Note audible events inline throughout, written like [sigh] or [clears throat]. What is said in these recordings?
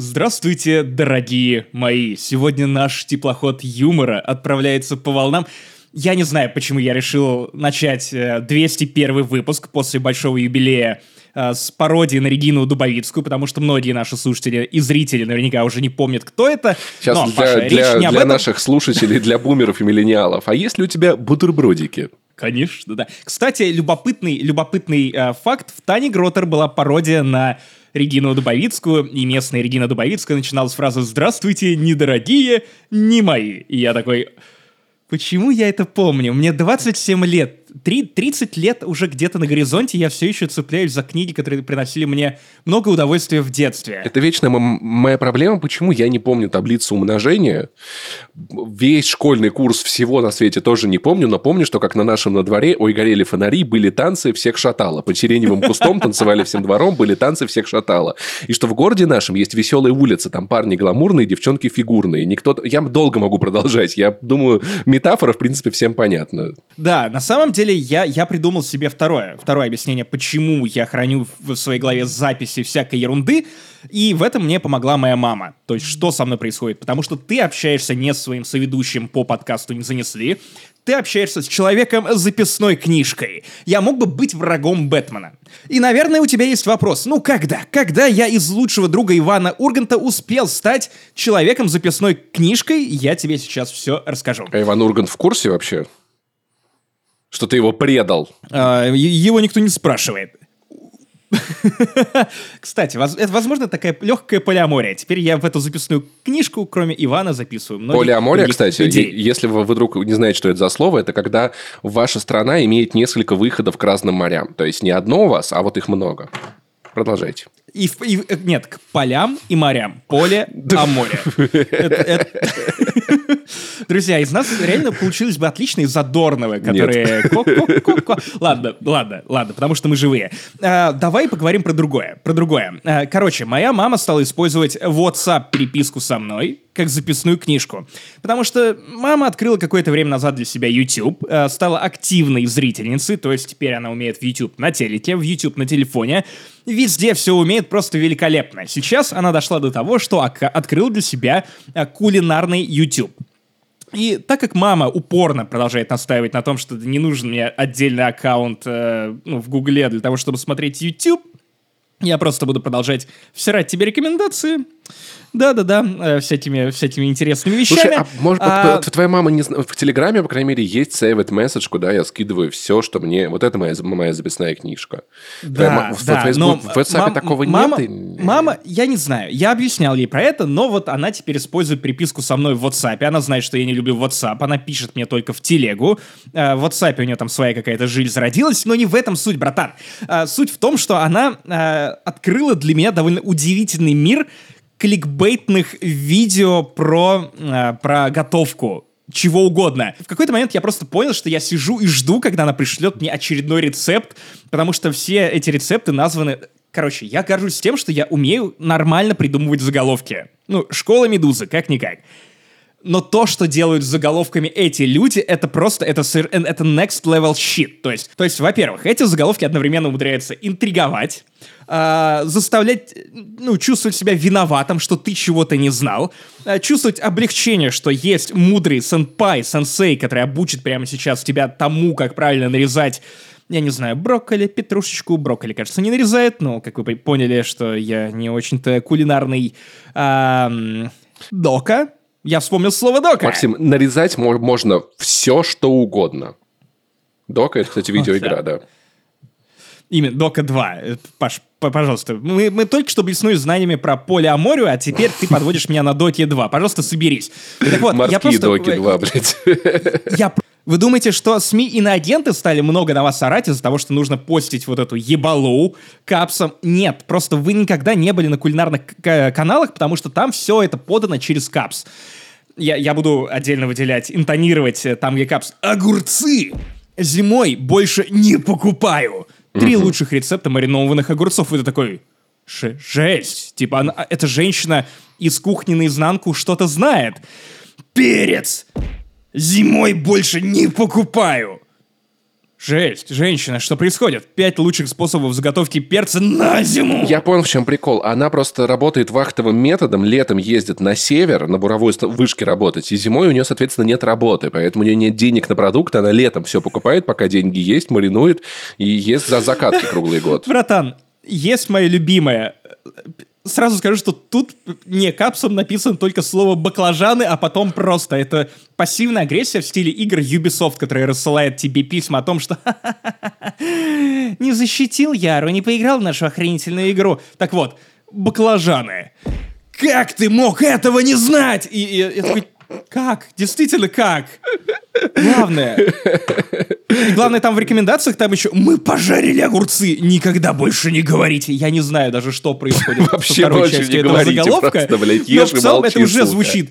Здравствуйте, дорогие мои! Сегодня наш теплоход юмора отправляется по волнам. Я не знаю, почему я решил начать 201 э, выпуск после большого юбилея э, с пародией на Регину Дубовицкую, потому что многие наши слушатели и зрители наверняка уже не помнят, кто это. Сейчас Но, для, Паша, для, речь не об для этом. наших слушателей, для бумеров и миллениалов. А есть ли у тебя бутербродики? Конечно, да. Кстати, любопытный, любопытный э, факт. В Тане Гротер была пародия на Регину Дубовицкую, и местная Регина Дубовицкая начиналась с фразы «Здравствуйте, недорогие, не мои». И я такой, почему я это помню? Мне 27 лет, 3, 30 лет уже где-то на горизонте я все еще цепляюсь за книги, которые приносили мне много удовольствия в детстве. Это вечная моя проблема, почему я не помню таблицу умножения. Весь школьный курс всего на свете тоже не помню, но помню, что как на нашем на дворе, ой, горели фонари, были танцы, всех шатало. По сиреневым кустом танцевали всем двором, были танцы, всех шатало. И что в городе нашем есть веселые улицы, там парни гламурные, девчонки фигурные. Никто... Я долго могу продолжать. Я думаю, метафора, в принципе, всем понятна. Да, на самом деле я, я придумал себе второе, второе объяснение, почему я храню в своей голове записи всякой ерунды, и в этом мне помогла моя мама. То есть, что со мной происходит? Потому что ты общаешься не с своим соведущим по подкасту «Не занесли», ты общаешься с человеком с записной книжкой. Я мог бы быть врагом Бэтмена. И, наверное, у тебя есть вопрос. Ну, когда? Когда я из лучшего друга Ивана Урганта успел стать человеком с записной книжкой? Я тебе сейчас все расскажу. А Иван Ургант в курсе вообще? Что ты его предал? А, его никто не спрашивает. [laughs] Кстати, это, возможно, такая легкая полиамория. Теперь я в эту записную книжку, кроме Ивана, записываю. Полиамория, кстати, идей. если вы вдруг не знаете, что это за слово, это когда ваша страна имеет несколько выходов к разным морям. То есть не одно у вас, а вот их много. Продолжайте. И, и, нет, к полям и морям. Поле, а море. [laughs] Друзья, из нас реально получились бы отличные задорновые, которые... [laughs] Ладно, ладно, ладно, потому что мы живые. А, давай поговорим про другое. Про другое. А, короче, моя мама стала использовать WhatsApp-переписку со мной, как записную книжку. Потому что мама открыла какое-то время назад для себя YouTube, а, стала активной зрительницей, то есть теперь она умеет в YouTube на телеке, в YouTube на телефоне, везде все умеет просто великолепно. Сейчас она дошла до того, что открыл для себя кулинарный YouTube. И так как мама упорно продолжает настаивать на том, что не нужен мне отдельный аккаунт э, ну, в Гугле для того, чтобы смотреть YouTube, я просто буду продолжать всирать тебе рекомендации, да-да-да, э, всякими, всякими интересными вещами. Слушай, а может, а... твоя мама не в Телеграме, по крайней мере, есть saved message, куда я скидываю все, что мне... Вот это моя, моя записная книжка. Да, твоя, да, в, Facebook, но в WhatsApp мам, такого мама, нет? И... Мама, я не знаю, я объяснял ей про это, но вот она теперь использует переписку со мной в WhatsApp, она знает, что я не люблю WhatsApp, она пишет мне только в телегу. Э, в WhatsApp у нее там своя какая-то жизнь зародилась, но не в этом суть, братан. Э, суть в том, что она открыла для меня довольно удивительный мир, кликбейтных видео про, э, про готовку чего угодно. В какой-то момент я просто понял, что я сижу и жду, когда она пришлет мне очередной рецепт, потому что все эти рецепты названы... Короче, я горжусь тем, что я умею нормально придумывать заголовки. Ну, школа Медузы, как-никак. Но то, что делают с заголовками эти люди, это просто, это, это next level shit. То есть, то есть во-первых, эти заголовки одновременно умудряются интриговать, э, заставлять, ну, чувствовать себя виноватым, что ты чего-то не знал, э, чувствовать облегчение, что есть мудрый сенпай, сенсей, который обучит прямо сейчас тебя тому, как правильно нарезать я не знаю, брокколи, петрушечку, брокколи, кажется, не нарезает, но, как вы поняли, что я не очень-то кулинарный эм, дока, я вспомнил слово дока. Максим, нарезать можно все, что угодно. Дока — это, кстати, видеоигра, да. Именно, Дока 2. Э, Паш, пожалуйста. Мы, мы только что блеснули знаниями про полиаморию, а теперь ты подводишь меня на Доке 2. Пожалуйста, соберись. Так вот, Морские я просто... Доки 2, блядь. Я... [laughs] Вы думаете, что СМИ и иноагенты стали много на вас орать из-за того, что нужно постить вот эту ебалу капсом? Нет, просто вы никогда не были на кулинарных каналах, потому что там все это подано через капс. Я, я буду отдельно выделять, интонировать э, там, где капс. Огурцы! Зимой больше не покупаю. Три угу. лучших рецепта маринованных огурцов. Ты такой, жесть. Типа, она, эта женщина из кухни наизнанку что-то знает. Перец! Зимой больше не покупаю. Жесть, женщина, что происходит? Пять лучших способов заготовки перца на зиму. Я понял, в чем прикол. Она просто работает вахтовым методом, летом ездит на север, на буровой вышке работать, и зимой у нее, соответственно, нет работы, поэтому у нее нет денег на продукты, она летом все покупает, пока деньги есть, маринует и ест за закатки круглый год. Братан, есть моя любимая сразу скажу, что тут не капсом написано только слово «баклажаны», а потом просто это пассивная агрессия в стиле игр Ubisoft, которая рассылает тебе письма о том, что не защитил Яру, не поиграл в нашу охренительную игру. Так вот, баклажаны. Как ты мог этого не знать? И, я такой, как? Действительно, как? Главное. И главное, там в рекомендациях там еще «Мы пожарили огурцы, никогда больше не говорите». Я не знаю даже, что происходит [laughs] Вообще больше не говорите, заголовка, просто, блядь, ешь но в целом это уже звучит.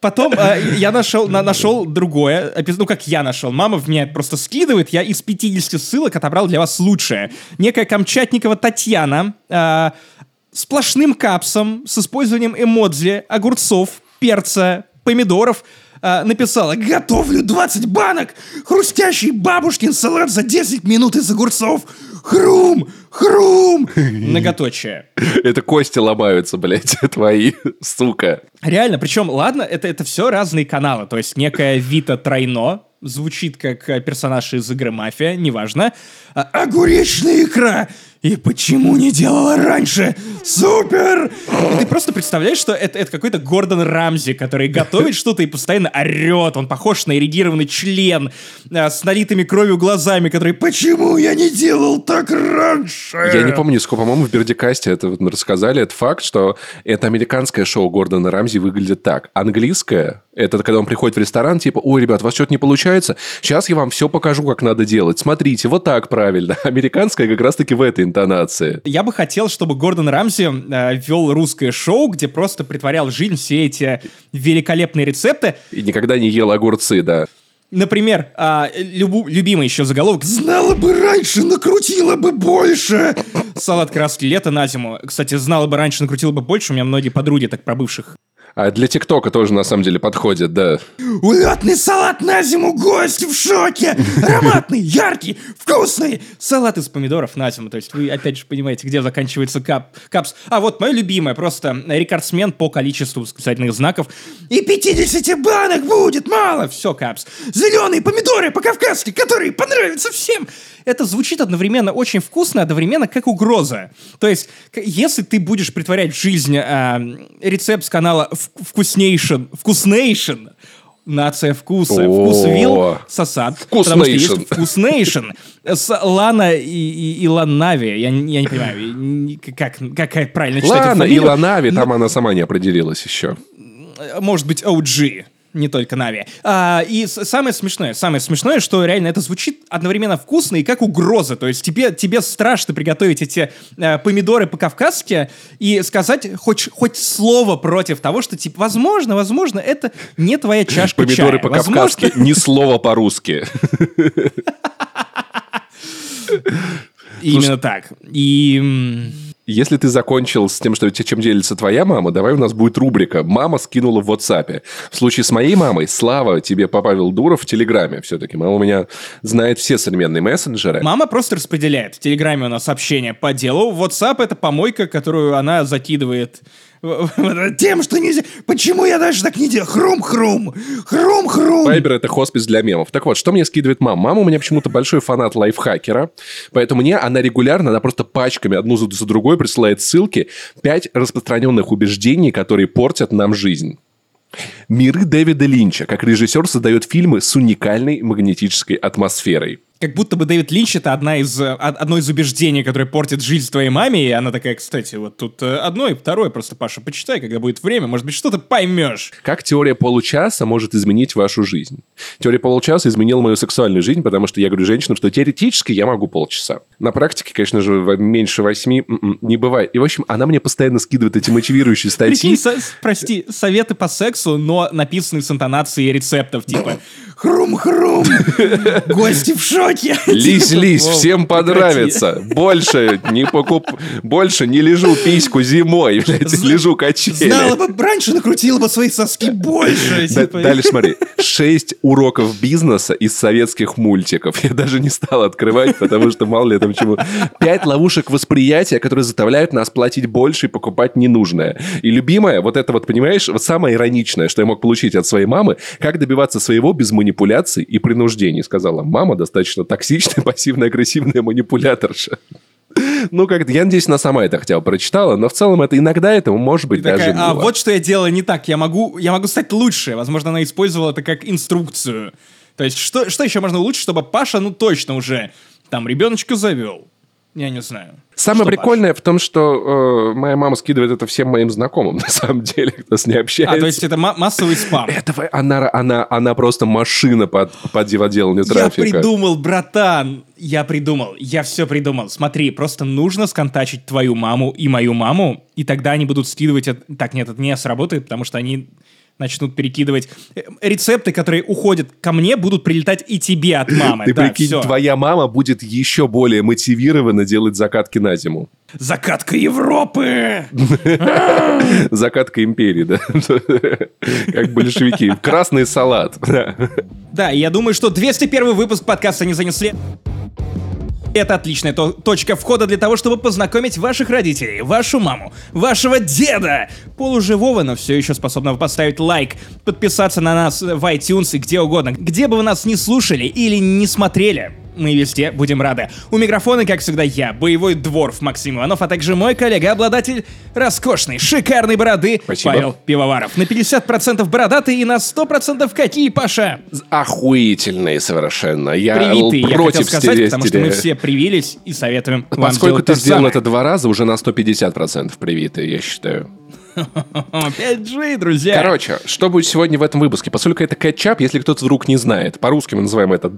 Потом э, я нашел, на, нашел другое, ну как я нашел, мама в меня просто скидывает, я из 50 ссылок отобрал для вас лучшее. Некая Камчатникова Татьяна э, сплошным капсом с использованием эмодзи, огурцов, перца, помидоров, э, написала «Готовлю 20 банок! Хрустящий бабушкин салат за 10 минут из огурцов! Хрум! Хрум!» [laughs] Многоточие. Это кости ломаются, блядь, [laughs] твои, сука. Реально, причем, ладно, это, это все разные каналы, то есть некая Вита Тройно, звучит как персонаж из игры «Мафия», неважно. А, «Огуречная икра! И почему не делала раньше? Супер! И ты просто представляешь, что это, это какой-то Гордон Рамзи, который готовит что-то и постоянно орет. Он похож на эрегированный член а, с налитыми кровью глазами, который «Почему я не делал так раньше?» Я не помню, сколько, по-моему, в Бердикасте это вот рассказали. Это факт, что это американское шоу Гордона Рамзи выглядит так. Английское — это когда он приходит в ресторан, типа «Ой, ребят, у вас что-то не получается? Сейчас я вам все покажу, как надо делать. Смотрите, вот так правильно». [laughs] Американское как раз-таки в этой интонации. Я бы хотел, чтобы Гордон Рамзи э, вел русское шоу, где просто притворял в жизнь все эти великолепные рецепты. И никогда не ел огурцы, да. Например, а, любу, любимый еще заголовок «Знала бы раньше, накрутила бы больше!» Салат краски лета на зиму. Кстати, знала бы раньше, накрутила бы больше. У меня многие подруги так пробывших а для ТикТока тоже на самом деле подходит, да. Улетный салат на зиму, гости в шоке! Ароматный, яркий, вкусный! Салат из помидоров на зиму. То есть вы опять же понимаете, где заканчивается кап, капс. А вот мое любимое, просто рекордсмен по количеству восклицательных знаков. И 50 банок будет мало! Все, капс. Зеленые помидоры по-кавказски, которые понравятся всем! это звучит одновременно очень вкусно, одновременно как угроза. То есть, если ты будешь притворять в жизнь э, рецепт с канала Вкуснейшн, Вкуснейшн, нация вкуса. Вкус вил сосад. Потому что есть вкуснейшн с Лана и, и, и Ланави. Я, я не понимаю, как, как правильно читать Лана и Ланави, там она сама не определилась еще. Может быть, OG не только Нави. А, и самое смешное, самое смешное, что реально это звучит одновременно вкусно и как угроза. То есть тебе, тебе страшно приготовить эти э, помидоры по-кавказски и сказать хоть, хоть слово против того, что, типа, возможно, возможно, это не твоя чашка Помидоры по-кавказски, [laughs] ни слова по-русски. [laughs] Именно так. И... Если ты закончил с тем, что чем делится твоя мама, давай у нас будет рубрика «Мама скинула в WhatsApp». В случае с моей мамой, слава тебе, Павел Дуров в Телеграме все-таки. Мама у меня знает все современные мессенджеры. Мама просто распределяет. В Телеграме у нас сообщения по делу. WhatsApp — это помойка, которую она закидывает [laughs] тем, что нельзя... Почему я даже так не делаю? Хрум-хрум! Хрум-хрум! Вайбер — это хоспис для мемов. Так вот, что мне скидывает мама? Мама у меня почему-то большой фанат лайфхакера, поэтому мне она регулярно, она просто пачками одну за другой присылает ссылки, пять распространенных убеждений, которые портят нам жизнь. Миры Дэвида Линча. Как режиссер создает фильмы с уникальной магнетической атмосферой как будто бы Дэвид Линч это одна из, э, одно из убеждений, которое портит жизнь твоей маме, и она такая, кстати, вот тут э, одно и второе, просто, Паша, почитай, когда будет время, может быть, что-то поймешь. Как теория получаса может изменить вашу жизнь? Теория получаса изменила мою сексуальную жизнь, потому что я говорю женщинам, что теоретически я могу полчаса. На практике, конечно же, меньше восьми м-м, не бывает. И, в общем, она мне постоянно скидывает эти мотивирующие статьи. Прикинь, со- прости, советы по сексу, но написанные с интонацией рецептов, типа Хрум-хрум! [laughs] Гости в шоке! Лись-лись, всем понравится. Больше не покуп... Больше не лежу письку зимой, блядь, лежу качели. Знала бы, раньше накрутила бы свои соски больше. Типа. Дальше смотри. Шесть уроков бизнеса из советских мультиков. Я даже не стал открывать, потому что мало ли там чему. Пять ловушек восприятия, которые заставляют нас платить больше и покупать ненужное. И любимое, вот это вот, понимаешь, вот самое ироничное, что я мог получить от своей мамы, как добиваться своего без манипуляций и принуждений, сказала мама, достаточно токсичная, [laughs] пассивно-агрессивная манипуляторша. Ну, как-то, я надеюсь, она сама это хотя бы прочитала, но в целом это иногда этого может быть даже такая, А вот что я делала не так, я могу, я могу стать лучше. Возможно, она использовала это как инструкцию. То есть, что, что еще можно улучшить, чтобы Паша, ну, точно уже там ребеночка завел? Я не знаю. Самое что, прикольное Паш? в том, что э, моя мама скидывает это всем моим знакомым, [laughs] на самом деле, кто с ней общается. А, то есть это массовый спам? Это, она, она, она просто машина под, под деланию трафика. Я придумал, братан, я придумал, я все придумал. Смотри, просто нужно сконтачить твою маму и мою маму, и тогда они будут скидывать... Так, нет, это не сработает, потому что они начнут перекидывать. Э, рецепты, которые уходят ко мне, будут прилетать и тебе от мамы. Ты да, прикинь, все. твоя мама будет еще более мотивирована делать закатки на зиму. Закатка Европы! [laughs] Закатка империи, да? [laughs] Как большевики. Красный салат. [laughs] Да, я думаю, что 201 выпуск подкаста не занесли. Это отличная то точка входа для того, чтобы познакомить ваших родителей, вашу маму, вашего деда, полуживого, но все еще способного поставить лайк, подписаться на нас в iTunes и где угодно, где бы вы нас не слушали или не смотрели мы везде будем рады. У микрофона, как всегда, я, боевой дворф Максим Иванов, а также мой коллега, обладатель роскошной, шикарной бороды Спасибо. Павел Пивоваров. На 50% бородатый и на 100% какие, Паша? Охуительные совершенно. Я Привитые, против я хотел сказать, стере... потому что мы все привились и советуем вам Поскольку ты сделал самое. это два раза, уже на 150% привитые, я считаю. 5G, друзья! Короче, что будет сегодня в этом выпуске? Поскольку это кетчап, если кто-то вдруг не знает, по-русски мы называем это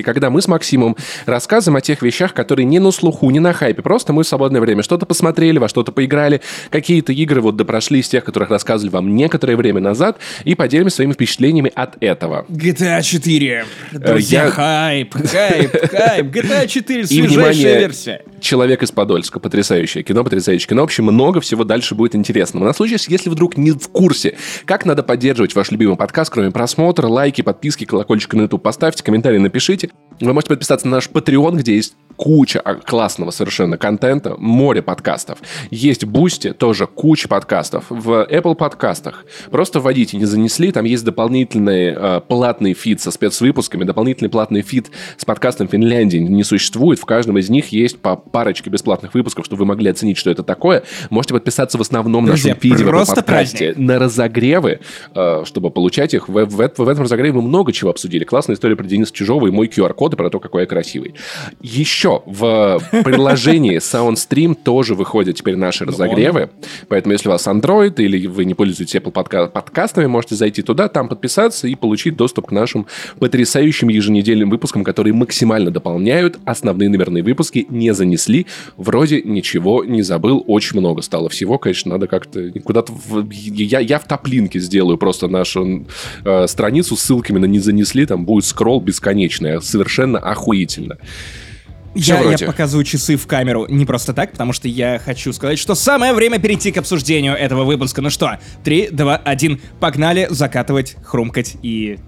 когда мы с Максимом рассказываем о тех вещах, которые не на слуху, не на хайпе, просто мы в свободное время что-то посмотрели, во что-то поиграли, какие-то игры вот допрошли из тех, которых рассказывали вам некоторое время назад, и поделимся своими впечатлениями от этого. GTA 4. Друзья, Я... хайп, хайп, хайп. GTA 4, свежайшая версия. Человек из Подольска. Потрясающее кино, потрясающее кино. В общем, много всего дальше будет интересного. На случай, если вдруг не в курсе, как надо поддерживать ваш любимый подкаст, кроме просмотра, лайки, подписки, колокольчик на YouTube поставьте, комментарий напишите. Вы можете подписаться на наш Patreon, где есть куча а, классного совершенно контента, море подкастов. Есть Boosty, тоже куча подкастов. В Apple подкастах просто вводите, не занесли, там есть дополнительный э, платный фид со спецвыпусками, дополнительный платный фид с подкастом Финляндии не существует. В каждом из них есть по парочке бесплатных выпусков, чтобы вы могли оценить, что это такое. Можете подписаться в основном Друзья, нашем фиде в подкасте праздник. на разогревы, э, чтобы получать их. В, в, в этом разогреве мы много чего обсудили. Классная история про Дениса Чижова и мой QR-код, и про то, какой я красивый. Еще в приложении SoundStream тоже выходят теперь наши разогревы. Поэтому, если у вас Android или вы не пользуетесь Apple подка- подкастами, можете зайти туда, там подписаться и получить доступ к нашим потрясающим еженедельным выпускам, которые максимально дополняют основные номерные выпуски. Не занесли. Вроде ничего не забыл. Очень много стало всего. Конечно, надо как-то куда-то... В... Я, я в топлинке сделаю просто нашу э, страницу с ссылками на «Не занесли». Там будет скролл бесконечный. Совершенно охуительно. Я, я показываю часы в камеру не просто так, потому что я хочу сказать, что самое время перейти к обсуждению этого выпуска. Ну что, 3, 2, 1, погнали закатывать, хрумкать и...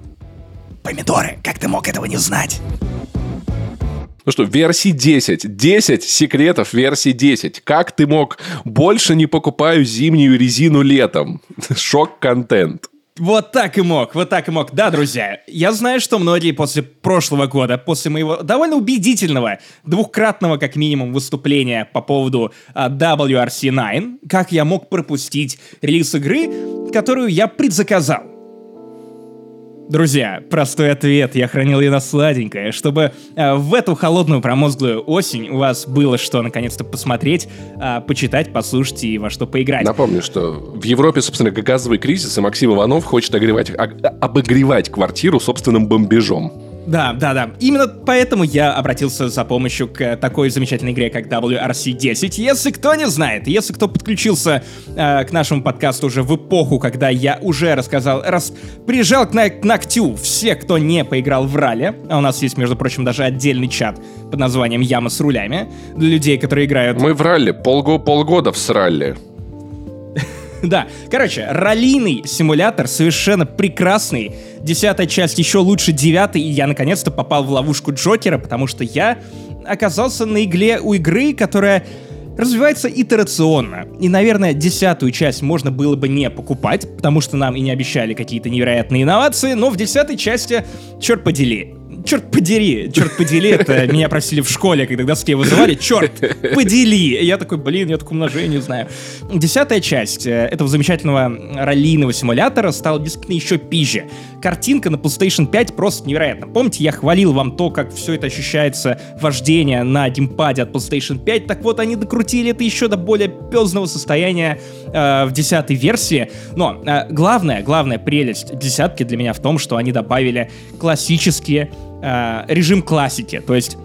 Помидоры, как ты мог этого не знать? Ну что, версии 10. 10 секретов версии 10. Как ты мог больше не покупаю зимнюю резину летом? [laughs] Шок-контент. Вот так и мог, вот так и мог. Да, друзья, я знаю, что многие после прошлого года, после моего довольно убедительного, двухкратного как минимум выступления по поводу uh, WRC9, как я мог пропустить релиз игры, которую я предзаказал. Друзья, простой ответ, я хранил ее на сладенькое, чтобы э, в эту холодную промозглую осень у вас было что наконец-то посмотреть, э, почитать, послушать и во что поиграть. Напомню, что в Европе, собственно, газовый кризис, и Максим Иванов хочет огревать, а, обогревать квартиру собственным бомбежом. Да, да, да. Именно поэтому я обратился за помощью к такой замечательной игре, как WRC10. Если кто не знает, если кто подключился э, к нашему подкасту уже в эпоху, когда я уже рассказал, раз прижал к, на, к ногтю все, кто не поиграл в ралли, а у нас есть, между прочим, даже отдельный чат под названием «Яма с рулями» для людей, которые играют... Мы в ралли, полго полгода сралли. [laughs] Да, короче, раллийный симулятор совершенно прекрасный. Десятая часть еще лучше девятой, и я наконец-то попал в ловушку Джокера, потому что я оказался на игле у игры, которая развивается итерационно. И, наверное, десятую часть можно было бы не покупать, потому что нам и не обещали какие-то невероятные инновации, но в десятой части, черт подели, черт подери, черт подели, это [laughs] меня просили в школе, когда доске вызывали, черт подели. Я такой, блин, я такое умножение знаю. Десятая часть э, этого замечательного раллийного симулятора стала действительно еще пизже. Картинка на PlayStation 5 просто невероятна. Помните, я хвалил вам то, как все это ощущается вождение на геймпаде от PlayStation 5? Так вот, они докрутили это еще до более пезного состояния э, в десятой версии. Но э, главная, главная прелесть десятки для меня в том, что они добавили классические э, режим классики. То есть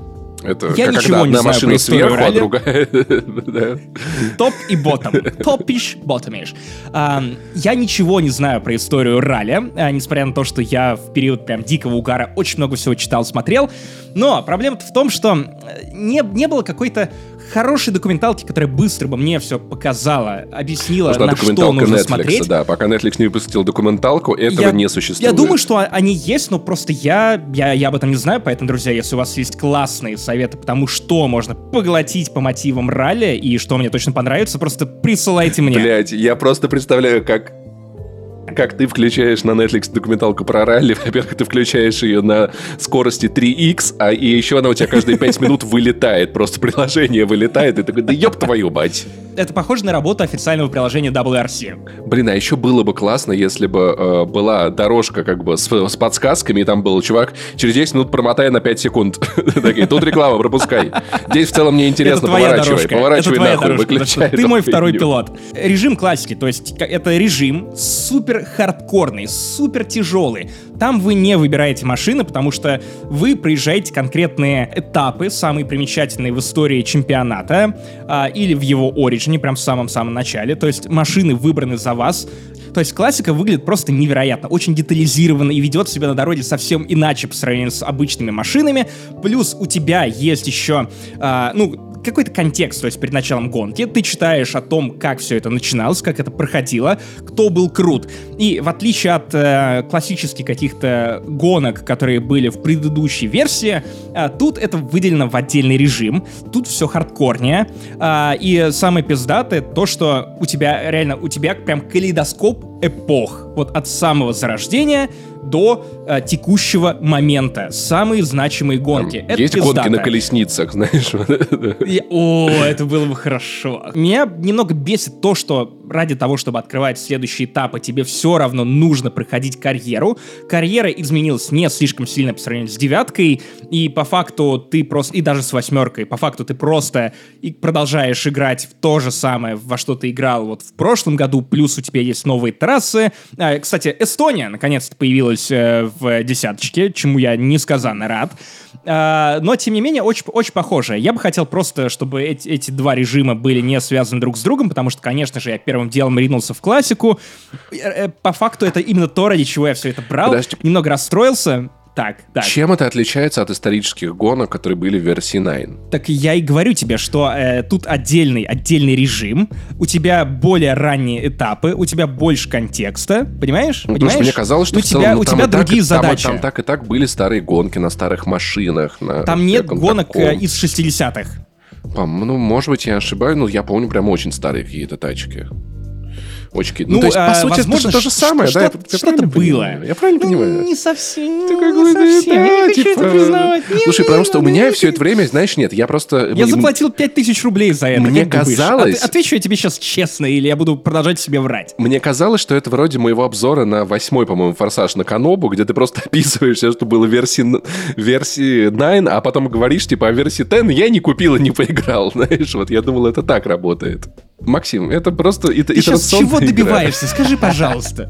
это я как ничего одна не машина знаю сверху, а другая... [laughs] Топ и ботом. [laughs] Топиш, ботомиш. Я ничего не знаю про историю ралли, а, несмотря на то, что я в период прям дикого угара очень много всего читал, смотрел. Но проблема в том, что э, не, не было какой-то хорошей документалки, которая быстро бы мне все показала, объяснила, Нужна на что нужно Netflix, смотреть. Да, пока Netflix не выпустил документалку, этого я, не существует. Я думаю, что они есть, но просто я, я, я об этом не знаю, поэтому, друзья, если у вас есть классные советы по тому, что можно поглотить по мотивам ралли и что мне точно понравится, просто присылайте мне. Блять, я просто представляю, как как ты включаешь на Netflix документалку про ралли, [laughs] во-первых, ты включаешь ее на скорости 3x, а и еще она у тебя каждые 5 минут вылетает, просто приложение вылетает, и ты такой, да ёб твою мать. Это похоже на работу официального приложения WRC. Блин, а еще было бы классно, если бы э, была дорожка как бы с, с подсказками, и там был чувак, через 10 минут промотай на 5 секунд. [laughs] Такие, тут реклама, пропускай. Здесь в целом мне интересно, поворачивай, поворачивай нахуй, выключай. Ты мой второй пилот. Режим классики, то есть это режим супер хардкорный, супер тяжелый. Там вы не выбираете машины, потому что вы проезжаете конкретные этапы, самые примечательные в истории чемпионата, а, или в его оригине, прям в самом-самом начале. То есть машины выбраны за вас. То есть классика выглядит просто невероятно, очень детализированно и ведет себя на дороге совсем иначе по сравнению с обычными машинами. Плюс у тебя есть еще, э, ну, какой-то контекст, то есть перед началом гонки, ты читаешь о том, как все это начиналось, как это проходило, кто был крут. И в отличие от э, классических каких-то гонок, которые были в предыдущей версии, э, тут это выделено в отдельный режим, тут все хардкорнее. Э, и самое пиздатое то, что у тебя реально, у тебя прям калейдоскоп эпох. Вот от самого зарождения до э, текущего момента. Самые значимые гонки. Там это есть пиздато. гонки на колесницах, [laughs] знаешь. О, это было бы хорошо. Меня немного бесит то, что ради того, чтобы открывать следующие этапы, тебе все равно нужно проходить карьеру. Карьера изменилась не слишком сильно по сравнению с девяткой, и по факту ты просто, и даже с восьмеркой, по факту ты просто и продолжаешь играть в то же самое, во что ты играл вот в прошлом году, плюс у тебя есть новые трассы. А, кстати, Эстония наконец-то появилась э, в десяточке, чему я несказанно рад. А, но, тем не менее, очень, очень похоже. Я бы хотел просто, чтобы эти, эти два режима были не связаны друг с другом, потому что, конечно же, я первым делом ринулся в классику. Э, э, по факту это именно то, ради чего я все это брал. Подожди. Немного расстроился, так, так. Чем это отличается от исторических гонок, которые были в версии 9? Так я и говорю тебе, что э, тут отдельный, отдельный режим, у тебя более ранние этапы, у тебя больше контекста, понимаешь? Ну? Потому что мне казалось, что у целом, тебя, ну, у тебя другие так, задачи. Там, там так и так были старые гонки на старых машинах. На там нет гонок таком. Э, из 60-х. Ну, может быть, я ошибаюсь, но я помню прям очень старые какие-то тачки очки. Ну, ну то есть, по а, сути, возможно, это то же самое, что, да? Что, что-то было. Понимаю? Я правильно ну, понимаю? Не совсем, Ты не совсем. Да, я не хочу типа... это признавать. Слушай, потому что у меня все это время, знаешь, нет, я просто... Я заплатил 5000 рублей за это. Мне казалось... Отвечу я тебе сейчас честно, или я буду продолжать себе врать. Мне казалось, что это вроде моего обзора на восьмой, по-моему, форсаж на Канобу, где ты просто [laughs] описываешь все, что было в версии, версии 9, а потом говоришь, типа, о версии 10 я не купил и не поиграл, [laughs] знаешь, вот я думал, это так работает. Максим, это просто это, Ты сейчас чего чего [laughs] добиваешься? Скажи, пожалуйста.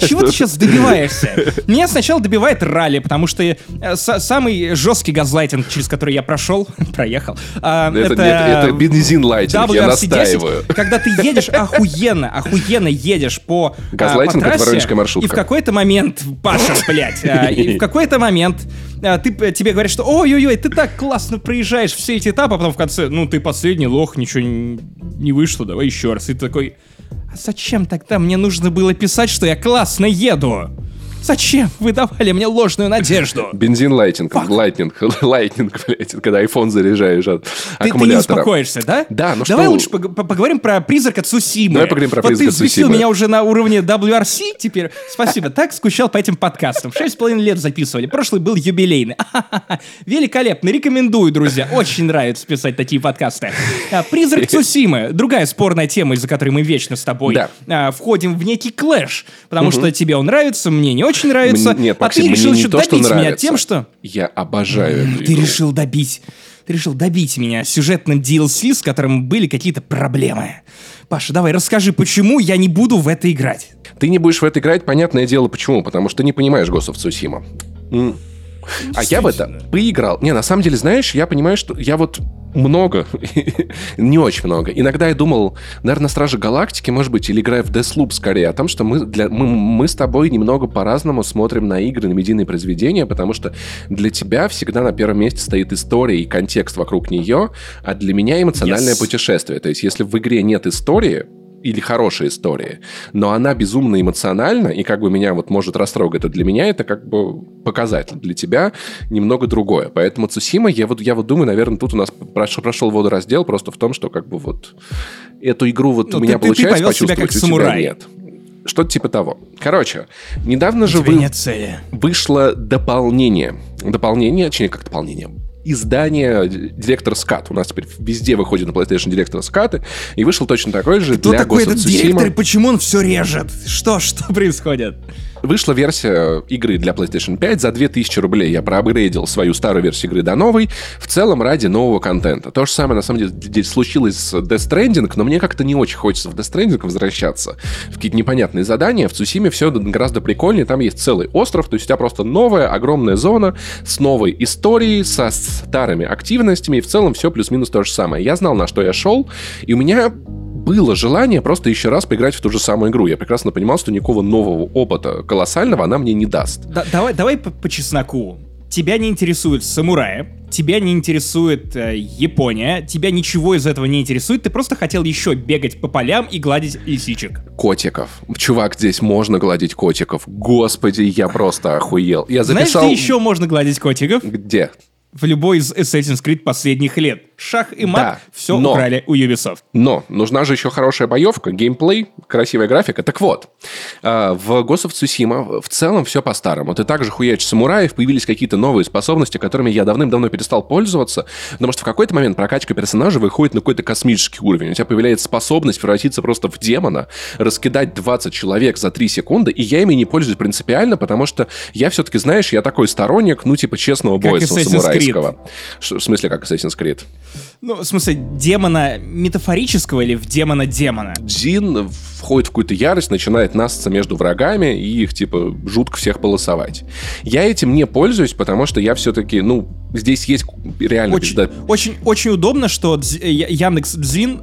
Чего ты сейчас добиваешься? Меня сначала добивает ралли, потому что э, самый жесткий газлайтинг, через который я прошел, [laughs] проехал. А, это, бензин лайтинг, я настаиваю. Когда ты едешь охуенно, охуенно едешь по, а, Газлайтинг это маршрутка. и в какой-то момент, Паша, блядь, а, и в какой-то момент ты, тебе говорят, что ой-ой-ой, ты так классно проезжаешь все эти этапы, а потом в конце, ну, ты последний лох, ничего не, вышло, давай еще раз. И ты такой, зачем тогда мне нужно было писать, что я классно еду? Зачем вы давали мне ложную надежду? Бензин lighting, lightning, lightning, [laughs] блядь, когда iPhone заряжаешь от ты. Ты не успокоишься, да? Да, ну Давай что... лучше поговорим про призрака Цусимы. Давай поговорим про вот призрака Цусимы. ты взбесил меня уже на уровне WRC теперь. Спасибо, так скучал по этим подкастам. Шесть с половиной лет записывали. Прошлый был юбилейный. [laughs] Великолепно, рекомендую, друзья. Очень нравится писать такие подкасты. А, призрак Цусимы. Другая спорная тема, из-за которой мы вечно с тобой. А, входим в некий клэш. Потому что тебе он нравится, мне не очень очень нравится. Мне, нет, а ты решил еще то, добить меня тем, что... Я обожаю эту Ты игру. решил добить... Ты решил добить меня сюжетным DLC, с которым были какие-то проблемы. Паша, давай расскажи, почему я не буду в это играть. Ты не будешь в это играть, понятное дело, почему. Потому что ты не понимаешь Ghost of Tsushima. А я в это поиграл. Не, на самом деле, знаешь, я понимаю, что я вот много, [laughs] не очень много. Иногда я думал, наверное, Стражи Галактики, может быть, или играя в Deathloop скорее, о том, что мы, для, мы, мы с тобой немного по-разному смотрим на игры, на медийные произведения, потому что для тебя всегда на первом месте стоит история и контекст вокруг нее, а для меня эмоциональное yes. путешествие. То есть, если в игре нет истории, или хорошая история, но она безумно эмоциональна, и как бы меня вот может растрогать, это для меня это как бы показатель, для тебя немного другое. Поэтому Цусима, я вот, я вот думаю, наверное, тут у нас прошел, прошел водораздел просто в том, что как бы вот эту игру вот ну, у меня ты, получается ты почувствовать, себя как самурай. нет. Что-то типа того. Короче, недавно же вы... вышло дополнение. Дополнение, точнее, как дополнение издание директор Скат. У нас теперь везде выходит на PlayStation директор Скаты, и вышел точно такой же Кто для такой этот директор и почему он все режет? Что, что [laughs] происходит? Вышла версия игры для PlayStation 5 за 2000 рублей. Я проапгрейдил свою старую версию игры до новой, в целом ради нового контента. То же самое, на самом деле, случилось с Death Stranding, но мне как-то не очень хочется в Death Stranding возвращаться. В какие-то непонятные задания. В Цусиме все гораздо прикольнее. Там есть целый остров, то есть у тебя просто новая огромная зона с новой историей, со старыми активностями, и в целом все плюс-минус то же самое. Я знал, на что я шел, и у меня было желание просто еще раз поиграть в ту же самую игру. Я прекрасно понимал, что никакого нового опыта колоссального она мне не даст. Да, давай, давай по, по чесноку. Тебя не интересует самурая, тебя не интересует э, Япония, тебя ничего из этого не интересует, ты просто хотел еще бегать по полям и гладить лисичек. Котиков. Чувак, здесь можно гладить котиков. Господи, я просто охуел. Я записал... Знаешь, где еще можно гладить котиков? Где? в любой из Assassin's Creed последних лет. Шах и мат да, все но, украли у Ubisoft. Но нужна же еще хорошая боевка, геймплей, красивая графика. Так вот, а, в Ghost of Tsushima в целом все по-старому. Ты также хуячишь самураев, появились какие-то новые способности, которыми я давным-давно перестал пользоваться, потому что в какой-то момент прокачка персонажа выходит на какой-то космический уровень. У тебя появляется способность превратиться просто в демона, раскидать 20 человек за 3 секунды, и я ими не пользуюсь принципиально, потому что я все-таки, знаешь, я такой сторонник, ну, типа, честного боя самурайского. Creed. В смысле, как Assassin's Creed? Ну, в смысле, демона метафорического или в демона-демона? Дзин входит в какую-то ярость, начинает насться между врагами и их, типа, жутко всех полосовать. Я этим не пользуюсь, потому что я все-таки, ну, здесь есть реально... Очень, пизда... очень, очень удобно, что Дз... Яндекс Дзин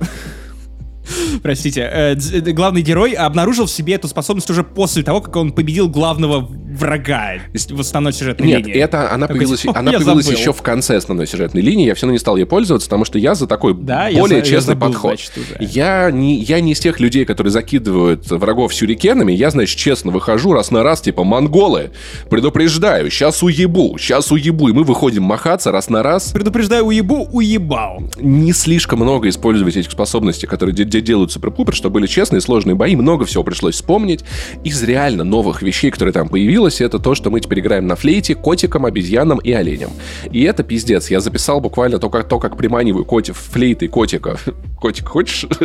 простите, э, э, главный герой обнаружил в себе эту способность уже после того, как он победил главного врага в основной сюжетной Нет, линии. Нет, это она появилась, она появилась еще в конце основной сюжетной линии. Я все равно не стал ей пользоваться, потому что я за такой да, более я, честный я забыл, подход. Значит, я, не, я не из тех людей, которые закидывают врагов сюрикенами. Я, значит, честно выхожу раз на раз, типа, монголы, предупреждаю, сейчас уебу, сейчас уебу. И мы выходим махаться раз на раз. Предупреждаю, уебу, уебал. Не слишком много использовать этих способностей, которые делают Супер Пупер, что были честные, сложные бои. Много всего пришлось вспомнить. Из реально новых вещей, которые там появились, случилось, это то, что мы теперь играем на флейте котиком, обезьянам и оленям. И это пиздец. Я записал буквально то, как, то, как приманиваю котик, флейты котика. [laughs] Котик, хочешь? [laughs]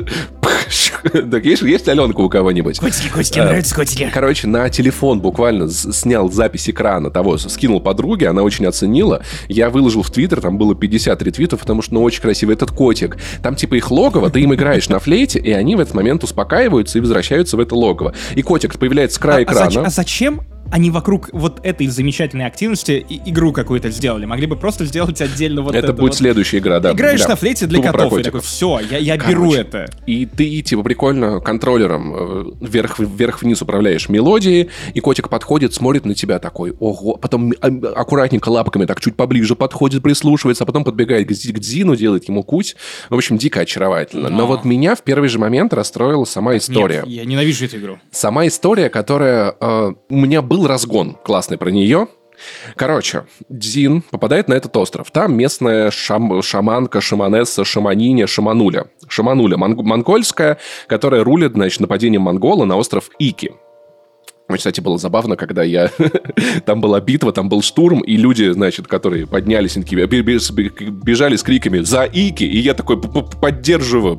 Так есть, есть Аленка у кого-нибудь? Котики, котики, нравятся котики. Короче, на телефон буквально снял запись экрана того, скинул подруге, она очень оценила. Я выложил в Твиттер, там было 50 ретвитов, потому что, ну, очень красивый этот котик. Там типа их логово, ты им играешь на флейте, и они в этот момент успокаиваются и возвращаются в это логово. И котик появляется с края а, экрана. А, зачем они вокруг вот этой замечательной активности игру какую-то сделали. Могли бы просто сделать отдельно вот это. Это будет вот. следующая игра, да. Играешь да. на флейте для Тупо котов. И такой, все, я, я Короче, беру это. И ты, типа, прикольно контроллером э, вверх, вверх-вниз управляешь мелодией, и котик подходит, смотрит на тебя такой, ого, потом а, аккуратненько лапками так чуть поближе подходит, прислушивается, а потом подбегает к, к Дзину, делает ему куть. В общем, дико очаровательно. Но, Но вот меня в первый же момент расстроила сама история. Нет, я ненавижу эту игру. Сама история, которая... Э, у меня был разгон классный про нее. Короче, Дзин попадает на этот остров. Там местная шам, шаманка, шаманесса, шаманиня, шамануля. Шамануля монгольская, которая рулит, значит, нападением монгола на остров Ики. Кстати, было забавно, когда я... [laughs] там была битва, там был штурм, и люди, значит, которые поднялись, они такие, бежали с криками «За Ики!» И я такой поддерживаю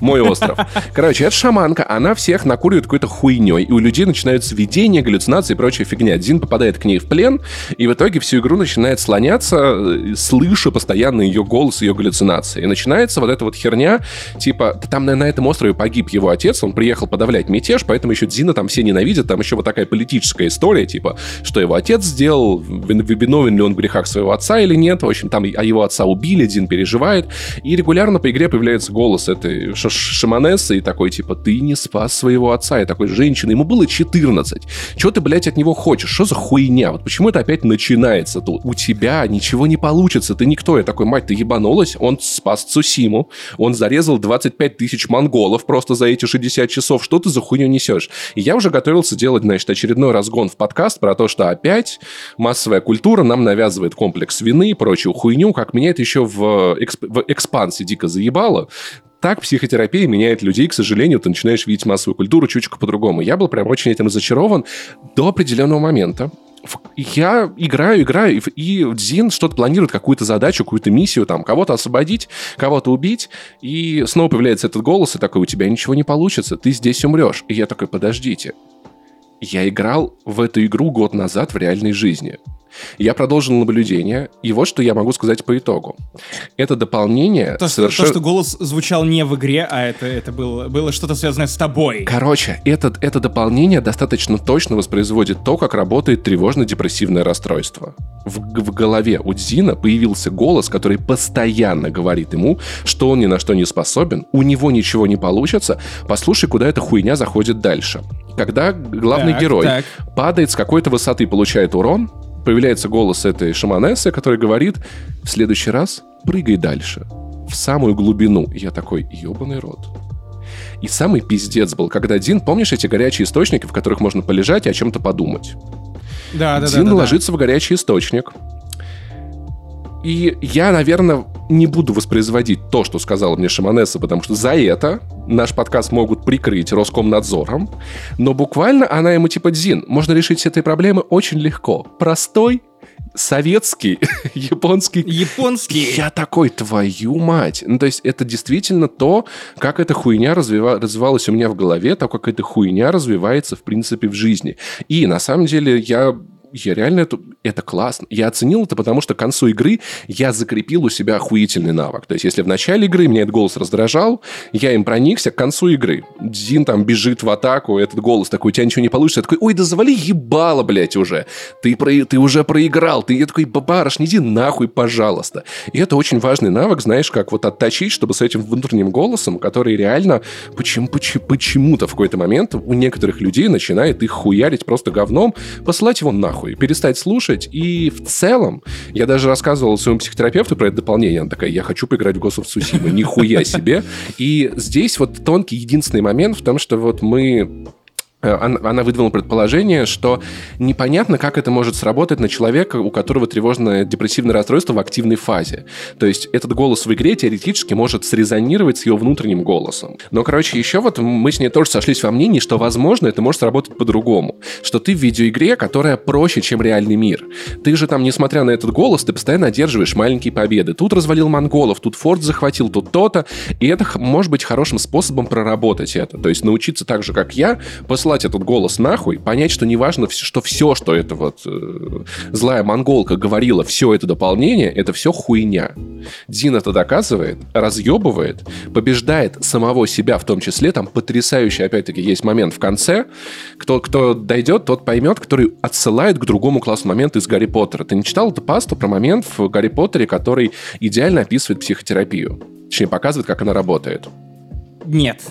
мой остров. Короче, эта шаманка, она всех накуривает какой-то хуйней, и у людей начинаются видения, галлюцинации и прочая фигня. Дин попадает к ней в плен, и в итоге всю игру начинает слоняться, э, слыша постоянно ее голос, ее галлюцинации. И начинается вот эта вот херня, типа, там на, на этом острове погиб его отец, он приехал подавлять мятеж, поэтому еще Дина там все ненавидят, там еще вот такая политическая история, типа, что его отец сделал, виновен ли он в грехах своего отца или нет. В общем, там а его отца убили, Дин переживает. И регулярно по игре появляется голос этой шаманессы и такой, типа, ты не спас своего отца. И такой, женщина, ему было 14. Чего ты, блядь, от него хочешь? Что за хуйня? Вот почему это опять начинается тут? У тебя ничего не получится, ты никто. Я такой, мать, ты ебанулась? Он спас Цусиму, он зарезал 25 тысяч монголов просто за эти 60 часов. Что ты за хуйню несешь? И я уже готовился делать, значит, очередной разгон в подкаст про то, что опять массовая культура нам навязывает комплекс вины и прочую хуйню, как меня это еще в, эксп... в экспансии дико заебало так психотерапия меняет людей, к сожалению, ты начинаешь видеть массовую культуру чуть-чуть по-другому. Я был прям очень этим разочарован до определенного момента. Я играю, играю, и Дзин что-то планирует, какую-то задачу, какую-то миссию, там, кого-то освободить, кого-то убить, и снова появляется этот голос, и такой, у тебя ничего не получится, ты здесь умрешь. И я такой, подождите, я играл в эту игру год назад в реальной жизни. Я продолжил наблюдение, и вот что я могу сказать по итогу. Это дополнение... То, совершенно... то что голос звучал не в игре, а это, это было, было что-то связанное с тобой. Короче, это, это дополнение достаточно точно воспроизводит то, как работает тревожно-депрессивное расстройство. В, в голове у Дзина появился голос, который постоянно говорит ему, что он ни на что не способен, у него ничего не получится, послушай, куда эта хуйня заходит дальше. Когда главный так, герой так. падает с какой-то высоты, получает урон, появляется голос этой шаманессы, который говорит, в следующий раз прыгай дальше, в самую глубину. Я такой, ебаный рот. И самый пиздец был, когда Дин, помнишь эти горячие источники, в которых можно полежать и о чем-то подумать? Да, да, Дин да, да, ложится да. в горячий источник, и я, наверное, не буду воспроизводить то, что сказала мне Шаманесса, потому что за это наш подкаст могут прикрыть Роскомнадзором. Но буквально она ему типа, Дзин, можно решить все этой проблемы очень легко. Простой, советский, [laughs] японский. Японский. Я такой, твою мать. Ну, то есть это действительно то, как эта хуйня развива... развивалась у меня в голове, то, как эта хуйня развивается, в принципе, в жизни. И на самом деле я я реально это, это классно. Я оценил это, потому что к концу игры я закрепил у себя охуительный навык. То есть, если в начале игры меня этот голос раздражал, я им проникся к концу игры. Дзин там бежит в атаку, этот голос такой, у тебя ничего не получится. Я такой, ой, да завали ебало, блядь, уже. Ты, про... ты уже проиграл. Ты я такой, бабараш, не иди нахуй, пожалуйста. И это очень важный навык, знаешь, как вот отточить, чтобы с этим внутренним голосом, который реально почему, почему, почему-то в какой-то момент у некоторых людей начинает их хуярить просто говном, посылать его нахуй нахуй, перестать слушать. И в целом, я даже рассказывал своему психотерапевту про это дополнение. Она такая, я хочу поиграть в Ghost of Tsushima. Нихуя себе. И здесь вот тонкий единственный момент в том, что вот мы она выдвинула предположение, что непонятно, как это может сработать на человека, у которого тревожное депрессивное расстройство в активной фазе. То есть этот голос в игре теоретически может срезонировать с его внутренним голосом. Но, короче, еще вот мы с ней тоже сошлись во мнении, что, возможно, это может сработать по-другому. Что ты в видеоигре, которая проще, чем реальный мир. Ты же там, несмотря на этот голос, ты постоянно одерживаешь маленькие победы. Тут развалил монголов, тут форт захватил, тут то-то. И это может быть хорошим способом проработать это. То есть научиться так же, как я, посылать послать этот голос нахуй, понять, что неважно, что все, что это вот э, злая монголка говорила, все это дополнение, это все хуйня. Дин это доказывает, разъебывает, побеждает самого себя в том числе. Там потрясающий, опять-таки, есть момент в конце. Кто, кто дойдет, тот поймет, который отсылает к другому классу момент из Гарри Поттера. Ты не читал эту пасту про момент в Гарри Поттере, который идеально описывает психотерапию? Точнее, показывает, как она работает. Нет.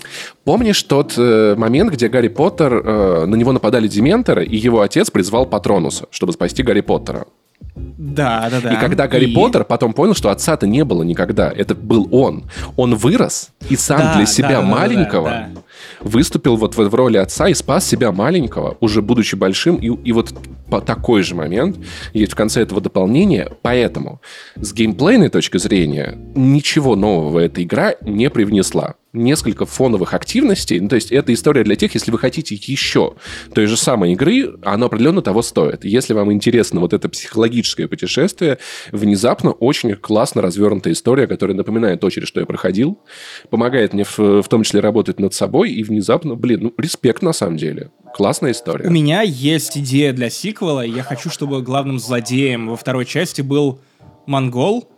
Помнишь тот э, момент, где Гарри Поттер, э, на него нападали дементоры, и его отец призвал Патронуса, чтобы спасти Гарри Поттера? Да, да, да. И когда Гарри и... Поттер потом понял, что отца-то не было никогда, это был он. Он вырос и сам да, для себя да, маленького да, да, да. выступил вот в, в роли отца и спас себя маленького, уже будучи большим. И, и вот по такой же момент есть в конце этого дополнения. Поэтому с геймплейной точки зрения ничего нового эта игра не привнесла несколько фоновых активностей. Ну, то есть это история для тех, если вы хотите еще той же самой игры, оно определенно того стоит. Если вам интересно вот это психологическое путешествие, внезапно очень классно развернутая история, которая напоминает то, через что я проходил, помогает мне в, в том числе работать над собой, и внезапно, блин, ну, респект на самом деле. Классная история. У меня есть идея для сиквела, я хочу, чтобы главным злодеем во второй части был монгол,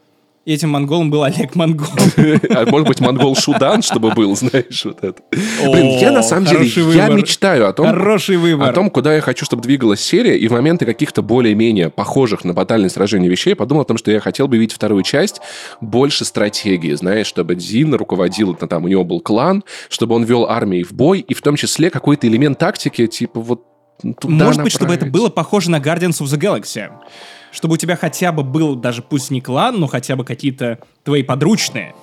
и этим монголом был Олег Монгол. [laughs] А может быть, монгол Шудан, чтобы был, знаешь, вот это. Блин, я на самом деле, я мечтаю о том, о том, куда я хочу, чтобы двигалась серия, и в моменты каких-то более-менее похожих на батальное сражение вещей подумал о том, что я хотел бы видеть вторую часть больше стратегии, знаешь, чтобы Дзин руководил, там у него был клан, чтобы он вел армии в бой, и в том числе какой-то элемент тактики, типа вот Туда Может быть, чтобы это было похоже на Guardians of the Galaxy чтобы у тебя хотя бы был, даже пусть не клан, но хотя бы какие-то твои подручные.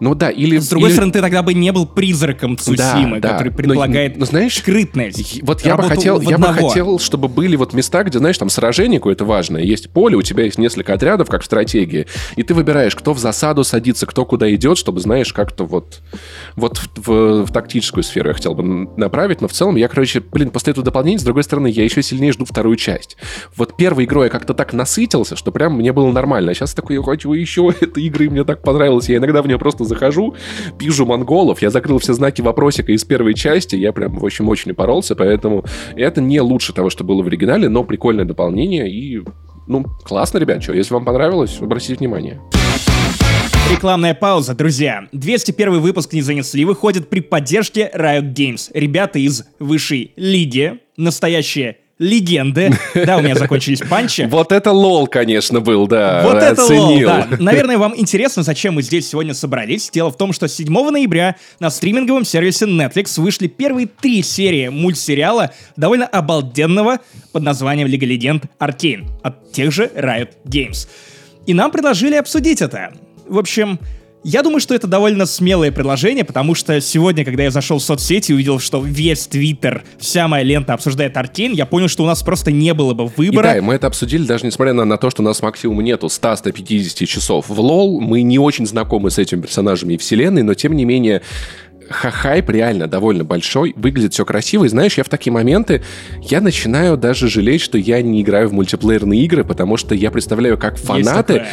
Ну да, или... С другой или... стороны, ты тогда бы не был призраком Цусимы, да, который предполагает но, но, знаешь, скрытность. Вот я бы, хотел, я бы хотел, чтобы были вот места, где, знаешь, там сражение какое-то важное, есть поле, у тебя есть несколько отрядов, как в стратегии, и ты выбираешь, кто в засаду садится, кто куда идет, чтобы, знаешь, как-то вот, вот в, в, в тактическую сферу я хотел бы направить, но в целом я, короче, блин, после этого дополнения, с другой стороны, я еще сильнее жду вторую часть. Вот первой игрой я как-то так насытился, что прям мне было нормально, а сейчас такой, я хочу еще [laughs] этой игры, мне так понравилось, я иногда в нее просто захожу, пижу монголов, я закрыл все знаки вопросика из первой части, я прям, в общем, очень поролся, поэтому это не лучше того, что было в оригинале, но прикольное дополнение и, ну, классно, ребят, что, если вам понравилось, обратите внимание. Рекламная пауза, друзья. 201 выпуск «Не занесли» выходит при поддержке Riot Games. Ребята из высшей лиги, настоящие легенды. [laughs] Да, у меня закончились панчи. Вот это лол, конечно, был, да. Вот это лол, да. [laughs] Наверное, вам интересно, зачем мы здесь сегодня собрались. Дело в том, что 7 ноября на стриминговом сервисе Netflix вышли первые три серии мультсериала довольно обалденного под названием «Лига легенд Arcane» от тех же Riot Games. И нам предложили обсудить это. В общем, я думаю, что это довольно смелое предложение, потому что сегодня, когда я зашел в соцсети и увидел, что весь Твиттер, вся моя лента обсуждает Аркейн, я понял, что у нас просто не было бы выбора. И да, и мы это обсудили, даже несмотря на, на то, что у нас максимум нету 100-150 часов в лол. Мы не очень знакомы с этими персонажами и вселенной, но тем не менее хайп реально довольно большой, выглядит все красиво, и знаешь, я в такие моменты, я начинаю даже жалеть, что я не играю в мультиплеерные игры, потому что я представляю, как фанаты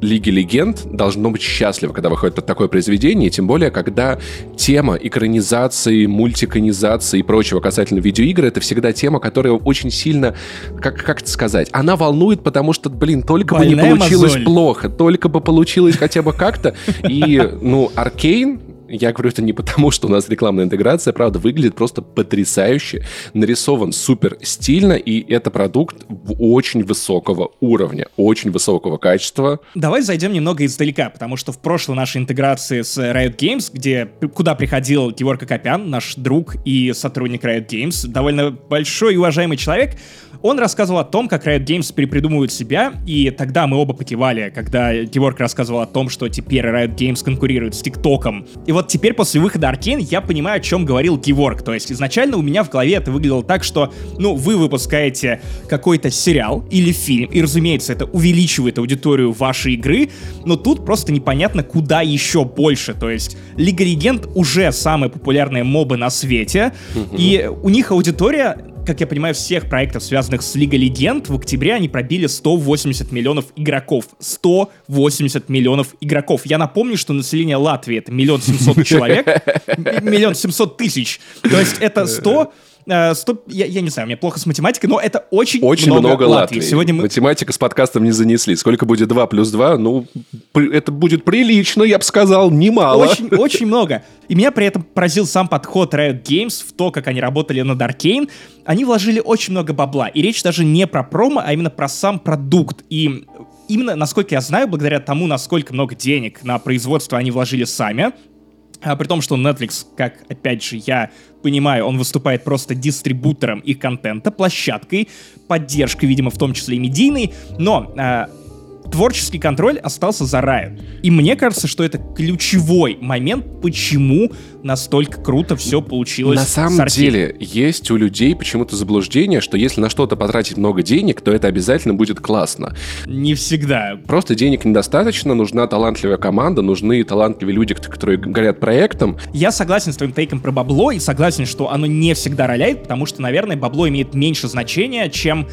Лиги Легенд должно быть счастливо, когда выходит такое произведение, тем более, когда тема экранизации, мультиканизации и прочего касательно видеоигр, это всегда тема, которая очень сильно, как, как это сказать, она волнует, потому что, блин, только Больная бы не получилось мозоль. плохо, только бы получилось хотя бы как-то. И, ну, Аркейн, я говорю это не потому, что у нас рекламная интеграция, правда, выглядит просто потрясающе, нарисован супер стильно, и это продукт очень высокого уровня, очень высокого качества. Давай зайдем немного издалека, потому что в прошлой нашей интеграции с Riot Games, где куда приходил Георг Акопян, наш друг и сотрудник Riot Games, довольно большой и уважаемый человек, он рассказывал о том, как Riot Games перепридумывают себя, и тогда мы оба покивали, когда Георг рассказывал о том, что теперь Riot Games конкурирует с ТикТоком. И вот теперь после выхода Аркейн я понимаю, о чем говорил Геворг. То есть изначально у меня в голове это выглядело так, что, ну, вы выпускаете какой-то сериал или фильм, и, разумеется, это увеличивает аудиторию вашей игры, но тут просто непонятно, куда еще больше. То есть Лига Легенд уже самые популярные мобы на свете, и у них аудитория как я понимаю, всех проектов, связанных с Лигой Легенд, в октябре они пробили 180 миллионов игроков. 180 миллионов игроков. Я напомню, что население Латвии это миллион семьсот человек, [laughs] миллион семьсот тысяч. То есть это 100 100, э, я, я не знаю, у меня плохо с математикой, но это очень, очень много, много Латвии. Латвии. Сегодня мы... Математика с подкастом не занесли. Сколько будет 2 плюс 2? Ну, это будет прилично, я бы сказал, немало. Очень, [laughs] очень много. И меня при этом поразил сам подход Riot Games в то, как они работали над Arcane. Они вложили очень много бабла. И речь даже не про промо, а именно про сам продукт. И именно, насколько я знаю, благодаря тому, насколько много денег на производство они вложили сами, а при том, что Netflix, как, опять же, я понимаю, он выступает просто дистрибутором их контента, площадкой, поддержкой, видимо, в том числе и медийной, но э, творческий контроль остался за Riot. И мне кажется, что это ключевой момент, почему настолько круто все получилось. На самом деле, есть у людей почему-то заблуждение, что если на что-то потратить много денег, то это обязательно будет классно. Не всегда. Просто денег недостаточно, нужна талантливая команда, нужны талантливые люди, которые горят проектом. Я согласен с твоим тейком про бабло и согласен, что оно не всегда роляет, потому что, наверное, бабло имеет меньше значения, чем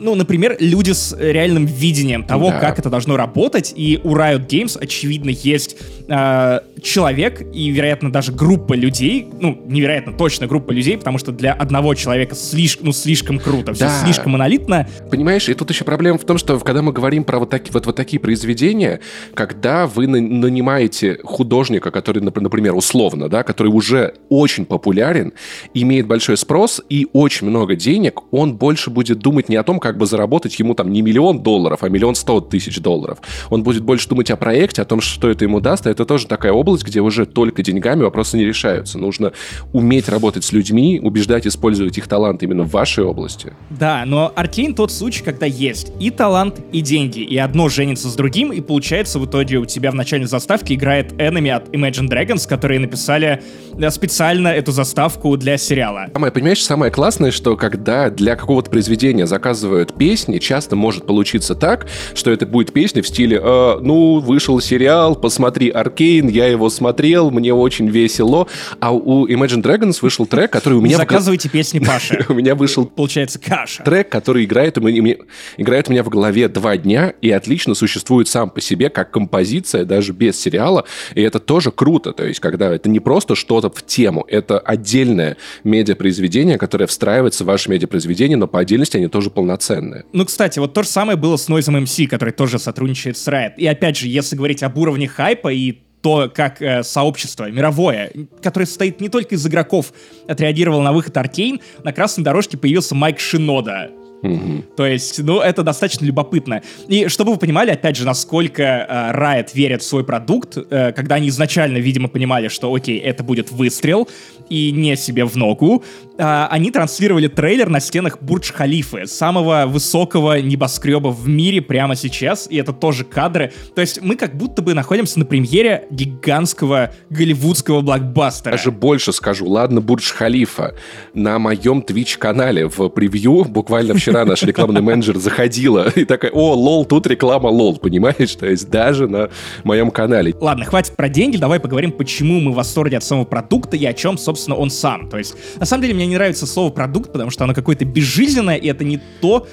ну, например, люди с реальным видением того, да. как это должно работать, и у Riot Games, очевидно, есть э, человек и, вероятно, даже группа людей, ну, невероятно точно группа людей, потому что для одного человека слишком, ну, слишком круто, все да. слишком монолитно. Понимаешь, и тут еще проблема в том, что когда мы говорим про вот, таки, вот, вот такие произведения, когда вы нанимаете художника, который, например, условно, да, который уже очень популярен, имеет большой спрос и очень много денег, он больше будет думать не о том, как бы заработать ему там не миллион долларов, а миллион сто тысяч долларов. Он будет больше думать о проекте, о том, что это ему даст, а это тоже такая область, где уже только деньгами вопросы не решаются. Нужно уметь работать с людьми, убеждать использовать их талант именно в вашей области. Да, но Аркейн тот случай, когда есть и талант, и деньги, и одно женится с другим, и получается в итоге у тебя в начальной заставке играет Enemy от Imagine Dragons, которые написали э, специально эту заставку для сериала. Самое, понимаешь, самое классное, что когда для какого-то произведения заказывают песни, часто может получиться так, что это будет песня в стиле э, «Ну, вышел сериал, посмотри Аркейн, я его смотрел, мне очень весело». А у Imagine Dragons вышел трек, который у меня... заказывайте в... песни [laughs] Паши. У меня вышел... Получается, каша. Трек, который играет у меня, играет у меня в голове два дня и отлично существует сам по себе как композиция, даже без сериала. И это тоже круто. То есть, когда это не просто что-то в тему, это отдельное медиапроизведение, которое встраивается в ваше медиапроизведение, но по отдельности они тоже полноценные. Ну, кстати, вот то же самое было с Noise MC, который тоже сотрудничает с Riot. И опять же, если говорить об уровне хайпа и то, как э, сообщество мировое, которое состоит не только из игроков, отреагировало на выход Аркейн, на красной дорожке появился Майк Шинода, Mm-hmm. То есть, ну, это достаточно любопытно. И чтобы вы понимали, опять же, насколько э, Riot верит в свой продукт, э, когда они изначально, видимо, понимали, что, окей, это будет выстрел, и не себе в ногу, э, они транслировали трейлер на стенах Бурдж-Халифы, самого высокого небоскреба в мире прямо сейчас, и это тоже кадры. То есть мы как будто бы находимся на премьере гигантского голливудского блокбастера. Даже больше скажу, ладно, Бурдж-Халифа, на моем Twitch-канале в превью буквально вчера наш рекламный менеджер заходила и такая, о, лол, тут реклама LoL, понимаешь? То есть даже на моем канале. Ладно, хватит про деньги, давай поговорим, почему мы в восторге от самого продукта и о чем, собственно, он сам. То есть, на самом деле, мне не нравится слово продукт, потому что оно какое-то безжизненное, и это не то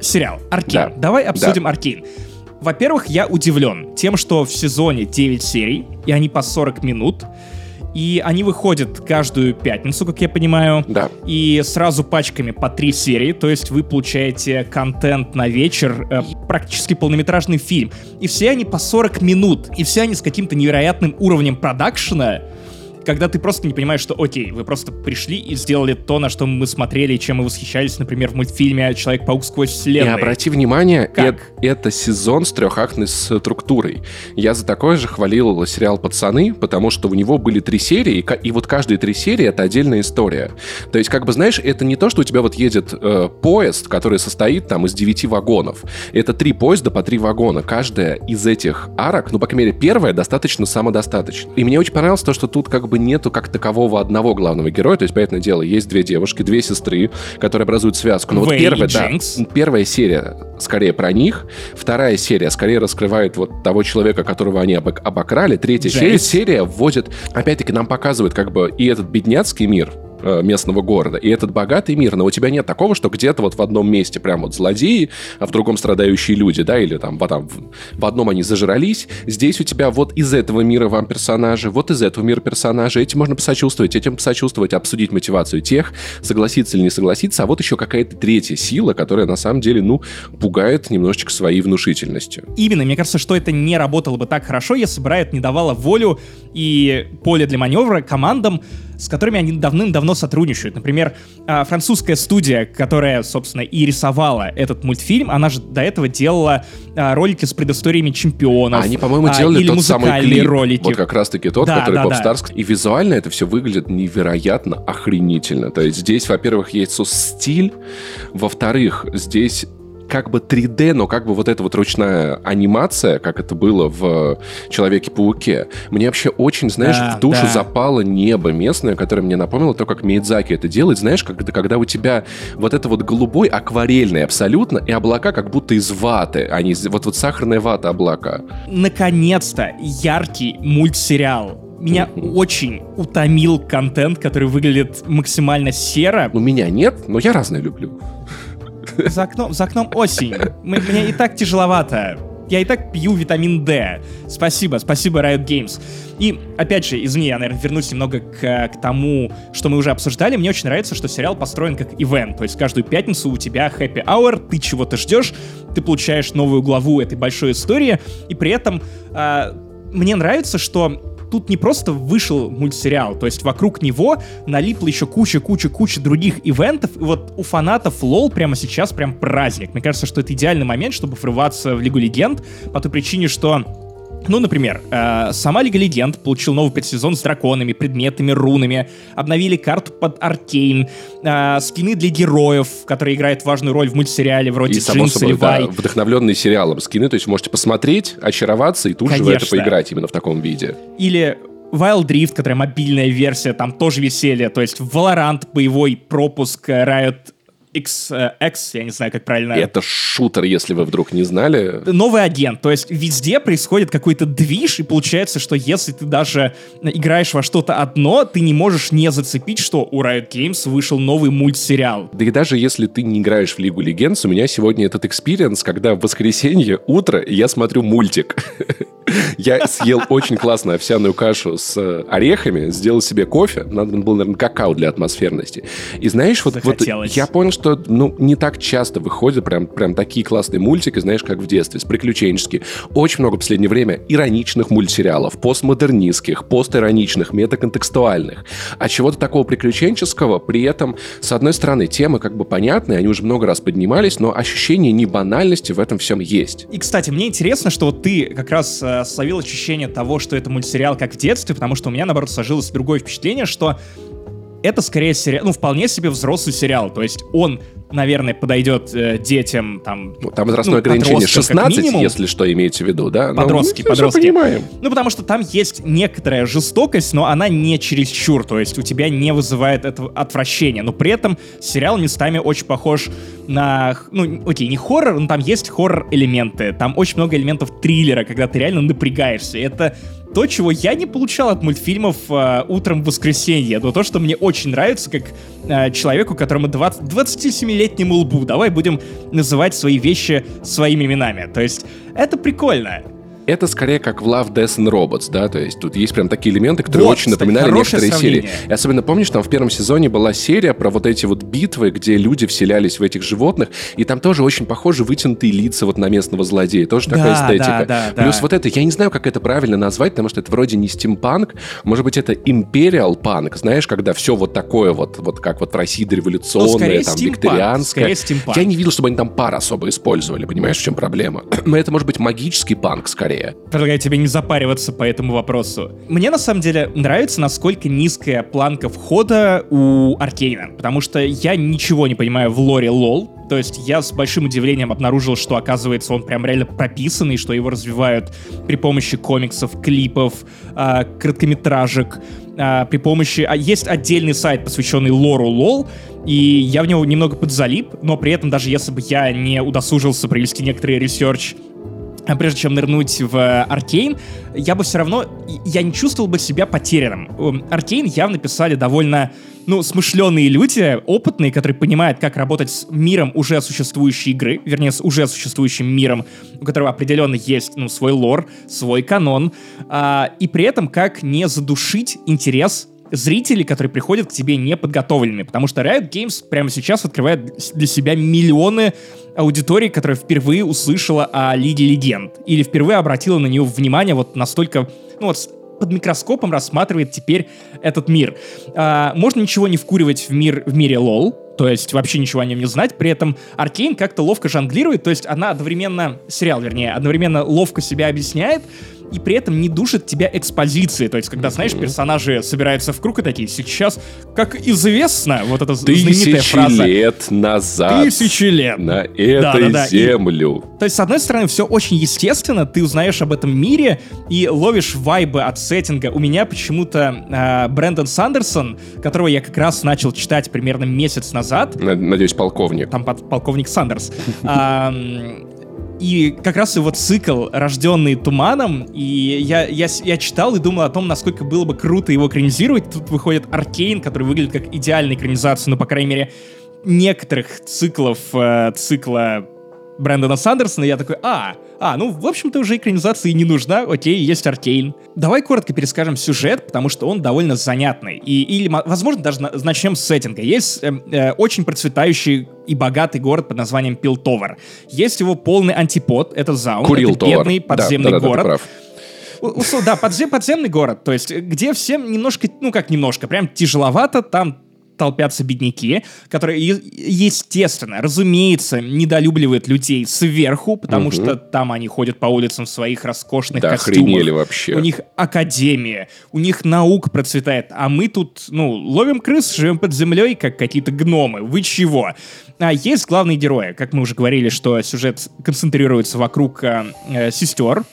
сериал. Аркейн. Да. Давай обсудим да. Аркейн. Во-первых, я удивлен тем, что в сезоне 9 серий, и они по 40 минут, и они выходят каждую пятницу, как я понимаю. Да. И сразу пачками по три серии. То есть вы получаете контент на вечер, э, практически полнометражный фильм. И все они по 40 минут. И все они с каким-то невероятным уровнем продакшена когда ты просто не понимаешь, что окей, вы просто пришли и сделали то, на что мы смотрели, чем мы восхищались, например, в мультфильме «Человек-паук сквозь вселенную». И обрати внимание, как? Это, это сезон с трехактной структурой. Я за такое же хвалил сериал «Пацаны», потому что у него были три серии, и, и вот каждые три серии — это отдельная история. То есть, как бы, знаешь, это не то, что у тебя вот едет э, поезд, который состоит там из девяти вагонов. Это три поезда по три вагона. Каждая из этих арок, ну, по крайней мере, первая достаточно самодостаточна. И мне очень понравилось то, что тут как бы нету как такового одного главного героя. То есть, понятное дело, есть две девушки, две сестры, которые образуют связку. Но вот первая, да, первая серия скорее про них, вторая серия скорее раскрывает вот того человека, которого они обокрали, третья серия, серия вводит, опять-таки нам показывает как бы и этот бедняцкий мир, местного города. И этот богатый мир, но у тебя нет такого, что где-то вот в одном месте прям вот злодеи, а в другом страдающие люди, да, или там, там в одном они зажрались. Здесь у тебя вот из этого мира вам персонажи, вот из этого мира персонажи. Этим можно посочувствовать, этим посочувствовать, обсудить мотивацию тех, согласиться или не согласиться. А вот еще какая-то третья сила, которая на самом деле, ну, пугает немножечко своей внушительностью. Именно, мне кажется, что это не работало бы так хорошо, если бы Riot не давала волю и поле для маневра командам, с которыми они давным-давно сотрудничают. Например, а, французская студия, которая, собственно, и рисовала этот мультфильм, она же до этого делала а, ролики с предысториями чемпионов. Они, по-моему, а, делали тот самый клип. Ролики. Вот как раз-таки тот, да, который да, Popstars. Да. И визуально это все выглядит невероятно охренительно. То есть здесь, во-первых, есть стиль, во-вторых, здесь как бы 3D, но как бы вот эта вот ручная анимация, как это было в Человеке-пауке, мне вообще очень, знаешь, да, в душу да. запало небо местное, которое мне напомнило то, как Миядзаки это делает. Знаешь, когда, когда у тебя вот это вот голубой, акварельный абсолютно, и облака как будто из ваты, а не вот, вот сахарная вата облака. Наконец-то яркий мультсериал меня очень утомил контент, который выглядит максимально серо. У меня нет, но я разное люблю. [laughs] За окном, за окном осень. Мне и так тяжеловато. Я и так пью витамин D. Спасибо, спасибо Riot Games. И, опять же, извини, я, наверное, вернусь немного к, к тому, что мы уже обсуждали. Мне очень нравится, что сериал построен как ивент. То есть каждую пятницу у тебя happy hour, ты чего-то ждешь, ты получаешь новую главу этой большой истории, и при этом э, мне нравится, что тут не просто вышел мультсериал, то есть вокруг него налипло еще куча-куча-куча других ивентов, и вот у фанатов лол прямо сейчас прям праздник. Мне кажется, что это идеальный момент, чтобы врываться в Лигу Легенд, по той причине, что ну, например, э, сама Лига Легенд получил новый предсезон с драконами, предметами, рунами, обновили карту под Аркейн, э, скины для героев, которые играют важную роль в мультсериале, вроде И, само собой, да, вдохновленные сериалом скины, то есть можете посмотреть, очароваться и тут Конечно. же в это поиграть именно в таком виде. Или Wild Rift, которая мобильная версия, там тоже веселье, то есть Valorant, боевой пропуск Riot X, э, X, я не знаю, как правильно. Это шутер, если вы вдруг не знали. Новый агент, то есть везде происходит какой-то движ, и получается, что если ты даже играешь во что-то одно, ты не можешь не зацепить, что у Riot Games вышел новый мультсериал. Да и даже если ты не играешь в Лигу Легенд, у меня сегодня этот experience, когда в воскресенье утро я смотрю мультик. [laughs] Я съел очень классную овсяную кашу с э, орехами, сделал себе кофе, надо было, наверное, какао для атмосферности. И знаешь, вот, вот я понял, что что ну, не так часто выходят прям, прям такие классные мультики, знаешь, как в детстве, с приключенческие. Очень много в последнее время ироничных мультсериалов, постмодернистских, постироничных, метаконтекстуальных. А чего-то такого приключенческого, при этом, с одной стороны, темы как бы понятные, они уже много раз поднимались, но ощущение небанальности в этом всем есть. И, кстати, мне интересно, что вот ты как раз э, словил ощущение того, что это мультсериал как в детстве, потому что у меня, наоборот, сложилось другое впечатление, что это скорее сериал, ну, вполне себе взрослый сериал. То есть он, наверное, подойдет э, детям там... Ну, там возрастное ну, ограничение 16, если что имеете в виду, да? Подростки, ну, подростки. понимаем. Ну, потому что там есть некоторая жестокость, но она не чересчур. То есть у тебя не вызывает это отвращение. Но при этом сериал местами очень похож на... Ну, окей, не хоррор, но там есть хоррор-элементы. Там очень много элементов триллера, когда ты реально напрягаешься. Это то, чего я не получал от мультфильмов э, «Утром в воскресенье», но то, что мне очень нравится, как э, человеку, которому 20, 27-летнему лбу, давай будем называть свои вещи своими именами. То есть это прикольно. Это скорее как в Love, Death and Robots, да, то есть тут есть прям такие элементы, которые вот, очень кстати, напоминали некоторые сравнение. серии. И особенно помнишь, там в первом сезоне была серия про вот эти вот битвы, где люди вселялись в этих животных, и там тоже очень похожи вытянутые лица вот на местного злодея, тоже да, такая эстетика. Да, да, Плюс да. вот это, я не знаю, как это правильно назвать, потому что это вроде не стимпанк, может быть, это империал панк, знаешь, когда все вот такое вот, вот как вот в России дореволюционное, ну, там, викторианское. Я не видел, чтобы они там пар особо использовали, понимаешь, в чем проблема? [clears throat] Но это может быть магический панк скорее. Предлагаю тебе не запариваться по этому вопросу. Мне на самом деле нравится, насколько низкая планка входа у Аркейна, потому что я ничего не понимаю в лоре лол, то есть я с большим удивлением обнаружил, что, оказывается, он прям реально прописанный, что его развивают при помощи комиксов, клипов, э, короткометражек, э, при помощи... А есть отдельный сайт, посвященный лору LoL, и я в него немного подзалип, но при этом даже если бы я не удосужился провести некоторый research прежде чем нырнуть в Arcane, я бы все равно, я не чувствовал бы себя потерянным. Arcane явно писали довольно ну, смышленые люди, опытные, которые понимают, как работать с миром уже существующей игры, вернее, с уже существующим миром, у которого определенно есть, ну, свой лор, свой канон, а, и при этом как не задушить интерес зрителей, которые приходят к тебе неподготовленными, потому что Riot Games прямо сейчас открывает для себя миллионы аудиторий, которая впервые услышала о Лиге Легенд, или впервые обратила на нее внимание вот настолько, ну вот под микроскопом рассматривает теперь этот мир. А, можно ничего не вкуривать в, мир, в мире лол, то есть вообще ничего о нем не знать. При этом Аркейн как-то ловко жонглирует, то есть она одновременно, сериал вернее, одновременно ловко себя объясняет, и при этом не душит тебя экспозиции. То есть, когда, знаешь, персонажи собираются в круг и такие, сейчас, как известно, вот эта знаменитая фраза. Тысячи лет назад. Тысячи лет. На этой да, да, да. землю. И, то есть, с одной стороны, все очень естественно, ты узнаешь об этом мире и ловишь вайбы от сеттинга. У меня почему-то э, Брэндон Сандерсон, которого я как раз начал читать примерно месяц назад. Надеюсь, полковник. Там полковник Сандерс. [laughs] И как раз его цикл, рожденный туманом, и я, я, я читал и думал о том, насколько было бы круто его экранизировать. Тут выходит Аркейн, который выглядит как идеальная экранизация, ну, по крайней мере, некоторых циклов э, цикла Брэндона Сандерсона, я такой, а, а, ну, в общем-то, уже экранизации не нужна, окей, есть Аркейн. Давай коротко перескажем сюжет, потому что он довольно занятный. И, или, возможно, даже начнем с сеттинга. Есть э, э, очень процветающий и богатый город под названием Пилтовар. Есть его полный антипод, это Заун, Курил это бедный подземный да, да, да, город. Да, да, подзем, подземный город, то есть где всем немножко, ну как немножко, прям тяжеловато, там толпятся бедняки, которые, естественно, разумеется, недолюбливают людей сверху, потому угу. что там они ходят по улицам в своих роскошных да, костюмах. вообще. У них академия, у них наука процветает, а мы тут, ну, ловим крыс, живем под землей, как какие-то гномы. Вы чего? А есть главные герои. Как мы уже говорили, что сюжет концентрируется вокруг э, э сестер,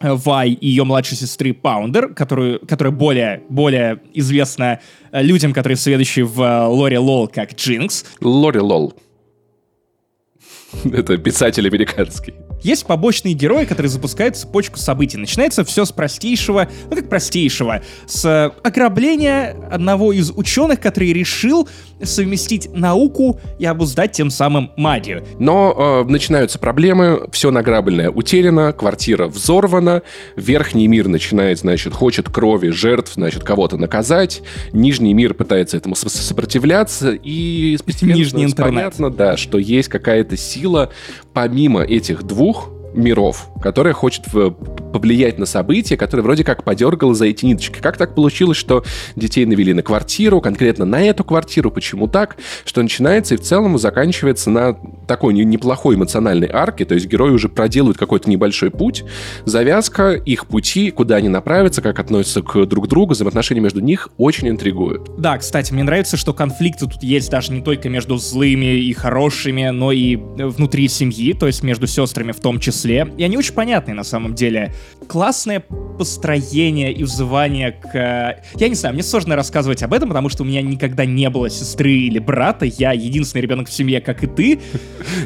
Вай и ее младшей сестры Паундер, которую, которая более, более известна э, людям, которые следующие в э, Лоре Лол как Джинкс. Лори Лол. [laughs] Это писатель американский. Есть побочные герои, которые запускают цепочку событий. Начинается все с простейшего, ну как простейшего, с ограбления одного из ученых, который решил совместить науку и обуздать тем самым магию. Но э, начинаются проблемы, все награбленное утеряно, квартира взорвана, верхний мир начинает, значит, хочет крови, жертв, значит, кого-то наказать, нижний мир пытается этому сопротивляться, и постепенно Нижний интернет. понятно, да, что есть какая-то сила помимо этих двух, миров, которая хочет повлиять на события, которая вроде как подергала за эти ниточки. Как так получилось, что детей навели на квартиру, конкретно на эту квартиру, почему так, что начинается и в целом заканчивается на такой неплохой эмоциональной арке, то есть герои уже проделывают какой-то небольшой путь, завязка, их пути, куда они направятся, как относятся к друг другу, взаимоотношения между них очень интригуют. Да, кстати, мне нравится, что конфликты тут есть даже не только между злыми и хорошими, но и внутри семьи, то есть между сестрами в том числе, и они очень понятные на самом деле. Классное построение и взывание к... Я не знаю, мне сложно рассказывать об этом, потому что у меня никогда не было сестры или брата, я единственный ребенок в семье, как и ты.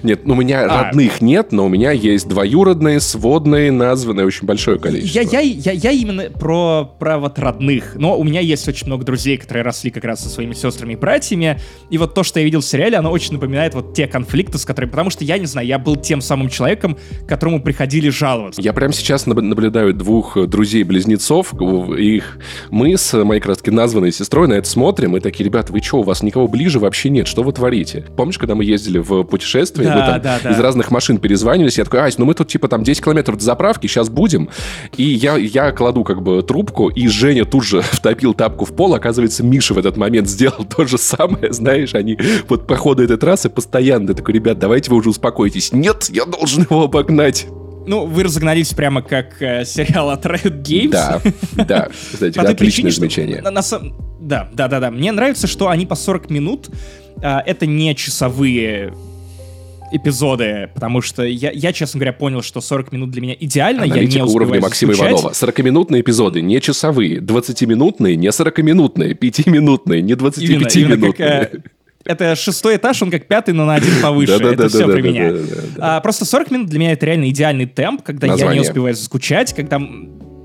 Нет, ну у меня а... родных нет, но у меня есть двоюродные, сводные, названные очень большое количество. Я, я, я, я именно про, про вот родных, но у меня есть очень много друзей, которые росли как раз со своими сестрами и братьями, и вот то, что я видел в сериале, оно очень напоминает вот те конфликты, с которыми... Потому что я не знаю, я был тем самым человеком, к которому приходили жаловаться. Я прямо сейчас наблюдаю двух друзей друзей-близнецов, их мы с моей краски названной сестрой на это смотрим, и такие, ребята, вы что, у вас никого ближе вообще нет, что вы творите? Помнишь, когда мы ездили в путешествие, да, мы там да, да. из разных машин перезванивались, я такой, ась, ну мы тут типа там 10 километров до заправки, сейчас будем. И я, я кладу как бы трубку, и Женя тут же [laughs] втопил тапку в пол, оказывается, Миша в этот момент сделал то же самое, [laughs] знаешь, они вот по ходу этой трассы постоянно, такой, ребят, давайте вы уже успокойтесь. Нет, я должен его обогнать. Ну, вы разогнались прямо как э, сериал от Riot Games. Да, да. Кстати, [laughs] По отличное замечание. На, на, да, да, да, да. Мне нравится, что они по 40 минут. Э, это не часовые эпизоды, потому что я, я, честно говоря, понял, что 40 минут для меня идеально, Аналитика я не уровня Максима скучать. Иванова. 40-минутные эпизоды, не часовые, 20-минутные, не 40-минутные, 5-минутные, не 25-минутные. Это шестой этаж, он как пятый, но на один повыше. Это все про меня. Просто 40 минут для меня это реально идеальный темп, когда я не успеваю заскучать, когда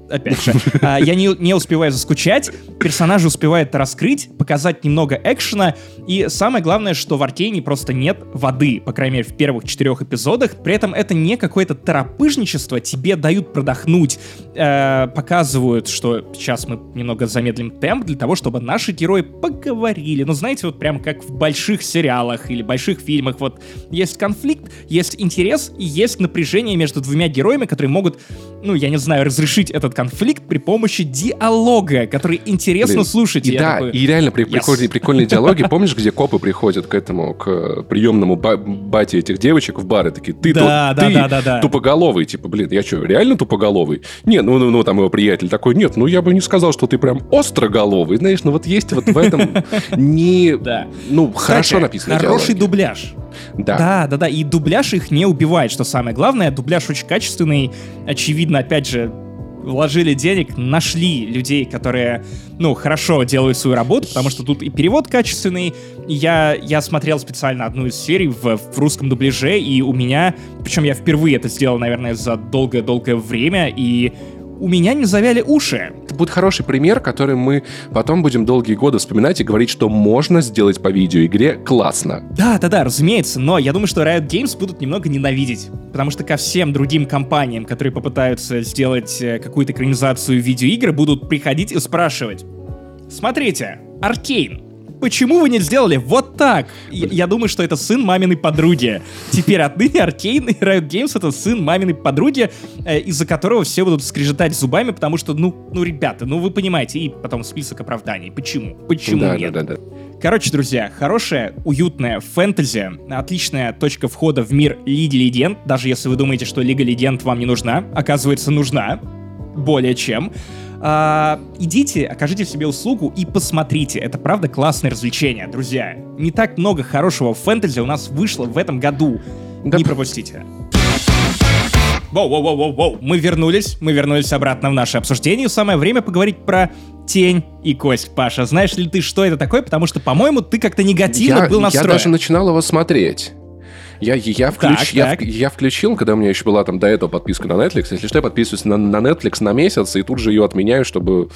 опять же, а, я не, не успеваю заскучать, персонажи успевают раскрыть, показать немного экшена, и самое главное, что в Аркейне просто нет воды, по крайней мере, в первых четырех эпизодах. При этом это не какое-то торопыжничество, тебе дают продохнуть, э, показывают, что сейчас мы немного замедлим темп для того, чтобы наши герои поговорили. Ну, знаете, вот прям как в больших сериалах или больших фильмах, вот есть конфликт, есть интерес и есть напряжение между двумя героями, которые могут, ну, я не знаю, разрешить этот конфликт при помощи диалога, который интересно Блин, слушать. И, да, такой, и реально при, yes. прикольные, прикольные диалоги. [laughs] Помнишь, где копы приходят к этому, к приемному ба- бате этих девочек в бары, такие, ты, да, ту, да, ты да, да, да. тупоголовый. Типа, блин, я что, реально тупоголовый? Нет, ну, ну, ну, там его приятель такой, нет, ну я бы не сказал, что ты прям остроголовый. Знаешь, ну вот есть вот в этом [laughs] не... Ну, хорошо написано Хороший дубляж. Да. Да, да, да. И дубляж их не убивает, что самое главное. Дубляж очень качественный. Очевидно, опять же, вложили денег, нашли людей, которые, ну, хорошо делают свою работу, потому что тут и перевод качественный. Я, я смотрел специально одну из серий в, в русском дубляже, и у меня, причем я впервые это сделал, наверное, за долгое-долгое время, и у меня не завяли уши. Это будет хороший пример, который мы потом будем долгие годы вспоминать и говорить, что можно сделать по видеоигре классно. Да, да, да, разумеется, но я думаю, что Riot Games будут немного ненавидеть, потому что ко всем другим компаниям, которые попытаются сделать э, какую-то экранизацию видеоигры, будут приходить и спрашивать. Смотрите, Аркейн, почему вы не сделали вот так? Я, я думаю, что это сын маминой подруги. Теперь отныне Аркейн и Riot Games это сын маминой подруги, э, из-за которого все будут скрежетать зубами, потому что, ну, ну, ребята, ну вы понимаете, и потом список оправданий. Почему? Почему да, нет? Да, да, да. Короче, друзья, хорошая, уютная фэнтези, отличная точка входа в мир Лиги Легенд, даже если вы думаете, что Лига Легенд вам не нужна, оказывается, нужна, более чем. А, идите, окажите себе услугу и посмотрите. Это правда классное развлечение, друзья. Не так много хорошего фэнтези у нас вышло в этом году. Да. Не пропустите. Воу-воу-воу-воу-воу. Мы вернулись, мы вернулись обратно в наше обсуждение. Самое время поговорить про тень и кость, Паша. Знаешь ли ты, что это такое? Потому что, по-моему, ты как-то негативно я, был настроен. Я даже начинал его смотреть. Я, я, включ, так, я, так. я включил, когда у меня еще была там до этого подписка на Netflix. Если что, я подписываюсь на, на Netflix на месяц и тут же ее отменяю, чтобы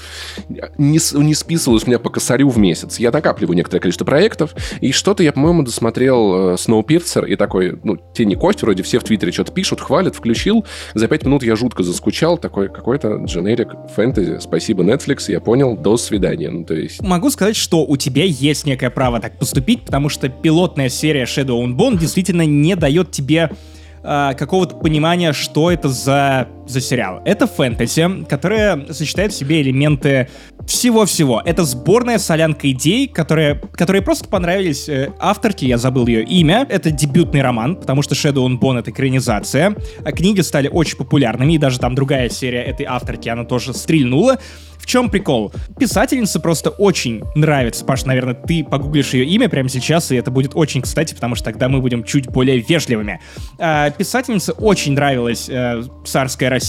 не, не списывалось у меня по косарю в месяц. Я накапливаю некоторое количество проектов. И что-то я, по-моему, досмотрел э, Snowpiercer и такой, ну, тени кость, вроде все в Твиттере что-то пишут, хвалят, включил. За пять минут я жутко заскучал. Такой какой-то дженерик фэнтези. Спасибо, Netflix, я понял. До свидания. Ну, то есть... Могу сказать, что у тебя есть некое право так поступить, потому что пилотная серия Shadow and Bone действительно не дает тебе э, какого-то понимания, что это за, за сериал. Это фэнтези, которая сочетает в себе элементы всего-всего. Это сборная солянка идей, которые, которые просто понравились э, авторке, я забыл ее имя. Это дебютный роман, потому что Shadow on Bone — это экранизация. А книги стали очень популярными, и даже там другая серия этой авторки, она тоже стрельнула. В чем прикол? Писательница просто очень нравится. Паш, наверное, ты погуглишь ее имя прямо сейчас, и это будет очень кстати, потому что тогда мы будем чуть более вежливыми. А, писательнице очень нравилась э, царская Россия,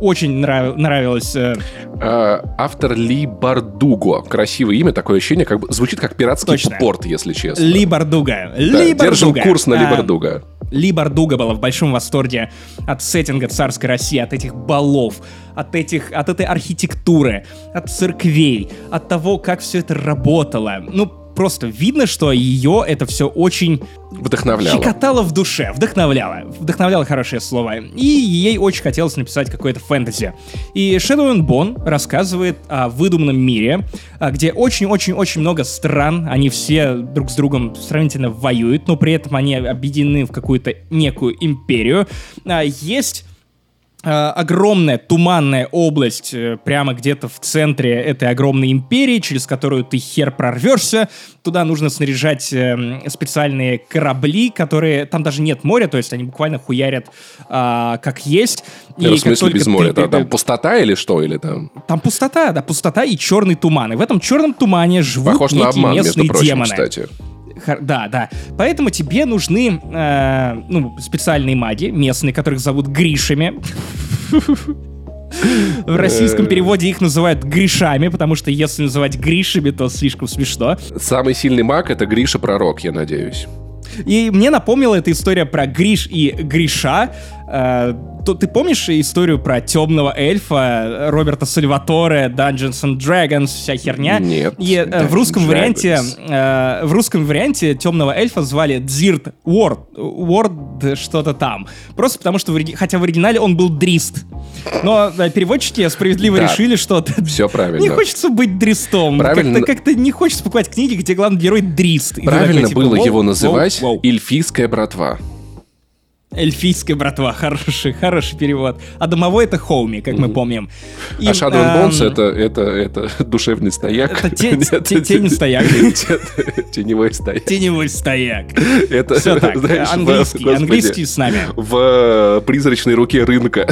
очень нрав... нравилось. Э... А, автор Ли Бардуго. Красивое имя, такое ощущение, как бы звучит как пиратский Точно. порт, если честно. Ли Бардуга. Да, Ли Держим Бардуга. курс на Ли Бардуга. А, Ли Бардуга была в большом восторге от сеттинга царской России, от этих балов, от, этих, от этой архитектуры, от церквей, от того, как все это работало. Ну, просто видно, что ее это все очень вдохновляло. Щекотало в душе, вдохновляло. Вдохновляло хорошее слово. И ей очень хотелось написать какое-то фэнтези. И Shadow and Bone рассказывает о выдуманном мире, а, где очень-очень-очень много стран, они все друг с другом сравнительно воюют, но при этом они объединены в какую-то некую империю. А, есть огромная туманная область э, прямо где-то в центре этой огромной империи, через которую ты хер прорвешься. Туда нужно снаряжать э, специальные корабли, которые... Там даже нет моря, то есть они буквально хуярят а, как есть. И в смысле без моря? Ты... Там пустота или что? Или там... там пустота, да, пустота и черный туман. И в этом черном тумане живут Похож некие на обман, местные прочим, демоны. Кстати. Да, да. Поэтому тебе нужны э, ну, специальные маги, местные, которых зовут Гришами. В российском переводе их называют Гришами, потому что если называть Гришами, то слишком смешно. Самый сильный маг — это Гриша Пророк, я надеюсь. И мне напомнила эта история про Гриш и Гриша. Э, то, ты помнишь историю про темного эльфа Роберта Сальваторе, Dungeons and Dragons, вся херня? Нет. И э, в русском варианте э, в русском варианте темного эльфа звали Дзирт Уорд, Уорд что-то там. Просто потому что, в, хотя в оригинале он был Дрист. Но э, переводчики справедливо да. решили, что все правильно. Не хочется быть Дристом. Правильно. Как-то, как-то не хочется покупать книги, где главный герой Дрист. Правильно такой, типа, было его называть воу, воу. эльфийская братва. Эльфийская братва, хороший, хороший перевод. А домовой это Хоуми, как мы помним. И, а Shadow and Bones это, это, это душевный стояк. Это те, [laughs] те, тень [laughs] стояк. Теневой стояк. Теневой стояк. Это, Все так, знаешь, английский, в, английский с нами. В призрачной руке рынка.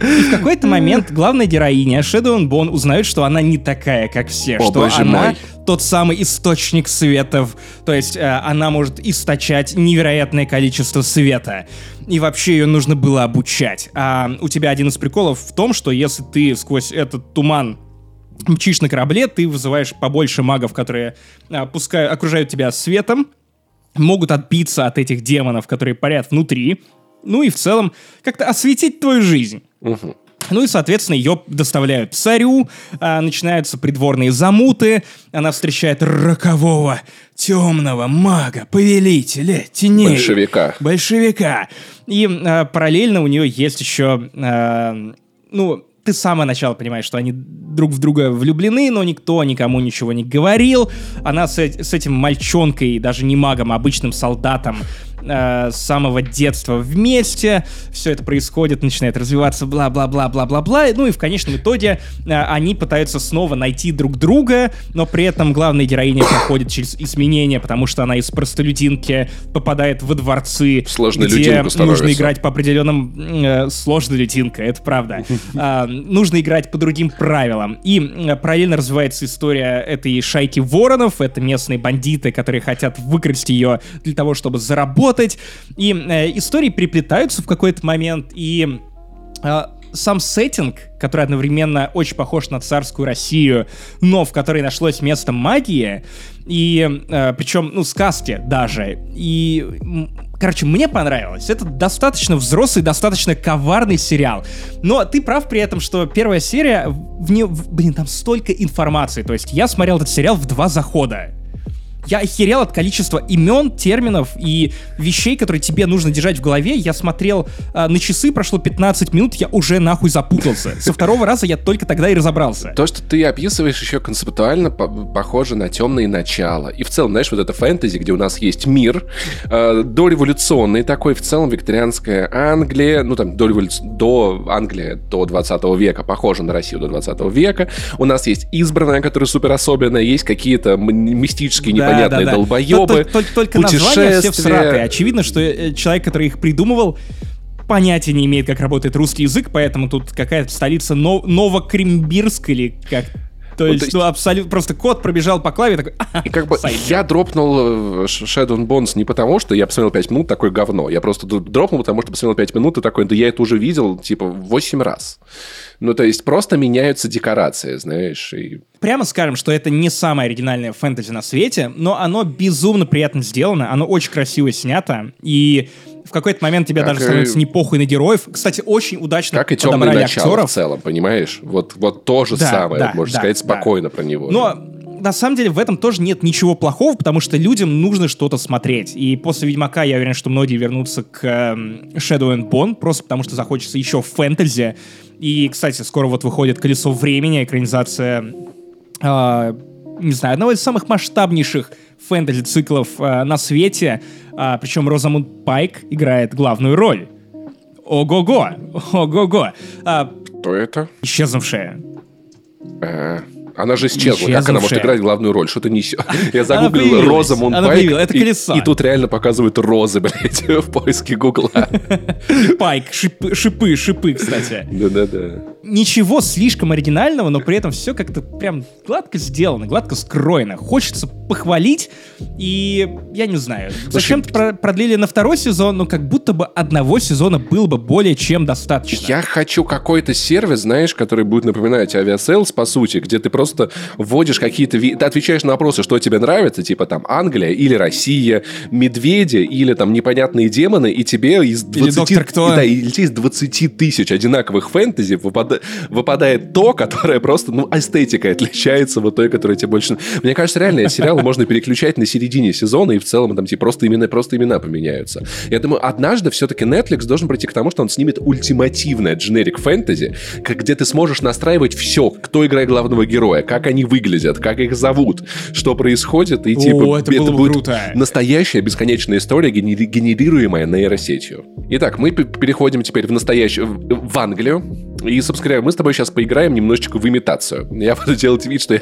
И в какой-то момент главная героиня Shadow and Bone узнает, что она не такая, как все, О, что она мой. Тот самый источник светов, то есть э, она может источать невероятное количество света. И вообще ее нужно было обучать. А у тебя один из приколов в том, что если ты сквозь этот туман мчишь на корабле, ты вызываешь побольше магов, которые а, пускай, окружают тебя светом, могут отбиться от этих демонов, которые парят внутри, ну и в целом как-то осветить твою жизнь. Угу. Ну и, соответственно, ее доставляют царю, а, начинаются придворные замуты, она встречает рокового темного мага, повелителя теней. Большевика. Большевика. И а, параллельно у нее есть еще, а, ну, ты с самого начала понимаешь, что они друг в друга влюблены, но никто никому ничего не говорил. Она с, с этим мальчонкой, даже не магом, а обычным солдатом, э, с самого детства вместе, все это происходит, начинает развиваться, бла-бла-бла-бла-бла-бла, ну и в конечном итоге э, они пытаются снова найти друг друга, но при этом главная героиня проходит через изменения, потому что она из простолюдинки попадает во дворцы, Сложная где нужно играть по определенным... Э, сложная лютинка, это правда. Э, [laughs] нужно играть по другим правилам. И э, параллельно развивается история этой шайки воронов, это местные бандиты, которые хотят выкрасть ее для того, чтобы заработать работать, и э, истории переплетаются в какой-то момент, и э, сам сеттинг, который одновременно очень похож на царскую Россию, но в которой нашлось место магии, и э, причем, ну, сказки даже, и Короче, мне понравилось. Это достаточно взрослый, достаточно коварный сериал. Но ты прав при этом, что первая серия, в нее, блин, там столько информации. То есть я смотрел этот сериал в два захода. Я охерел от количества имен, терминов и вещей, которые тебе нужно держать в голове. Я смотрел э, на часы, прошло 15 минут, я уже нахуй запутался. Со второго раза я только тогда и разобрался. То, что ты описываешь еще концептуально, по похоже на темные начала. И в целом, знаешь, вот это фэнтези, где у нас есть мир, э, дореволюционный такой, в целом викторианская Англия, ну там до, револю... до Англии до 20 века, похоже на Россию до 20 века. У нас есть избранная, которая супер особенная, есть какие-то мистические да, непонятные да, да. долбоебы. Только, только названия все всратые. Очевидно, что э, человек, который их придумывал, понятия не имеет, как работает русский язык, поэтому тут какая-то столица Нов- Новокрембирск или как То есть, есть, ну, абсолютно, просто кот пробежал по клаве, такой... И как бы я дропнул э, Shadow Bones не потому, что я посмотрел 5 минут, такое говно. Я просто дропнул, потому что посмотрел 5 минут и такой, да я это уже видел, типа, 8 раз. Ну, то есть просто меняются декорации, знаешь. И... Прямо скажем, что это не самое оригинальное фэнтези на свете, но оно безумно приятно сделано, оно очень красиво снято, и в какой-то момент тебе как даже и... становится не похуй на героев. Кстати, очень удачно Как и темное начало актеров. в целом, понимаешь? Вот, вот то же да, самое, да, можно да, сказать да. спокойно про него. Но на самом деле в этом тоже нет ничего плохого, потому что людям нужно что-то смотреть. И после Ведьмака я уверен, что многие вернутся к э, Shadow and Bone, просто потому что захочется еще фэнтези. И, кстати, скоро вот выходит «Колесо времени», экранизация, э, не знаю, одного из самых масштабнейших фэнтези-циклов э, на свете. Э, причем Розамунд Пайк играет главную роль. Ого-го! Ого-го! А, Кто это? Исчезнувшая. А, она же исчезла. Как она может играть главную роль? Что-то не... [laughs] Я загуглил Роза Мунпайк. Это колесо. И, и тут реально показывают розы, [laughs] блядь, в поиске Гугла. [laughs] Пайк, шипы, шипы, шипы, кстати. Да-да-да. Ничего слишком оригинального, но при этом все как-то прям гладко сделано, гладко скроено. Хочется похвалить, и я не знаю, зачем-то продлили на второй сезон, но как будто бы одного сезона было бы более чем достаточно. Я хочу какой-то сервис, знаешь, который будет напоминать Aviasales, по сути, где ты просто вводишь какие-то... Ты отвечаешь на вопросы, что тебе нравится, типа там Англия или Россия, медведи или там непонятные демоны, и тебе из 20... Или кто? Да, или из 20 тысяч одинаковых фэнтези выпада... выпадает то, которое просто, ну, эстетикой отличается вот той, которая тебе больше... Мне кажется, реально, сериалы можно переключать на середине сезона, и в целом там типа просто имена, просто имена поменяются. Я думаю, однажды все-таки Netflix должен прийти к тому, что он снимет ультимативное дженерик фэнтези, где ты сможешь настраивать все, кто играет главного героя, героя, как они выглядят, как их зовут, что происходит, и типа О, это, это будет круто. настоящая бесконечная история, генерируемая нейросетью. Итак, мы переходим теперь в настоящую, в Англию, и, собственно говоря, мы с тобой сейчас поиграем немножечко в имитацию. Я [laughs] буду делать вид, что я,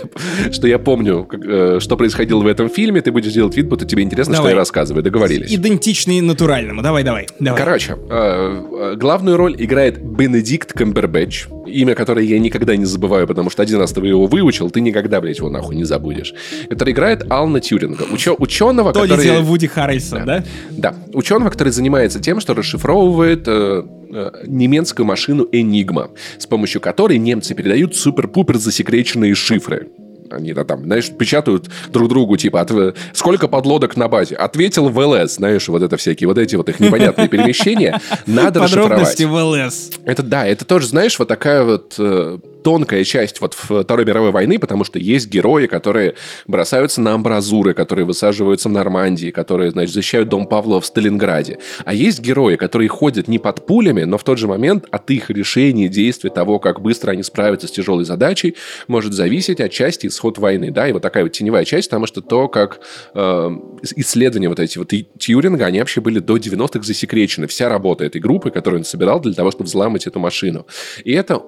что я помню, как, э, что происходило в этом фильме, ты будешь делать вид, будто тебе интересно, давай. что я рассказываю. Договорились. Идентичный натуральному. Давай, давай. давай. Короче, э, э, главную роль играет Бенедикт Камбербэтч, имя которое я никогда не забываю, потому что один раз ты его выучил, ты никогда, блядь, его нахуй не забудешь. Который играет Ална Тюринга, учё, ученого, То который... ли дело Вуди Харрельсон, да? Да, ученого, который занимается тем, что расшифровывает э, э, немецкую машину Enigma, с помощью которой немцы передают супер-пупер засекреченные шифры. Они да, там, знаешь, печатают друг другу, типа, от, сколько подлодок на базе? Ответил в ЛС, знаешь, вот это всякие, вот эти вот их непонятные [laughs] перемещения. Надо расшифровать. Подробности в ЛС. Это да, это тоже, знаешь, вот такая вот э, тонкая часть вот Второй мировой войны, потому что есть герои, которые бросаются на амбразуры, которые высаживаются в Нормандии, которые, значит, защищают дом Павлова в Сталинграде. А есть герои, которые ходят не под пулями, но в тот же момент от их решений, действий, того, как быстро они справятся с тяжелой задачей, может зависеть отчасти исход войны. Да, и вот такая вот теневая часть, потому что то, как э, исследования вот эти вот Тьюринга, они вообще были до 90-х засекречены. Вся работа этой группы, которую он собирал для того, чтобы взломать эту машину. И это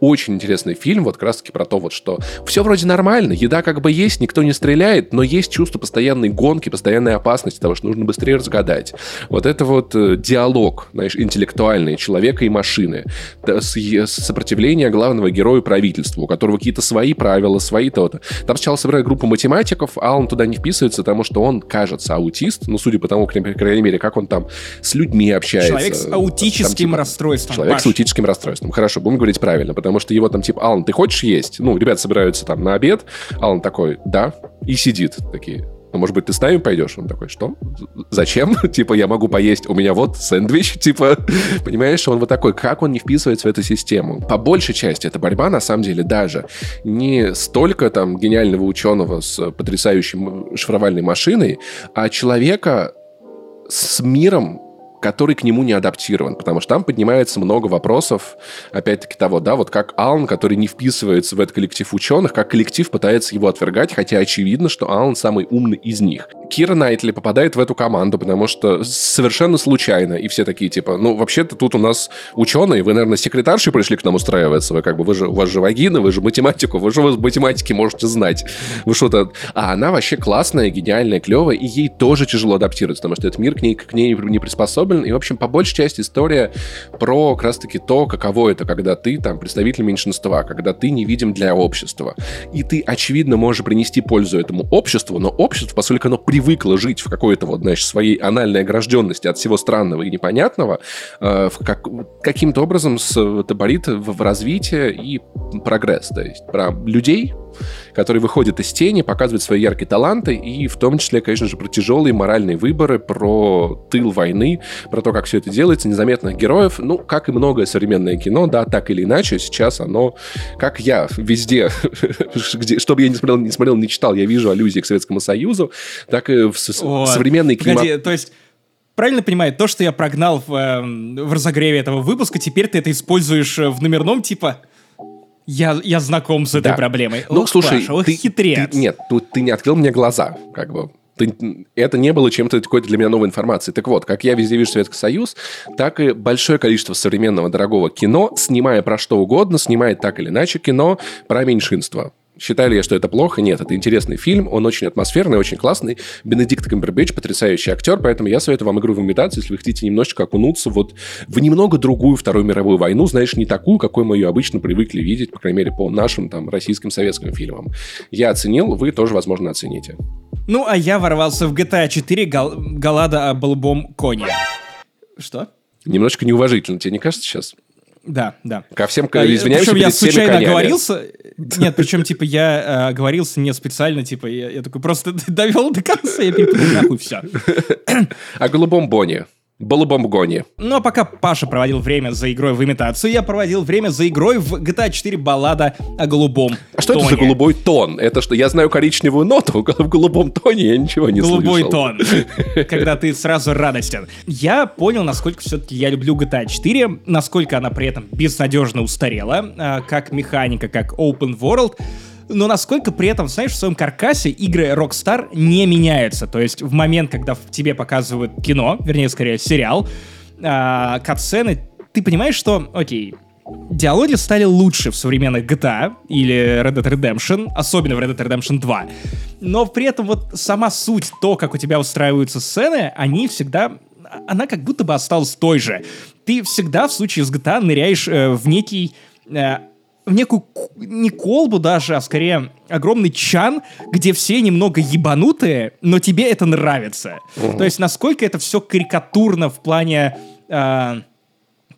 очень интересный фильм, вот как раз-таки про то, вот что все вроде нормально, еда как бы есть, никто не стреляет, но есть чувство постоянной гонки, постоянной опасности того, что нужно быстрее разгадать. Вот это вот э, диалог, знаешь, интеллектуальный человека и машины, с, сопротивление главного героя правительству, у которого какие-то свои правила, свои то-то. Там сначала собирают группу математиков, а он туда не вписывается, потому что он, кажется, аутист, ну, судя по тому, по крайней мере, как он там с людьми общается. Человек с аутическим там, типа, расстройством. Человек Паш. с аутическим расстройством. Хорошо, будем говорить правильно, потому потому что его там типа, Алан, ты хочешь есть? Ну, ребята собираются там на обед, Алан такой, да, и сидит такие. Ну, может быть, ты с нами пойдешь? Он такой, что? Зачем? [laughs] типа, я могу поесть, у меня вот сэндвич, [laughs] типа, понимаешь, он вот такой, как он не вписывается в эту систему? По большей части эта борьба, на самом деле, даже не столько там гениального ученого с потрясающей шифровальной машиной, а человека с миром, который к нему не адаптирован, потому что там поднимается много вопросов, опять-таки того, да, вот как Алан, который не вписывается в этот коллектив ученых, как коллектив пытается его отвергать, хотя очевидно, что Алан самый умный из них. Кира Найтли попадает в эту команду, потому что совершенно случайно, и все такие, типа, ну, вообще-то тут у нас ученые, вы, наверное, секретарши пришли к нам устраиваться, вы как бы, вы же, у вас же вагина, вы же математику, вы же вы математики можете знать, вы что-то... А она вообще классная, гениальная, клевая, и ей тоже тяжело адаптироваться, потому что этот мир к ней, к ней не приспособлен, Чернобыль. И, в общем, по большей части история про как раз-таки то, каково это, когда ты там представитель меньшинства, когда ты невидим для общества. И ты, очевидно, можешь принести пользу этому обществу, но общество, поскольку оно привыкло жить в какой-то вот, знаешь, своей анальной огражденности от всего странного и непонятного, э, как, каким-то образом с, таборит в, в развитие и прогресс. То есть про людей, который выходит из тени, показывает свои яркие таланты, и в том числе, конечно же, про тяжелые моральные выборы, про тыл войны, про то, как все это делается, незаметных героев. Ну, как и многое современное кино, да, так или иначе, сейчас оно, как я везде, [laughs] где, чтобы я не смотрел, не смотрел, не читал, я вижу аллюзии к Советскому Союзу, так и в, О, современный кино. То есть правильно понимаю, то, что я прогнал в, э, в разогреве этого выпуска, теперь ты это используешь э, в номерном, типа, я, я знаком с этой да. проблемой. Ну, Ох, слушай, Паша, ты, хитрец. Ты, нет, тут ты не открыл мне глаза, как бы. Ты, это не было чем-то какой-то для меня новой информацией. Так вот, как я везде вижу Советский Союз, так и большое количество современного дорогого кино, снимая про что угодно, снимает так или иначе кино про меньшинство. Считали я, что это плохо? Нет, это интересный фильм, он очень атмосферный, очень классный. Бенедикт Камбербэтч потрясающий актер, поэтому я советую вам игру в имитацию, если вы хотите немножечко окунуться вот в немного другую Вторую мировую войну, знаешь, не такую, какой мы ее обычно привыкли видеть, по крайней мере, по нашим там российским советским фильмам. Я оценил, вы тоже, возможно, оцените. Ну, а я ворвался в GTA 4 гал- Галада о голубом коне. Что? Немножечко неуважительно, тебе не кажется сейчас? Да, да. Ко всем а, извиняемся Причем я случайно оговорился. Нет, причем, типа, я э, оговорился не специально, типа, я, я такой просто [laughs] довел до конца, я перепутал нахуй все. О голубом боне. Балабамгоне. Ну а пока Паша проводил время за игрой в имитацию, я проводил время за игрой в GTA 4 баллада о голубом А что тоне. это за голубой тон? Это что, я знаю коричневую ноту, [laughs] в голубом тоне я ничего не голубой слышал. Голубой тон, [laughs] когда ты сразу радостен. Я понял, насколько все-таки я люблю GTA 4, насколько она при этом безнадежно устарела, а, как механика, как open world, но насколько при этом, знаешь, в своем каркасе игры Rockstar не меняются. То есть в момент, когда в тебе показывают кино, вернее, скорее, сериал, э, катсцены, ты понимаешь, что, окей, диалоги стали лучше в современных GTA или Red Dead Redemption, особенно в Red Dead Redemption 2. Но при этом вот сама суть, то, как у тебя устраиваются сцены, они всегда она как будто бы осталась той же. Ты всегда в случае с GTA ныряешь э, в некий э, в некую, не колбу даже, а скорее огромный чан, где все немного ебанутые, но тебе это нравится. Угу. То есть насколько это все карикатурно в плане... Э,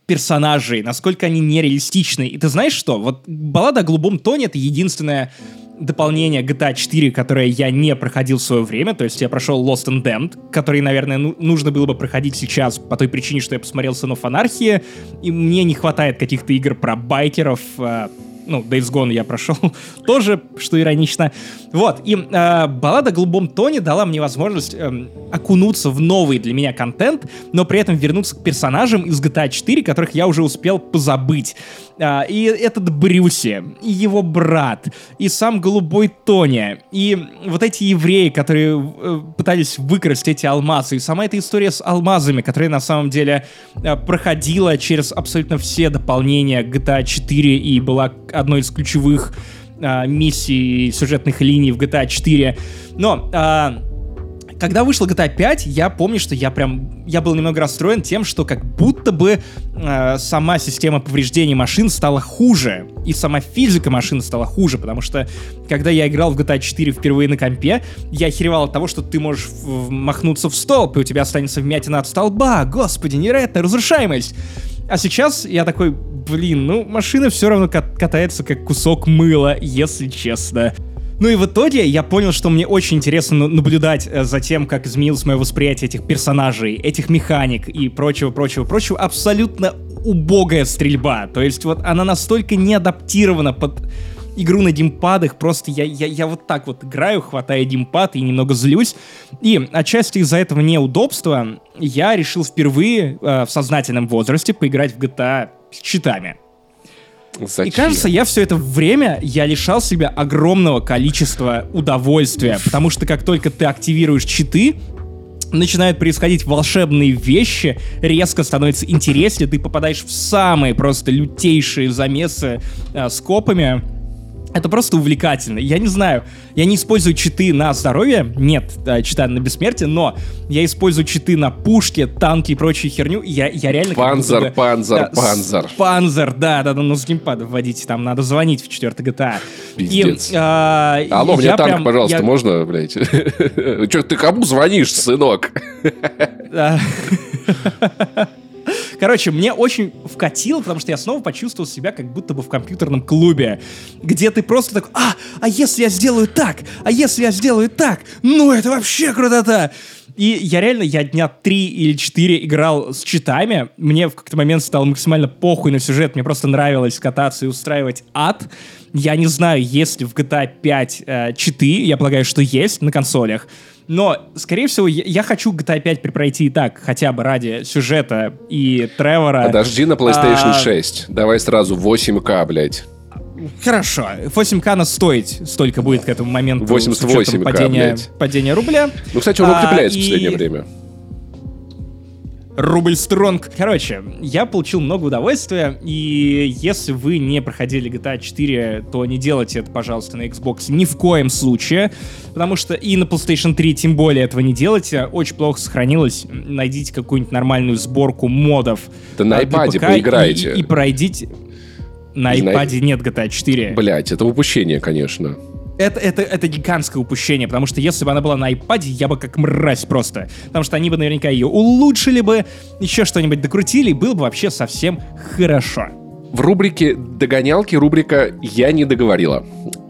персонажей, насколько они нереалистичны. И ты знаешь что? Вот баллада о голубом тоне — это единственное дополнение GTA 4, которое я не проходил в свое время, то есть я прошел Lost and Damned, который, наверное, ну, нужно было бы проходить сейчас по той причине, что я посмотрел Сынов Анархии, и мне не хватает каких-то игр про байкеров, э, ну, Days Gone я прошел [laughs] тоже, что иронично. Вот, и э, баллада о голубом тоне дала мне возможность э, окунуться в новый для меня контент, но при этом вернуться к персонажам из GTA 4, которых я уже успел позабыть. Э, и этот Брюси, и его брат, и сам голубой Тони, и вот эти евреи, которые э, пытались выкрасть эти алмазы, и сама эта история с алмазами, которая на самом деле э, проходила через абсолютно все дополнения GTA 4 и была одной из ключевых э, миссий сюжетных линий в GTA 4. Но э, когда вышла GTA 5, я помню, что я прям, я был немного расстроен тем, что как будто бы э, сама система повреждений машин стала хуже, и сама физика машин стала хуже, потому что когда я играл в GTA 4 впервые на компе, я охеревал от того, что ты можешь махнуться в столб, и у тебя останется вмятина от столба, господи, невероятная разрушаемость. А сейчас я такой, блин, ну машина все равно катается как кусок мыла, если честно. Ну и в итоге я понял, что мне очень интересно наблюдать э, за тем, как изменилось мое восприятие этих персонажей, этих механик и прочего, прочего, прочего. Абсолютно убогая стрельба. То есть вот она настолько не адаптирована под игру на димпадах, просто я, я, я вот так вот играю, хватая димпад и немного злюсь. И отчасти из-за этого неудобства я решил впервые э, в сознательном возрасте поиграть в GTA с читами. Зачем? И кажется, я все это время я лишал себя огромного количества удовольствия, потому что как только ты активируешь читы, начинают происходить волшебные вещи, резко становится интереснее, ты попадаешь в самые просто лютейшие замесы э, с копами, Это просто увлекательно. Я не знаю, я не использую читы на здоровье, нет, чита на бессмертие, но я использую читы на пушки, танки и прочую херню. Я, я реально... Панзер, бы, панзер, да, панзер. Панзер, да, да, да, ну с геймпада вводите, там надо звонить в 4 GTA. Пиздец. И, а, Алло, мне танк, прям, пожалуйста, я... можно, блядь? [laughs] Че, ты кому звонишь, сынок? [laughs] Короче, мне очень вкатило, потому что я снова почувствовал себя как будто бы в компьютерном клубе, где ты просто так, а, а если я сделаю так, а если я сделаю так, ну это вообще крутота. И я реально, я дня три или четыре играл с читами. Мне в какой-то момент стало максимально похуй на сюжет. Мне просто нравилось кататься и устраивать ад. Я не знаю, есть ли в GTA 5 э, читы. Я полагаю, что есть на консолях. Но, скорее всего, я, я хочу GTA 5 пройти и так, хотя бы ради сюжета и Тревора. Подожди на PlayStation а... 6. Давай сразу 8К, блядь. Хорошо. 8К нас стоить столько будет к этому моменту. 88К, падения, падения рубля. Ну, кстати, он укрепляется а, в последнее время. Рубль стронг. Короче, я получил много удовольствия, и если вы не проходили GTA 4, то не делайте это, пожалуйста, на Xbox ни в коем случае, потому что и на PlayStation 3 тем более этого не делайте, очень плохо сохранилось. Найдите какую-нибудь нормальную сборку модов. Да на iPad поиграете. И, и пройдите... На iPad нет GTA 4. Блять, это упущение, конечно это, это, это гигантское упущение, потому что если бы она была на iPad, я бы как мразь просто. Потому что они бы наверняка ее улучшили бы, еще что-нибудь докрутили, и было бы вообще совсем хорошо. В рубрике «Догонялки» рубрика «Я не договорила».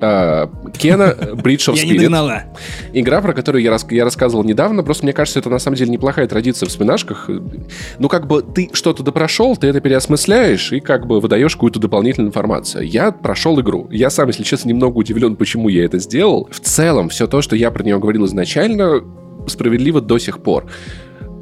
А, Кена Bridge of Spirit. Я не догнала. Игра, про которую я, рас, я рассказывал недавно, просто мне кажется, это на самом деле неплохая традиция в вспоминашках. Ну, как бы ты что-то допрошел, ты это переосмысляешь и как бы выдаешь какую-то дополнительную информацию. Я прошел игру. Я сам, если честно, немного удивлен, почему я это сделал. В целом, все то, что я про нее говорил изначально, справедливо до сих пор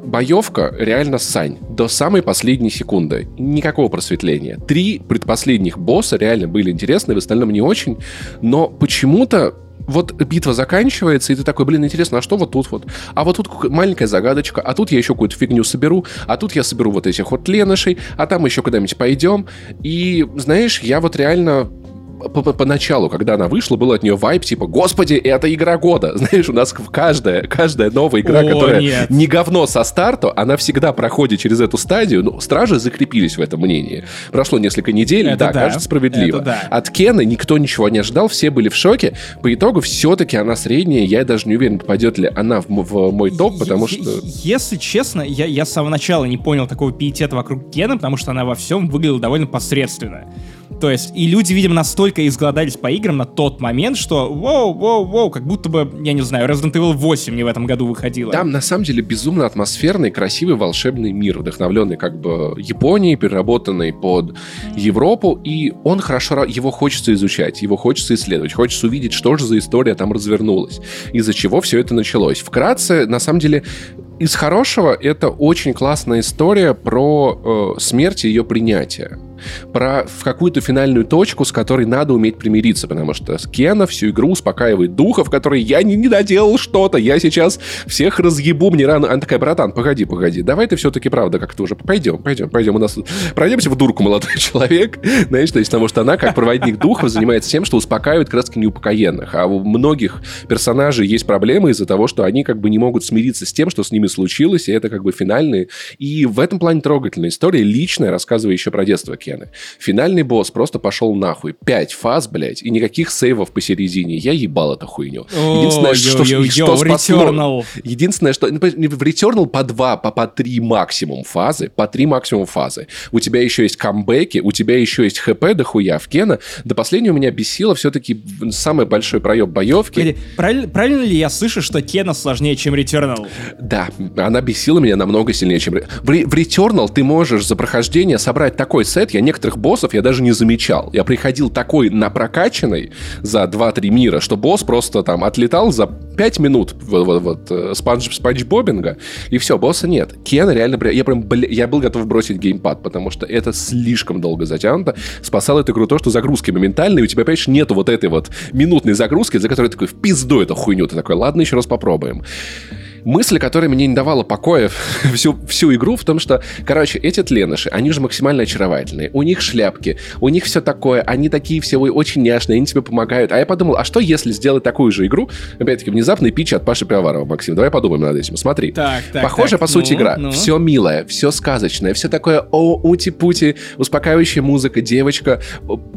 боевка реально сань. До самой последней секунды. Никакого просветления. Три предпоследних босса реально были интересны, в остальном не очень. Но почему-то вот битва заканчивается, и ты такой, блин, интересно, а что вот тут вот? А вот тут маленькая загадочка, а тут я еще какую-то фигню соберу, а тут я соберу вот этих вот ленышей, а там еще куда-нибудь пойдем. И, знаешь, я вот реально поначалу, когда она вышла, был от нее вайп, типа, господи, это игра года. [laughs] Знаешь, у нас каждая, каждая новая игра, О, которая нет. не говно со старту, она всегда проходит через эту стадию. Ну, стражи закрепились в этом мнении. Прошло несколько недель, это да, да, кажется справедливо. Это да. От Кена никто ничего не ожидал, все были в шоке. По итогу все-таки она средняя, я даже не уверен, попадет ли она в, в мой топ, потому что... Если честно, я, я с самого начала не понял такого пиетета вокруг Кена, потому что она во всем выглядела довольно посредственно. То есть, и люди, видимо, настолько изголодались по играм на тот момент, что воу, воу, воу, как будто бы, я не знаю, Resident Evil 8 не в этом году выходила. Там, на самом деле, безумно атмосферный, красивый, волшебный мир, вдохновленный как бы Японией, переработанный под Европу, и он хорошо, его хочется изучать, его хочется исследовать, хочется увидеть, что же за история там развернулась, из-за чего все это началось. Вкратце, на самом деле, из хорошего это очень классная история про э, смерть и ее принятие про в какую-то финальную точку, с которой надо уметь примириться, потому что Кена всю игру успокаивает духов, которые я не, не доделал что-то, я сейчас всех разъебу, мне рано... Она такая, братан, погоди, погоди, давай ты все-таки правда как-то уже пойдем, пойдем, пойдем, у нас пройдемся в дурку, молодой [laughs] человек, знаешь, то есть потому что она, как проводник духов, занимается тем, что успокаивает краски неупокоенных, а у многих персонажей есть проблемы из-за того, что они как бы не могут смириться с тем, что с ними случилось, и это как бы финальные. И в этом плане трогательная история, личная, рассказывая еще про детство Кена Кены. Финальный босс просто пошел нахуй. Пять фаз, блядь, и никаких сейвов посередине. Я ебал эту хуйню. Единственное, что, [laughs] что спасло... Единственное, что... В Returnal по два, по, по три максимум фазы. По три максимум фазы. У тебя еще есть камбэки, у тебя еще есть хп дохуя в Кена. До последнего меня бесило все-таки самый большой проеб боевки. Правильно, правильно ли я слышу, что Кена сложнее, чем Returnal? Да, она бесила меня намного сильнее, чем... В, в Returnal ты можешь за прохождение собрать такой сет, я некоторых боссов я даже не замечал. Я приходил такой напрокачанный за 2-3 мира, что босс просто там отлетал за 5 минут вот, вот, вот э, спанч, спанч Бобинга, и все, босса нет. Кен реально, я прям, я был готов бросить геймпад, потому что это слишком долго затянуто. Спасал эту игру то, что загрузки моментальные, у тебя, понимаешь, нету вот этой вот минутной загрузки, за которой такой, в пизду эту хуйню. Ты такой, ладно, еще раз попробуем. Мысль, которая мне не давала покоя [laughs] всю, всю игру, в том, что, короче, эти тленыши, они же максимально очаровательные. У них шляпки, у них все такое, они такие все очень няшные, они тебе помогают. А я подумал, а что если сделать такую же игру? Опять-таки, внезапный пич от Паши Пивоварова, Максим. Давай подумаем над этим. Смотри. Так, так, Похоже, так, по сути, ну, игра. Ну. Все милое, все сказочное, все такое о ути-пути, успокаивающая музыка, девочка,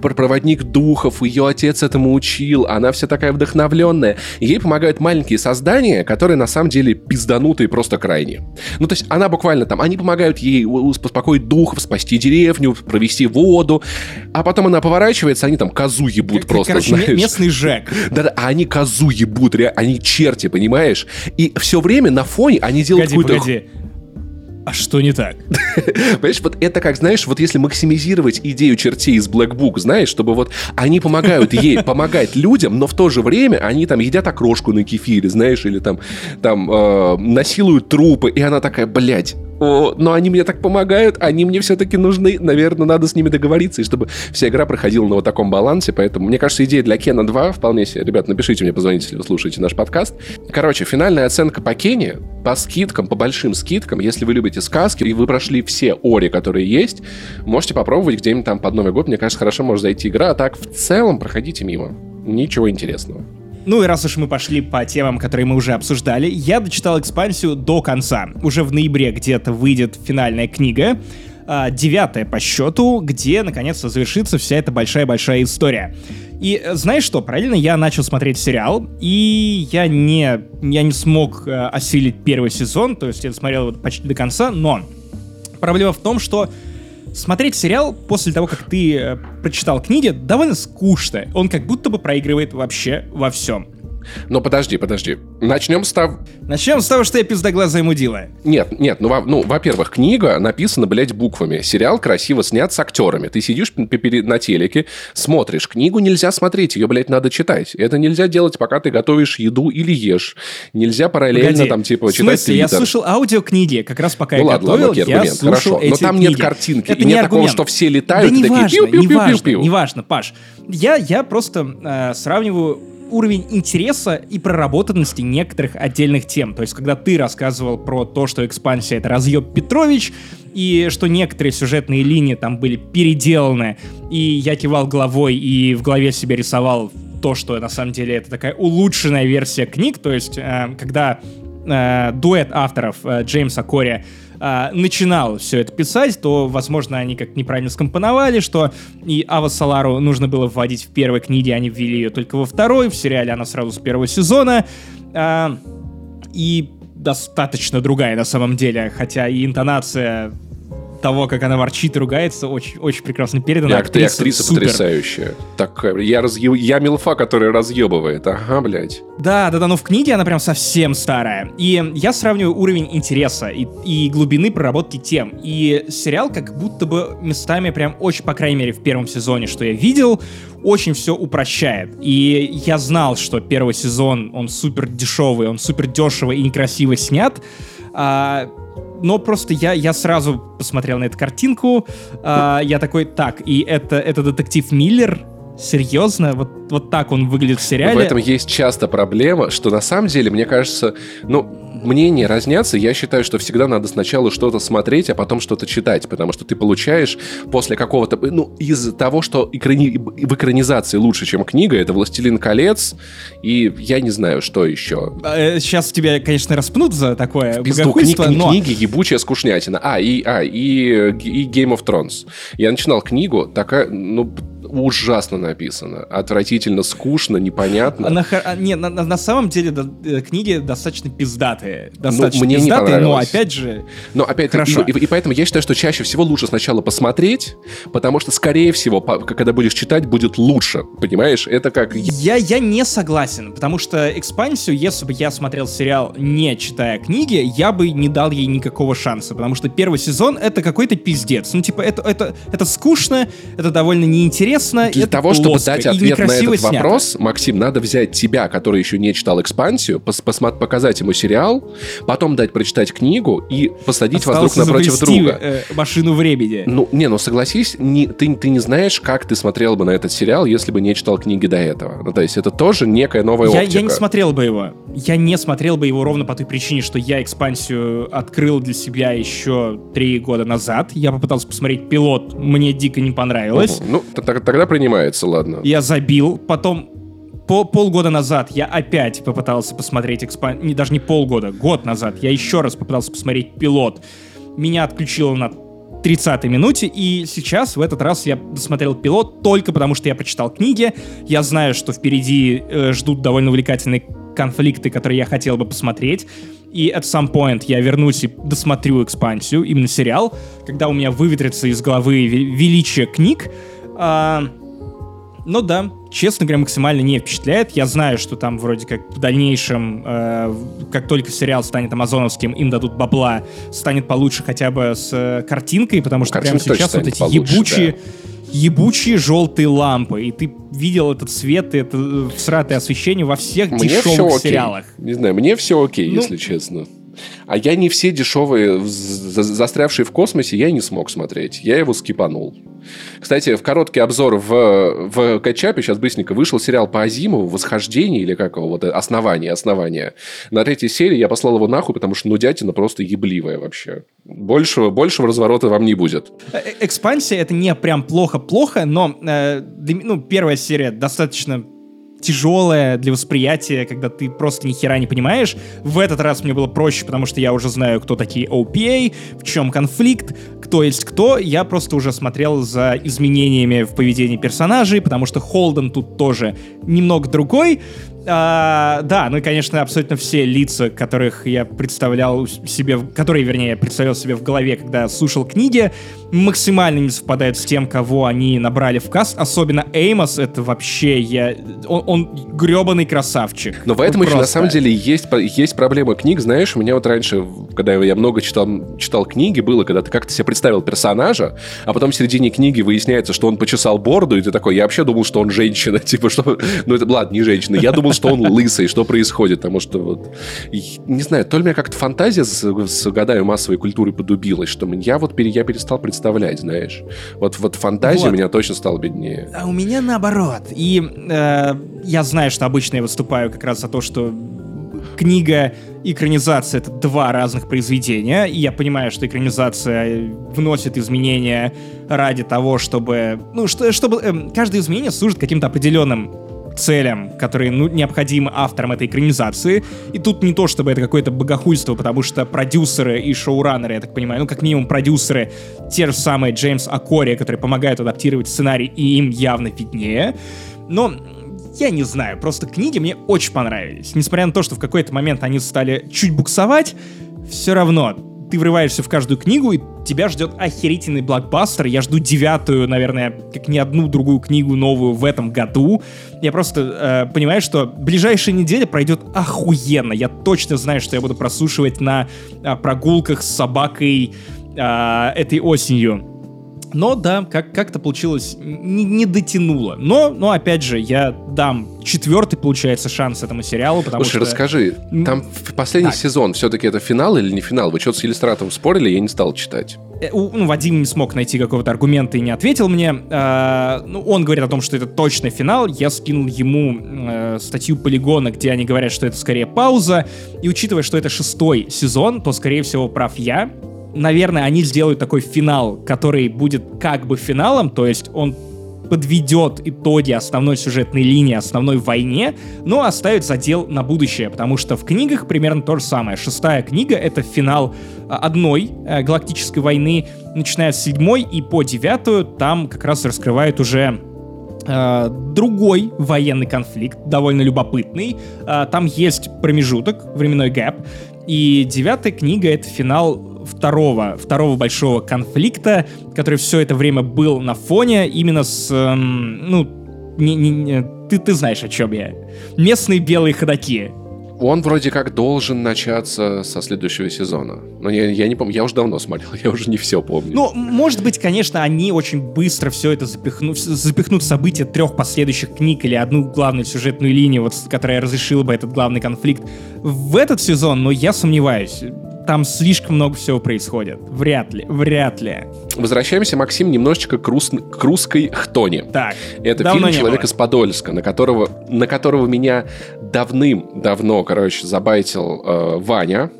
проводник духов, ее отец этому учил, она вся такая вдохновленная. Ей помогают маленькие создания, которые на самом деле пизданутые просто крайне. Ну, то есть она буквально там, они помогают ей успокоить духов, спасти деревню, провести воду, а потом она поворачивается, они там козу ебут как, просто, короче, знаешь. местный Жек. Да-да, а они козу ебут, они черти, понимаешь? И все время на фоне они делают какую-то... Погоди, а что не так? [laughs] Понимаешь, вот это как, знаешь, вот если максимизировать идею чертей из Black Book, знаешь, чтобы вот они помогают ей [laughs] помогать людям, но в то же время они там едят окрошку на кефире, знаешь, или там, там э, насилуют трупы, и она такая, блядь, но они мне так помогают, они мне все-таки нужны. Наверное, надо с ними договориться, и чтобы вся игра проходила на вот таком балансе. Поэтому, мне кажется, идея для Кена 2 вполне себе. Ребят, напишите мне, позвоните, если вы слушаете наш подкаст. Короче, финальная оценка по Кене, по скидкам, по большим скидкам, если вы любите сказки, и вы прошли все Ори, которые есть, можете попробовать где-нибудь там под Новый год. Мне кажется, хорошо может зайти игра. А так, в целом, проходите мимо. Ничего интересного. Ну и раз уж мы пошли по темам, которые мы уже обсуждали, я дочитал экспансию до конца. Уже в ноябре где-то выйдет финальная книга, а, девятая по счету, где наконец-то завершится вся эта большая-большая история. И э, знаешь что, параллельно я начал смотреть сериал, и я не, я не смог э, осилить первый сезон, то есть я смотрел его почти до конца, но проблема в том, что смотреть сериал после того, как ты э, прочитал книги, довольно скучно. Он как будто бы проигрывает вообще во всем. Но подожди, подожди. Начнем с того... Начнем с того, что я пиздоглазая мудила. Нет, нет, ну, во, ну, во-первых, книга написана, блядь, буквами. Сериал красиво снят с актерами. Ты сидишь на телеке, смотришь. Книгу нельзя смотреть, ее, блядь, надо читать. Это нельзя делать, пока ты готовишь еду или ешь. Нельзя параллельно Погоди, там, типа, читать смысле? Я слушал аудиокниги, как раз пока ну, я ладно, готовил, ладно, окей, аргумент, я хорошо. Но там книги. нет картинки, Это и не нет аргумент. такого, что все летают да и такие пиу-пиу-пиу-пиу. Неважно, неважно, Паш. Я, я просто э, сравниваю уровень интереса и проработанности некоторых отдельных тем. То есть, когда ты рассказывал про то, что экспансия — это разъеб Петрович, и что некоторые сюжетные линии там были переделаны, и я кивал головой и в голове себе рисовал то, что на самом деле это такая улучшенная версия книг, то есть, э, когда э, дуэт авторов э, Джеймса Кори а, начинал все это писать, то, возможно, они как неправильно скомпоновали, что и Ава Салару нужно было вводить в первой книге, они ввели ее только во второй, в сериале она сразу с первого сезона. А, и достаточно другая на самом деле, хотя и интонация того, как она ворчит и ругается, очень, очень прекрасно передана. И актриса, актриса супер. потрясающая. Так, я, разъеб... я милфа, которая разъебывает. Ага, блядь. Да, да, да, но в книге она прям совсем старая. И я сравниваю уровень интереса и, и глубины проработки тем. И сериал как будто бы местами прям очень, по крайней мере, в первом сезоне, что я видел, очень все упрощает. И я знал, что первый сезон, он супер дешевый, он супер дешево и некрасиво снят. А, но просто я, я сразу посмотрел на эту картинку, э, я такой, так, и это, это детектив Миллер, Серьезно? Вот, вот так он выглядит в сериале? В этом есть часто проблема, что на самом деле, мне кажется, ну, мнения разнятся. Я считаю, что всегда надо сначала что-то смотреть, а потом что-то читать, потому что ты получаешь после какого-то... Ну, из-за того, что экрани... в экранизации лучше, чем книга, это «Властелин колец», и я не знаю, что еще. Сейчас э, тебя, конечно, распнут за такое пизду, кни- но... Книги ебучая скучнятина. А, и, а и, и Game of Thrones. Я начинал книгу, такая, ну, ужасно написано. Отвратительно скучно, непонятно. На, а, не, на, на самом деле да, э, книги достаточно пиздатые. Ну, достаточно ну, мне пиздатые, не но опять же... Но опять Хорошо. И, и, и поэтому я считаю, что чаще всего лучше сначала посмотреть, потому что, скорее всего, по, когда будешь читать, будет лучше. Понимаешь? Это как... Я, я не согласен, потому что экспансию, если бы я смотрел сериал, не читая книги, я бы не дал ей никакого шанса, потому что первый сезон — это какой-то пиздец. Ну, типа, это, это, это скучно, это довольно неинтересно, неинтересно, Для того, чтобы дать ответ на этот снято. вопрос, Максим, надо взять тебя, который еще не читал экспансию, пос показать ему сериал, потом дать прочитать книгу и посадить Осталось вас друг напротив друга. Э, машину времени. Ну, не, ну согласись, не, ты, ты не знаешь, как ты смотрел бы на этот сериал, если бы не читал книги до этого. Ну, то есть это тоже некая новая я, оптика. Я не смотрел бы его. Я не смотрел бы его ровно по той причине, что я экспансию открыл для себя еще три года назад. Я попытался посмотреть пилот, мне дико не понравилось. Угу. Ну, тогда принимается, ладно. Я забил, потом по полгода назад я опять попытался посмотреть экспансию, не, даже не полгода, год назад я еще раз попытался посмотреть пилот. Меня отключило на 30-й минуте, и сейчас, в этот раз, я досмотрел пилот только потому, что я прочитал книги. Я знаю, что впереди э, ждут довольно увлекательные конфликты, которые я хотел бы посмотреть. И at some point я вернусь и досмотрю экспансию, именно сериал, когда у меня выветрится из головы величие книг. А, но да, честно говоря, максимально не впечатляет. Я знаю, что там вроде как в дальнейшем, э, как только сериал станет амазоновским, им дадут бабла, станет получше хотя бы с э, картинкой, потому что прямо сейчас вот эти получше, ебучие... Да ебучие желтые лампы, и ты видел этот свет и это э, всратое освещение во всех мне дешевых сериалах. Не знаю, мне все окей, ну, если честно. А я не все дешевые, застрявшие в космосе, я не смог смотреть. Я его скипанул. Кстати, в короткий обзор в, в Кэтчапе, сейчас быстренько, вышел сериал по Азимову «Восхождение» или как его, вот «Основание», «Основание». На третьей серии я послал его нахуй, потому что нудятина просто ебливая вообще. Большего, большего разворота вам не будет. Э, э, экспансия — это не прям плохо-плохо, но э, ну, первая серия достаточно тяжелое для восприятия, когда ты просто ни хера не понимаешь. В этот раз мне было проще, потому что я уже знаю, кто такие OPA, в чем конфликт, кто есть кто. Я просто уже смотрел за изменениями в поведении персонажей, потому что Холден тут тоже немного другой. А, да, ну и, конечно, абсолютно все лица, которых я представлял себе, которые, вернее, я представлял себе в голове, когда слушал книги, максимально не совпадают с тем, кого они набрали в каст. Особенно Эймос, это вообще я... Он, он гребаный красавчик. Но в этом вот еще, просто. на самом деле, есть, есть проблема книг. Знаешь, у меня вот раньше, когда я много читал, читал книги, было, когда ты как-то себе представил персонажа, а потом в середине книги выясняется, что он почесал борду, и ты такой, я вообще думал, что он женщина. [laughs] Типа, что... Ну, это, ладно, не женщина. Я думал, что он лысый, что происходит, потому что вот, не знаю, то ли меня как-то фантазия с, с годами массовой культуры подубилась, что я вот я перестал представлять, знаешь. Вот, вот фантазия вот. у меня точно стала беднее. А у меня наоборот. И э, я знаю, что обычно я выступаю как раз за то, что книга и экранизация — это два разных произведения, и я понимаю, что экранизация вносит изменения ради того, чтобы... Ну, что, чтобы... Э, каждое изменение служит каким-то определенным целям, которые ну, необходимы авторам этой экранизации. И тут не то, чтобы это какое-то богохульство, потому что продюсеры и шоураннеры, я так понимаю, ну, как минимум продюсеры, те же самые Джеймс Акори, которые помогают адаптировать сценарий, и им явно виднее. Но я не знаю, просто книги мне очень понравились. Несмотря на то, что в какой-то момент они стали чуть буксовать, все равно ты врываешься в каждую книгу, и тебя ждет охерительный блокбастер. Я жду девятую, наверное, как ни одну другую книгу новую в этом году. Я просто э, понимаю, что ближайшая неделя пройдет охуенно. Я точно знаю, что я буду прослушивать на э, прогулках с собакой э, этой осенью. Но да, как- как-то получилось, не, не дотянуло. Но, но, опять же, я дам четвертый, получается, шанс этому сериалу, потому Слушай, что... расскажи, там в последний так. сезон все-таки это финал или не финал? Вы что-то с иллюстратором спорили, я не стал читать. Э, ну, Вадим не смог найти какого-то аргумента и не ответил мне. Э, ну, он говорит о том, что это точно финал. Я скинул ему э, статью Полигона, где они говорят, что это скорее пауза. И учитывая, что это шестой сезон, то, скорее всего, прав я наверное, они сделают такой финал, который будет как бы финалом, то есть он подведет итоги основной сюжетной линии, основной войне, но оставит задел на будущее, потому что в книгах примерно то же самое. Шестая книга — это финал а, одной э, галактической войны, начиная с седьмой и по девятую, там как раз раскрывает уже Uh, другой военный конфликт, довольно любопытный. Uh, там есть промежуток, временной гэп. И девятая книга — это финал второго, второго большого конфликта, который все это время был на фоне именно с, эм, ну, не, не, не, ты, ты знаешь, о чем я. Местные белые ходаки. Он вроде как должен начаться со следующего сезона. Но я, я не помню, я уже давно смотрел, [laughs] я уже не все помню. Ну, может быть, конечно, они очень быстро все это запихнут, запихнут события трех последующих книг или одну главную сюжетную линию, вот, которая разрешила бы этот главный конфликт в этот сезон, но я сомневаюсь там слишком много всего происходит. Вряд ли, вряд ли. Возвращаемся, Максим, немножечко к, рус... к русской хтоне. Так, Это фильм «Человек было. из Подольска», на которого, на которого меня давным-давно, короче, забайтил э, Ваня.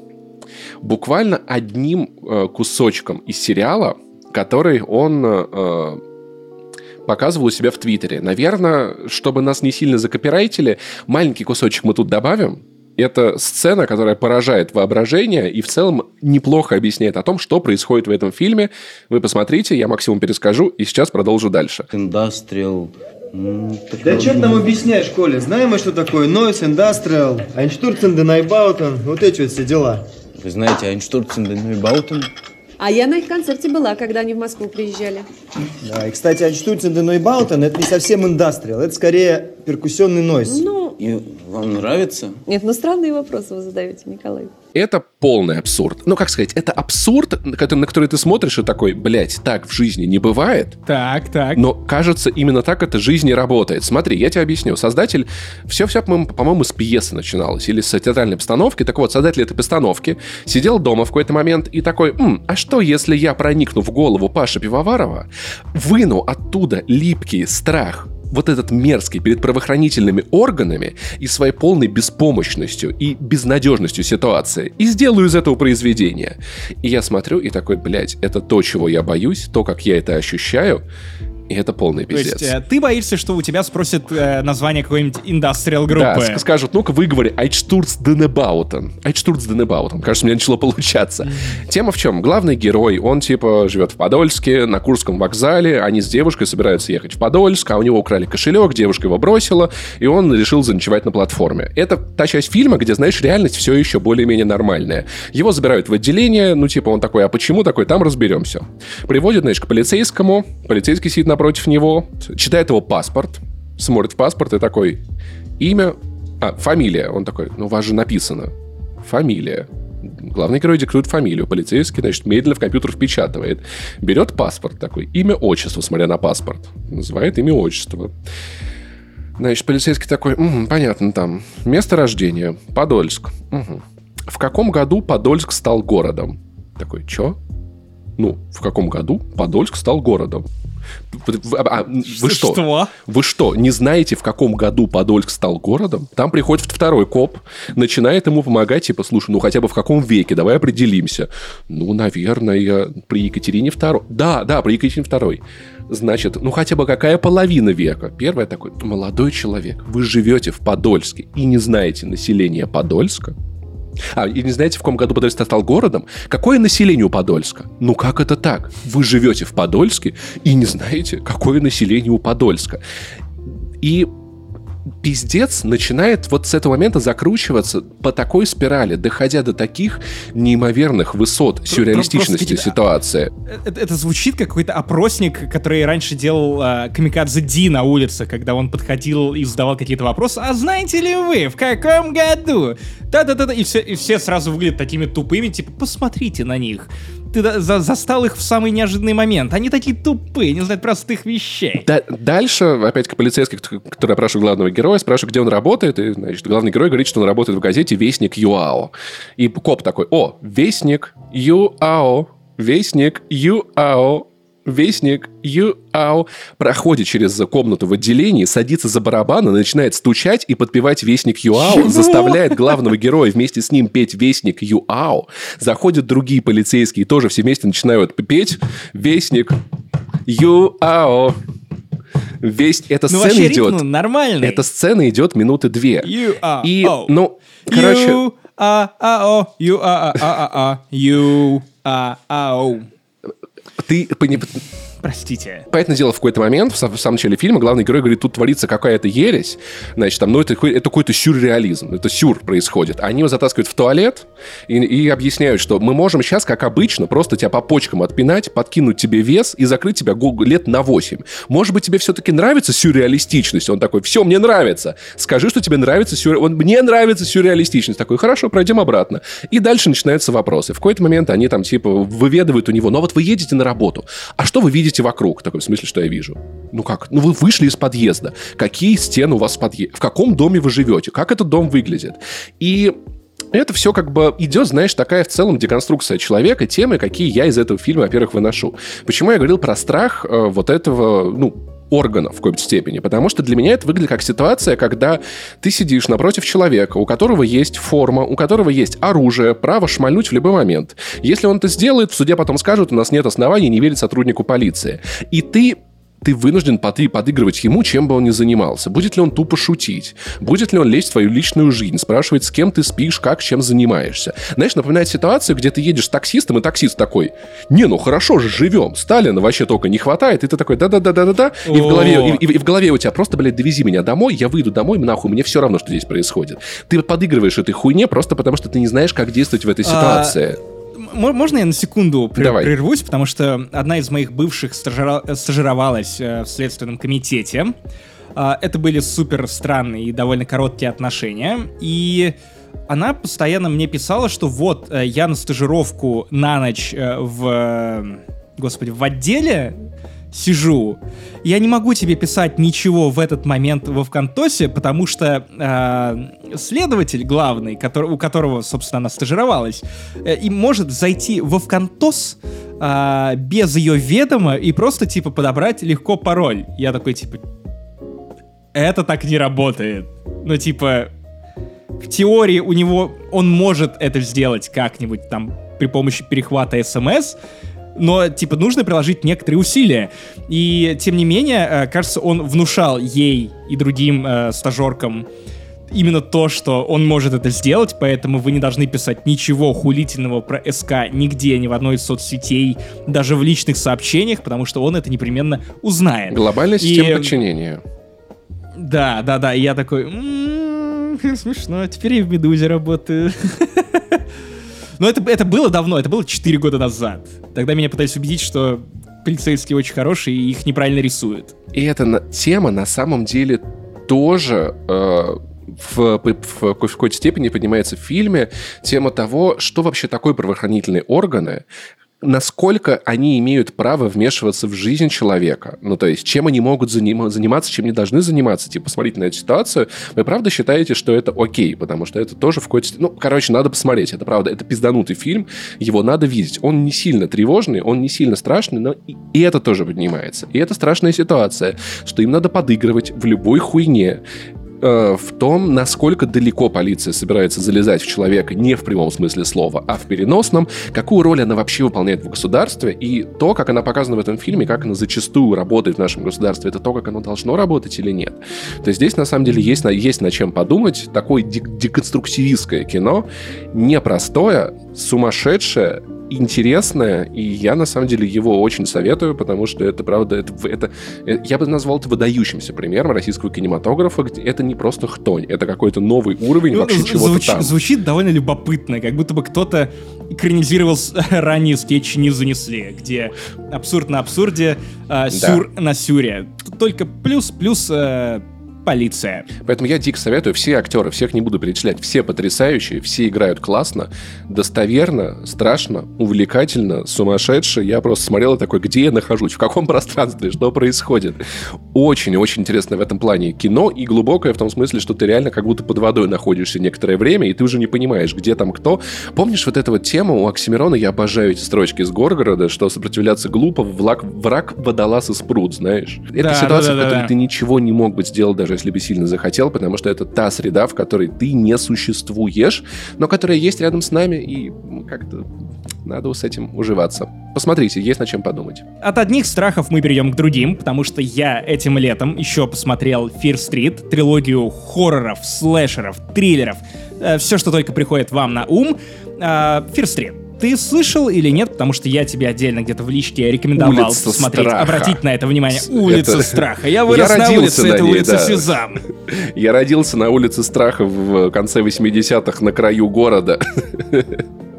Буквально одним э, кусочком из сериала, который он... Э, показывал у себя в Твиттере. Наверное, чтобы нас не сильно закопирайтили, маленький кусочек мы тут добавим, это сцена, которая поражает воображение и в целом неплохо объясняет о том, что происходит в этом фильме. Вы посмотрите, я максимум перескажу и сейчас продолжу дальше. Индастриал. Да что ты нам объясняешь, Коля? Знаем мы, что такое Noise Industrial, Einstürzen den Neubauten, вот эти вот все дела. Вы знаете den Neubauten? А я на их концерте была, когда они в Москву приезжали. Да, и, кстати, den Neubauten – это не совсем индастриал, это скорее перкуссионный нойз. Ну... И вам нравится? Нет, ну странные вопросы вы задаете, Николай. Это полный абсурд. Ну, как сказать, это абсурд, на который ты смотришь и такой, блядь, так в жизни не бывает. Так, так. Но, кажется, именно так это жизнь и работает. Смотри, я тебе объясню. Создатель... Все-все, по-моему, с пьесы начиналось. Или с театральной постановки. Так вот, создатель этой постановки сидел дома в какой-то момент и такой, М, а что, если я проникну в голову Паши Пивоварова, выну оттуда липкий страх, вот этот мерзкий перед правоохранительными органами и своей полной беспомощностью и безнадежностью ситуации и сделаю из этого произведение. И я смотрю и такой, блядь, это то, чего я боюсь, то, как я это ощущаю, и это полный пиздец. То есть э, ты боишься, что у тебя спросят э, название какой-нибудь индастриал группы? Да, скажут, ну-ка выговори Айчтурц Денебаутен. Айчтурц Денебаутен. Кажется, мне начало получаться. Mm. Тема в чем? Главный герой, он типа живет в Подольске, на Курском вокзале, они с девушкой собираются ехать в Подольск, а у него украли кошелек, девушка его бросила, и он решил заночевать на платформе. Это та часть фильма, где, знаешь, реальность все еще более-менее нормальная. Его забирают в отделение, ну типа он такой, а почему такой, там разберемся. Приводят, знаешь, к полицейскому, полицейский сидит на напротив него, читает его паспорт, смотрит в паспорт и такой, имя, а, фамилия. Он такой, ну, у вас же написано. Фамилия. Главный герой диктует фамилию. Полицейский, значит, медленно в компьютер впечатывает. Берет паспорт такой, имя, отчество, смотря на паспорт. Называет имя, отчество. Значит, полицейский такой, угу, понятно, там, место рождения, Подольск. Угу. В каком году Подольск стал городом? Такой, чё? Ну, в каком году Подольск стал городом? А, а, вы что? что? Вы что, не знаете, в каком году Подольск стал городом? Там приходит второй коп, начинает ему помогать, типа, слушай, ну хотя бы в каком веке, давай определимся. Ну, наверное, при Екатерине II. Да, да, при Екатерине II. Значит, ну хотя бы какая половина века? Первое такой, молодой человек, вы живете в Подольске и не знаете население Подольска? А, и не знаете, в каком году Подольск стал городом? Какое население у Подольска? Ну как это так? Вы живете в Подольске и не знаете, какое население у Подольска. И пиздец начинает вот с этого момента закручиваться по такой спирали, доходя до таких неимоверных высот сюрреалистичности Просто, ситуации. Это, это звучит как какой-то опросник, который раньше делал э, Камикадзе Ди на улице, когда он подходил и задавал какие-то вопросы. А знаете ли вы, в каком году? Да-да-да, и все, и все сразу выглядят такими тупыми, типа, посмотрите на них ты за застал их в самый неожиданный момент. Они такие тупые, не знают простых вещей. Да, дальше, опять-таки, полицейский, который опрашивает главного героя, спрашивает, где он работает, и, значит, главный герой говорит, что он работает в газете «Вестник ЮАО». И коп такой, о, «Вестник ЮАО», «Вестник ЮАО», Вестник ЮАО проходит через комнату в отделении, садится за барабан и начинает стучать и подпевать Вестник ЮАО, Чего? заставляет главного героя вместе с ним петь Вестник ЮАО. Заходят другие полицейские, тоже все вместе начинают петь Вестник ЮАО. Весь эта ну, сцена идет. Ритм нормальный. Эта сцена идет минуты две. И, ну, короче... U-A-O. U-A-A-A-A. U-A-O. Ты Простите. Поэтому дело, в какой-то момент, в, самом начале фильма, главный герой говорит, тут творится какая-то ересь, значит, там, ну, это, это какой-то сюрреализм, это сюр происходит. Они его затаскивают в туалет и, и объясняют, что мы можем сейчас, как обычно, просто тебя по почкам отпинать, подкинуть тебе вес и закрыть тебя лет на 8. Может быть, тебе все-таки нравится сюрреалистичность? Он такой, все, мне нравится. Скажи, что тебе нравится сюрре... Он, мне нравится сюрреалистичность. Такой, хорошо, пройдем обратно. И дальше начинаются вопросы. В какой-то момент они там, типа, выведывают у него, ну вот вы едете на работу, а что вы видите вокруг? Такой, в смысле, что я вижу? Ну как? Ну вы вышли из подъезда. Какие стены у вас в подъезде? В каком доме вы живете? Как этот дом выглядит? И это все как бы идет, знаешь, такая в целом деконструкция человека, темы, какие я из этого фильма, во-первых, выношу. Почему я говорил про страх э, вот этого, ну, органа в какой-то степени, потому что для меня это выглядит как ситуация, когда ты сидишь напротив человека, у которого есть форма, у которого есть оружие, право шмальнуть в любой момент. Если он это сделает, в суде потом скажут, у нас нет оснований не верить сотруднику полиции. И ты ты вынужден поды подыгрывать ему, чем бы он ни занимался. Будет ли он тупо шутить? Будет ли он лезть в твою личную жизнь? Спрашивать, с кем ты спишь, как, чем занимаешься? Знаешь, напоминает ситуацию, где ты едешь с таксистом, и таксист такой, не, ну хорошо же, живем, Сталина вообще только не хватает, и ты такой, да-да-да-да-да-да, и в голове, и, и, и в голове у тебя просто, блядь, довези меня домой, я выйду домой, нахуй, мне все равно, что здесь происходит. Ты подыгрываешь этой хуйне просто потому, что ты не знаешь, как действовать в этой а, ситуации. А можно я на секунду Давай. прервусь, потому что одна из моих бывших стажира... стажировалась э, в Следственном комитете. А, это были супер странные и довольно короткие отношения. И она постоянно мне писала, что вот э, я на стажировку на ночь э, в, господи, в отделе сижу. Я не могу тебе писать ничего в этот момент во ВКонтосе, потому что э, следователь главный, который, у которого, собственно, она стажировалась, э, и может зайти во ВКонтос э, без ее ведома и просто, типа, подобрать легко пароль. Я такой, типа, это так не работает. Ну, типа, в теории у него, он может это сделать как-нибудь там при помощи перехвата смс, но, типа, нужно приложить некоторые усилия. И, тем не менее, э, кажется, он внушал ей и другим э, стажеркам именно то, что он может это сделать, поэтому вы не должны писать ничего хулительного про СК нигде, ни в одной из соцсетей, даже в личных сообщениях, потому что он это непременно узнает. Глобальная система и... подчинения. Да, да, да, и я такой, м-м, [laughs] смешно, теперь я в Медузе работаю. [laughs] Но это, это было давно, это было 4 года назад. Тогда меня пытались убедить, что полицейские очень хорошие и их неправильно рисуют. И эта тема на самом деле тоже э, в, в, в какой-то степени поднимается в фильме. Тема того, что вообще такое правоохранительные органы, насколько они имеют право вмешиваться в жизнь человека. Ну, то есть, чем они могут заним- заниматься, чем не должны заниматься. Типа, посмотрите на эту ситуацию. Вы правда считаете, что это окей? Потому что это тоже в какой-то... Ну, короче, надо посмотреть. Это правда, это пизданутый фильм. Его надо видеть. Он не сильно тревожный, он не сильно страшный, но и, и это тоже поднимается. И это страшная ситуация, что им надо подыгрывать в любой хуйне. Э, в том, насколько далеко полиция собирается залезать в человека не в прямом смысле слова, а в переносном, какую роль она вообще выполняет в государстве, и то, как она показана в этом фильме, как она зачастую работает в нашем государстве, это то, как оно должно работать или нет. То есть здесь, на самом деле, есть, есть над чем подумать. Такое деконструктивистское кино, непростое, сумасшедшее, интересное, и я, на самом деле, его очень советую, потому что это, правда, это, это я бы назвал это выдающимся примером российского кинематографа, где это не просто хтонь, это какой-то новый уровень ну, вообще чего-то звуч, там. Звучит довольно любопытно, как будто бы кто-то экранизировал [laughs] ранее скетчи «Не занесли», где абсурд на абсурде, э, сюр да. на сюре. Только плюс-плюс э, полиция. Поэтому я дико советую, все актеры, всех не буду перечислять, все потрясающие, все играют классно, достоверно, страшно, увлекательно, сумасшедше. Я просто смотрел и такой, где я нахожусь, в каком пространстве, что происходит. Очень-очень интересно в этом плане кино и глубокое в том смысле, что ты реально как будто под водой находишься некоторое время, и ты уже не понимаешь, где там кто. Помнишь вот эту вот тему у Оксимирона, я обожаю эти строчки из Горгорода, что сопротивляться глупо, враг, враг водолаз и спрут, знаешь? Это да, ситуация, да, да, в которой да. ты ничего не мог бы сделать даже если бы сильно захотел, потому что это та среда, в которой ты не существуешь, но которая есть рядом с нами, и как-то надо с этим уживаться. Посмотрите, есть над чем подумать. От одних страхов мы перейдем к другим, потому что я этим летом еще посмотрел Fear Street, трилогию хорроров, слэшеров, триллеров, э, все, что только приходит вам на ум. Э, Fear Street ты слышал или нет, потому что я тебе отдельно где-то в личке рекомендовал Улица смотреть, страха. обратить на это внимание. Улица Это- [laughs] страха. Я вырос Я на улице, на это ней, улица да. Сезам. [laughs] Я родился на улице Страха в конце 80-х на краю города. [laughs]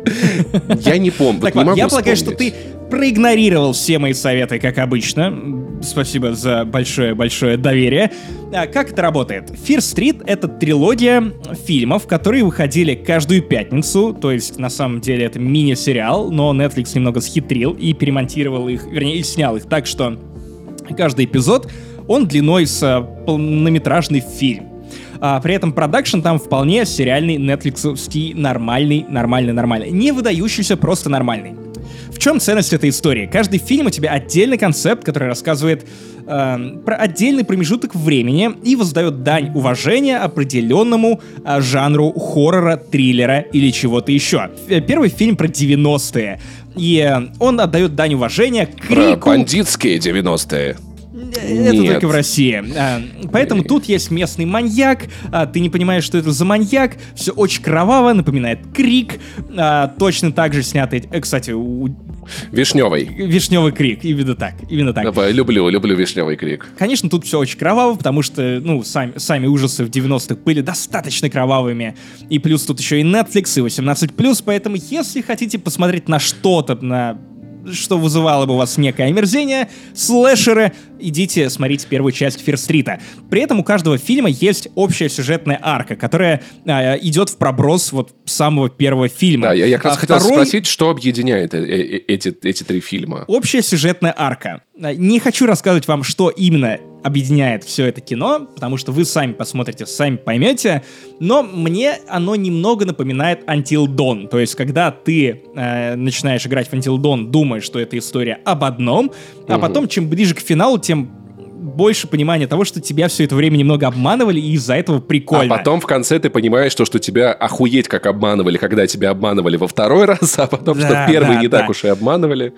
Я не помню. Так не вот, могу я полагаю, что ты проигнорировал все мои советы, как обычно. Спасибо за большое-большое доверие. А, как это работает? Fear Street — это трилогия фильмов, которые выходили каждую пятницу, то есть на самом деле это мини-сериал, но Netflix немного схитрил и перемонтировал их, вернее, и снял их так, что каждый эпизод, он длиной с а, полнометражный фильм. А, при этом продакшн там вполне сериальный, нетфликсовский, нормальный, нормальный, нормальный. Не выдающийся, просто нормальный. В чем ценность этой истории? Каждый фильм у тебя отдельный концепт, который рассказывает э, про отдельный промежуток времени и воздает дань уважения определенному э, жанру хоррора, триллера или чего-то еще. Э, Первый фильм про 90-е. И э, он отдает дань уважения Про крику... бандитские 90-е. Это Нет. только в России. А, Поэтому тут есть местный маньяк, а, ты не понимаешь, что это за маньяк, все очень кроваво, напоминает крик. А, Точно так же снятый, э, кстати, у- Вишневый. вишневый крик, именно так, именно так. Давай, люблю, люблю вишневый крик. Конечно, тут все очень кроваво, потому что, ну, сами, сами ужасы в 90-х были достаточно кровавыми. И плюс тут еще и Netflix, и 18+, поэтому если хотите посмотреть на что-то, на что вызывало бы у вас некое омерзение, слэшеры, идите смотрите первую часть Фирстрита. При этом у каждого фильма есть общая сюжетная арка, которая а, идет в проброс вот самого первого фильма. Да, я, я как раз А хотел второй- спросить, что объединяет э- э- эти, эти три фильма. Общая сюжетная арка. А, Не хочу рассказывать вам, что именно объединяет все это кино, потому что вы сами посмотрите, сами поймете, но мне оно немного напоминает Until Dawn, то есть когда ты э, начинаешь играть в Until Dawn, думаешь, что это история об одном, а потом, чем ближе к финалу, тем больше понимания того, что тебя все это время немного обманывали, и из-за этого прикольно. А потом в конце ты понимаешь, что, что тебя охуеть как обманывали, когда тебя обманывали во второй [laughs] раз, а потом, что Да, в первый да, не да. так уж и обманывали.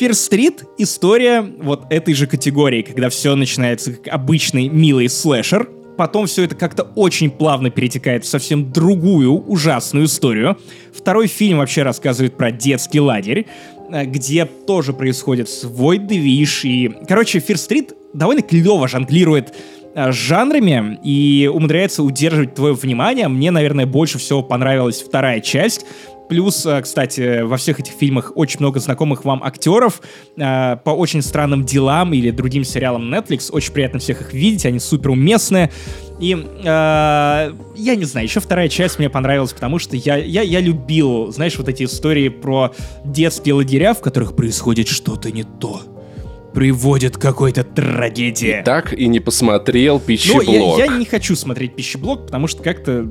First Street — история вот этой же категории, когда все начинается как обычный милый слэшер, потом все это как-то очень плавно перетекает в совсем другую ужасную историю. Второй фильм вообще рассказывает про детский лагерь, э, где тоже происходит свой движ и... Короче, First Street довольно клево жонглирует э, жанрами и умудряется удерживать твое внимание. Мне, наверное, больше всего понравилась вторая часть. Плюс, э, кстати, во всех этих фильмах очень много знакомых вам актеров э, по очень странным делам или другим сериалам Netflix. Очень приятно всех их видеть, они супер уместные. И э, я не знаю, еще вторая часть мне понравилась, потому что я, я, я любил, знаешь, вот эти истории про детские лагеря, в которых происходит что-то не то. Приводит к какой-то трагедии. Так и не посмотрел Ну, пищеблок. я, я не хочу смотреть пищеблок, потому что как-то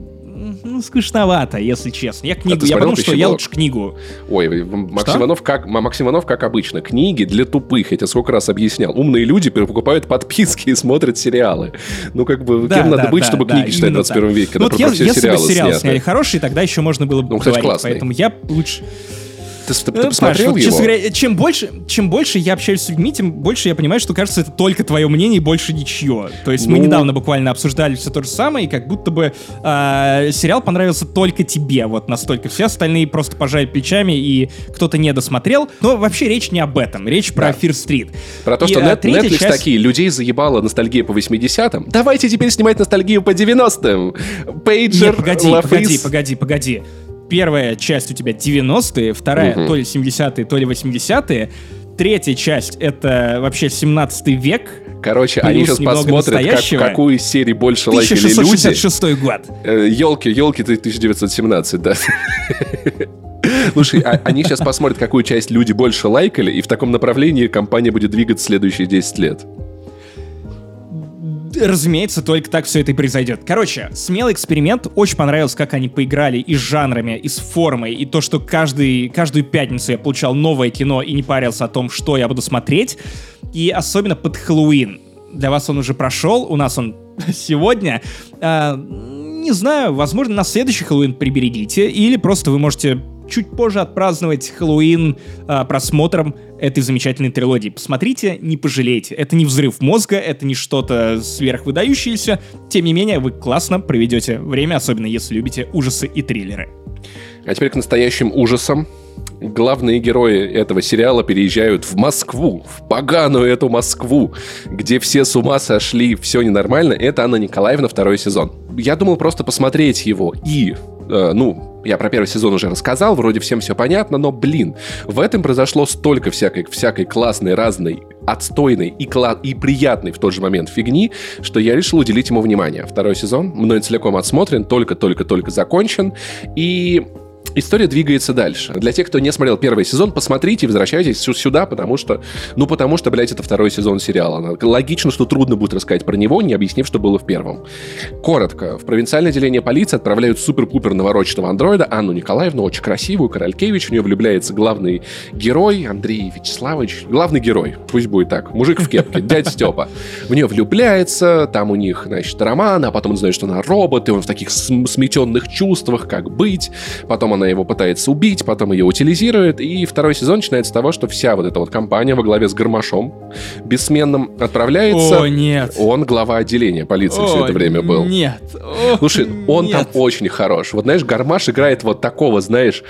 ну, скучновато, если честно. Я книгу, А я подумал, что я лучше книгу. Ой, Макс Что? Иванов, как, М- Макс Иванов, как обычно, книги для тупых, я тебе сколько раз объяснял. Умные люди покупают подписки и смотрят сериалы. Ну, как бы, Да, кем надо да, быть, да, чтобы да, книги читать в именно 21 так. веке, когда Ну, вот если, все если бы сериалы сериал сняты? сняли хороший, тогда еще можно было бы Ну, кстати, поговорить. классный. Поэтому я лучше... Ты, ты- ты Э, посмотрел Паш, его? говоря, чем больше, чем больше я общаюсь с людьми, тем больше я понимаю, что кажется, это только твое мнение и больше ничье. То есть мы Ну. недавно буквально обсуждали все то же самое, и как будто бы э, сериал понравился только тебе, вот настолько. Все остальные просто пожали плечами, и кто-то не досмотрел. Но вообще речь не об этом, речь про Да. Fear Street. Про то, И, что Нет- третья Netflix часть- такие, людей заебала ностальгия по 80-м. Давайте теперь снимать ностальгию по 90-м. Пейджер, Нет, погоди, Лафрис. погоди, погоди, погоди. Первая часть у тебя 90-е, вторая Мгм. то ли 70-е, то ли 80-е. Третья часть это вообще 17 век. Короче, они сейчас посмотрят, как- какую из серий больше лайкали люди. 1666 год. Елки, елки, 1917, да. [laughs] Слушай, а- они сейчас посмотрят, какую часть люди больше лайкали, и в таком направлении компания будет двигаться следующие 10 лет. Разумеется, только так все это и произойдет. Короче, смелый эксперимент. Очень понравилось, как они поиграли и с жанрами, и с формой, и то, что каждый, каждую пятницу я получал новое кино и не парился о том, что я буду смотреть. И особенно под Хэллоуин. Для вас он уже прошел, у нас он [laughs] сегодня. А, не знаю, возможно, на следующий Хэллоуин приберегите, или просто вы можете чуть позже отпраздновать Хэллоуин а, просмотром этой замечательной трилогии. Посмотрите, не пожалеете. Это не взрыв мозга, это не что-то сверхвыдающееся. Тем не менее, вы классно проведете время, особенно если любите ужасы и триллеры. А теперь к настоящим ужасам. главные герои этого сериала переезжают в Москву, в поганую эту Москву, где все с ума сошли, все ненормально, это Анна Николаевна второй сезон. Я думал просто посмотреть его и э, ну, я про первый сезон уже рассказал, вроде всем все понятно, но, блин, в этом произошло столько всякой, всякой классной, разной, отстойной и, кла- и приятной в тот же момент фигни, что я решил уделить ему внимание. Второй сезон мной целиком отсмотрен, только-только-только закончен, и история двигается дальше. Для тех, кто не смотрел первый сезон, посмотрите и возвращайтесь сюда, потому что, ну, потому что, блядь, это второй сезон сериала. Логично, что трудно будет рассказать про него, не объяснив, что было в первом. Коротко. В провинциальное отделение полиции отправляют супер-пупер навороченного андроида Анну Николаевну, очень красивую, Королькевич. В нее влюбляется главный герой Андрей Вячеславович. Главный герой, пусть будет так. Мужик в кепке, дядя Степа. В нее влюбляется, там у них, значит, роман, а потом он знает, что она робот, и он в таких сметенных чувствах, как быть. Потом она его пытается убить, потом ее утилизирует, и второй сезон начинается с того, что вся вот эта вот компания во главе с Гармашом бессменным отправляется. О, нет. Он глава отделения полиции О, все это время был. Нет. О, Слушай, он нет. там очень хорош. Вот знаешь, Гармаш играет вот такого, знаешь,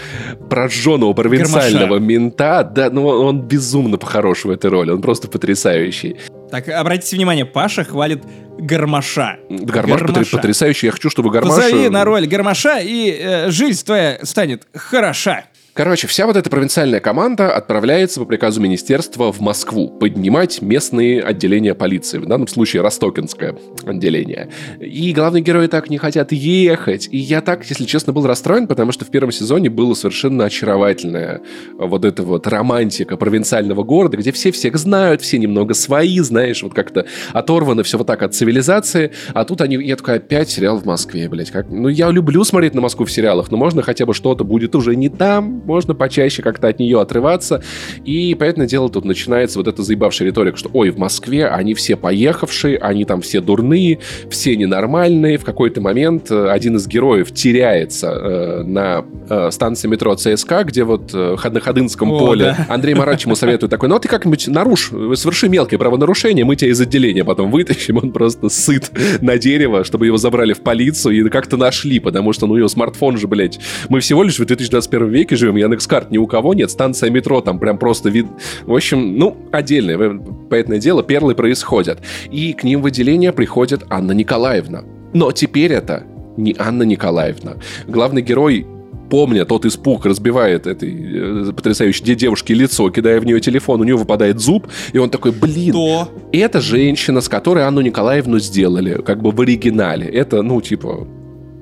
прожженного провинциального Гармаша. мента. Да, ну он безумно похож в этой роли. Он просто потрясающий. Так, обратите внимание, Паша хвалит Гармаша. Гармаш Гармаша. потрясающий. Я хочу, чтобы Гармаш... Позови на роль Гармаша, и э, жизнь твоя станет хороша. Короче, вся вот эта провинциальная команда отправляется по приказу министерства в Москву поднимать местные отделения полиции, в данном случае Ростокинское отделение. И главные герои так не хотят ехать. И я так, если честно, был расстроен, потому что в первом сезоне было совершенно очаровательная вот эта вот романтика провинциального города, где все всех знают, все немного свои, знаешь, вот как-то оторвано все вот так от цивилизации. А тут они, я такой, опять сериал в Москве, блядь. Как... Ну, я люблю смотреть на Москву в сериалах, но можно хотя бы что-то будет уже не там, можно почаще как-то от нее отрываться. И, понятное дело, тут начинается вот эта заебавшая риторика, что, ой, в Москве они все поехавшие, они там все дурные, все ненормальные. В какой-то момент э, один из героев теряется э, на э, станции метро ЦСКА, где вот э, на Ходынском О, поле. Да. Андрей Марач ему советует такой, ну а ты как-нибудь нарушь, соверши мелкие правонарушения, мы тебя из отделения потом вытащим. Он просто сыт на дерево, чтобы его забрали в полицию и как-то нашли, потому что, ну, его смартфон же, блядь, мы всего лишь в 2021 веке живем, Яндекс.Карт ни у кого нет, станция метро там прям просто вид... В общем, ну, отдельное, понятное дело, перлы происходят. И к ним в отделение приходит Анна Николаевна. Но теперь это не Анна Николаевна. Главный герой помня тот испуг, разбивает этой э, потрясающей девушке лицо, кидая в нее телефон, у нее выпадает зуб, и он такой, блин, Кто? это женщина, с которой Анну Николаевну сделали, как бы в оригинале. Это, ну, типа,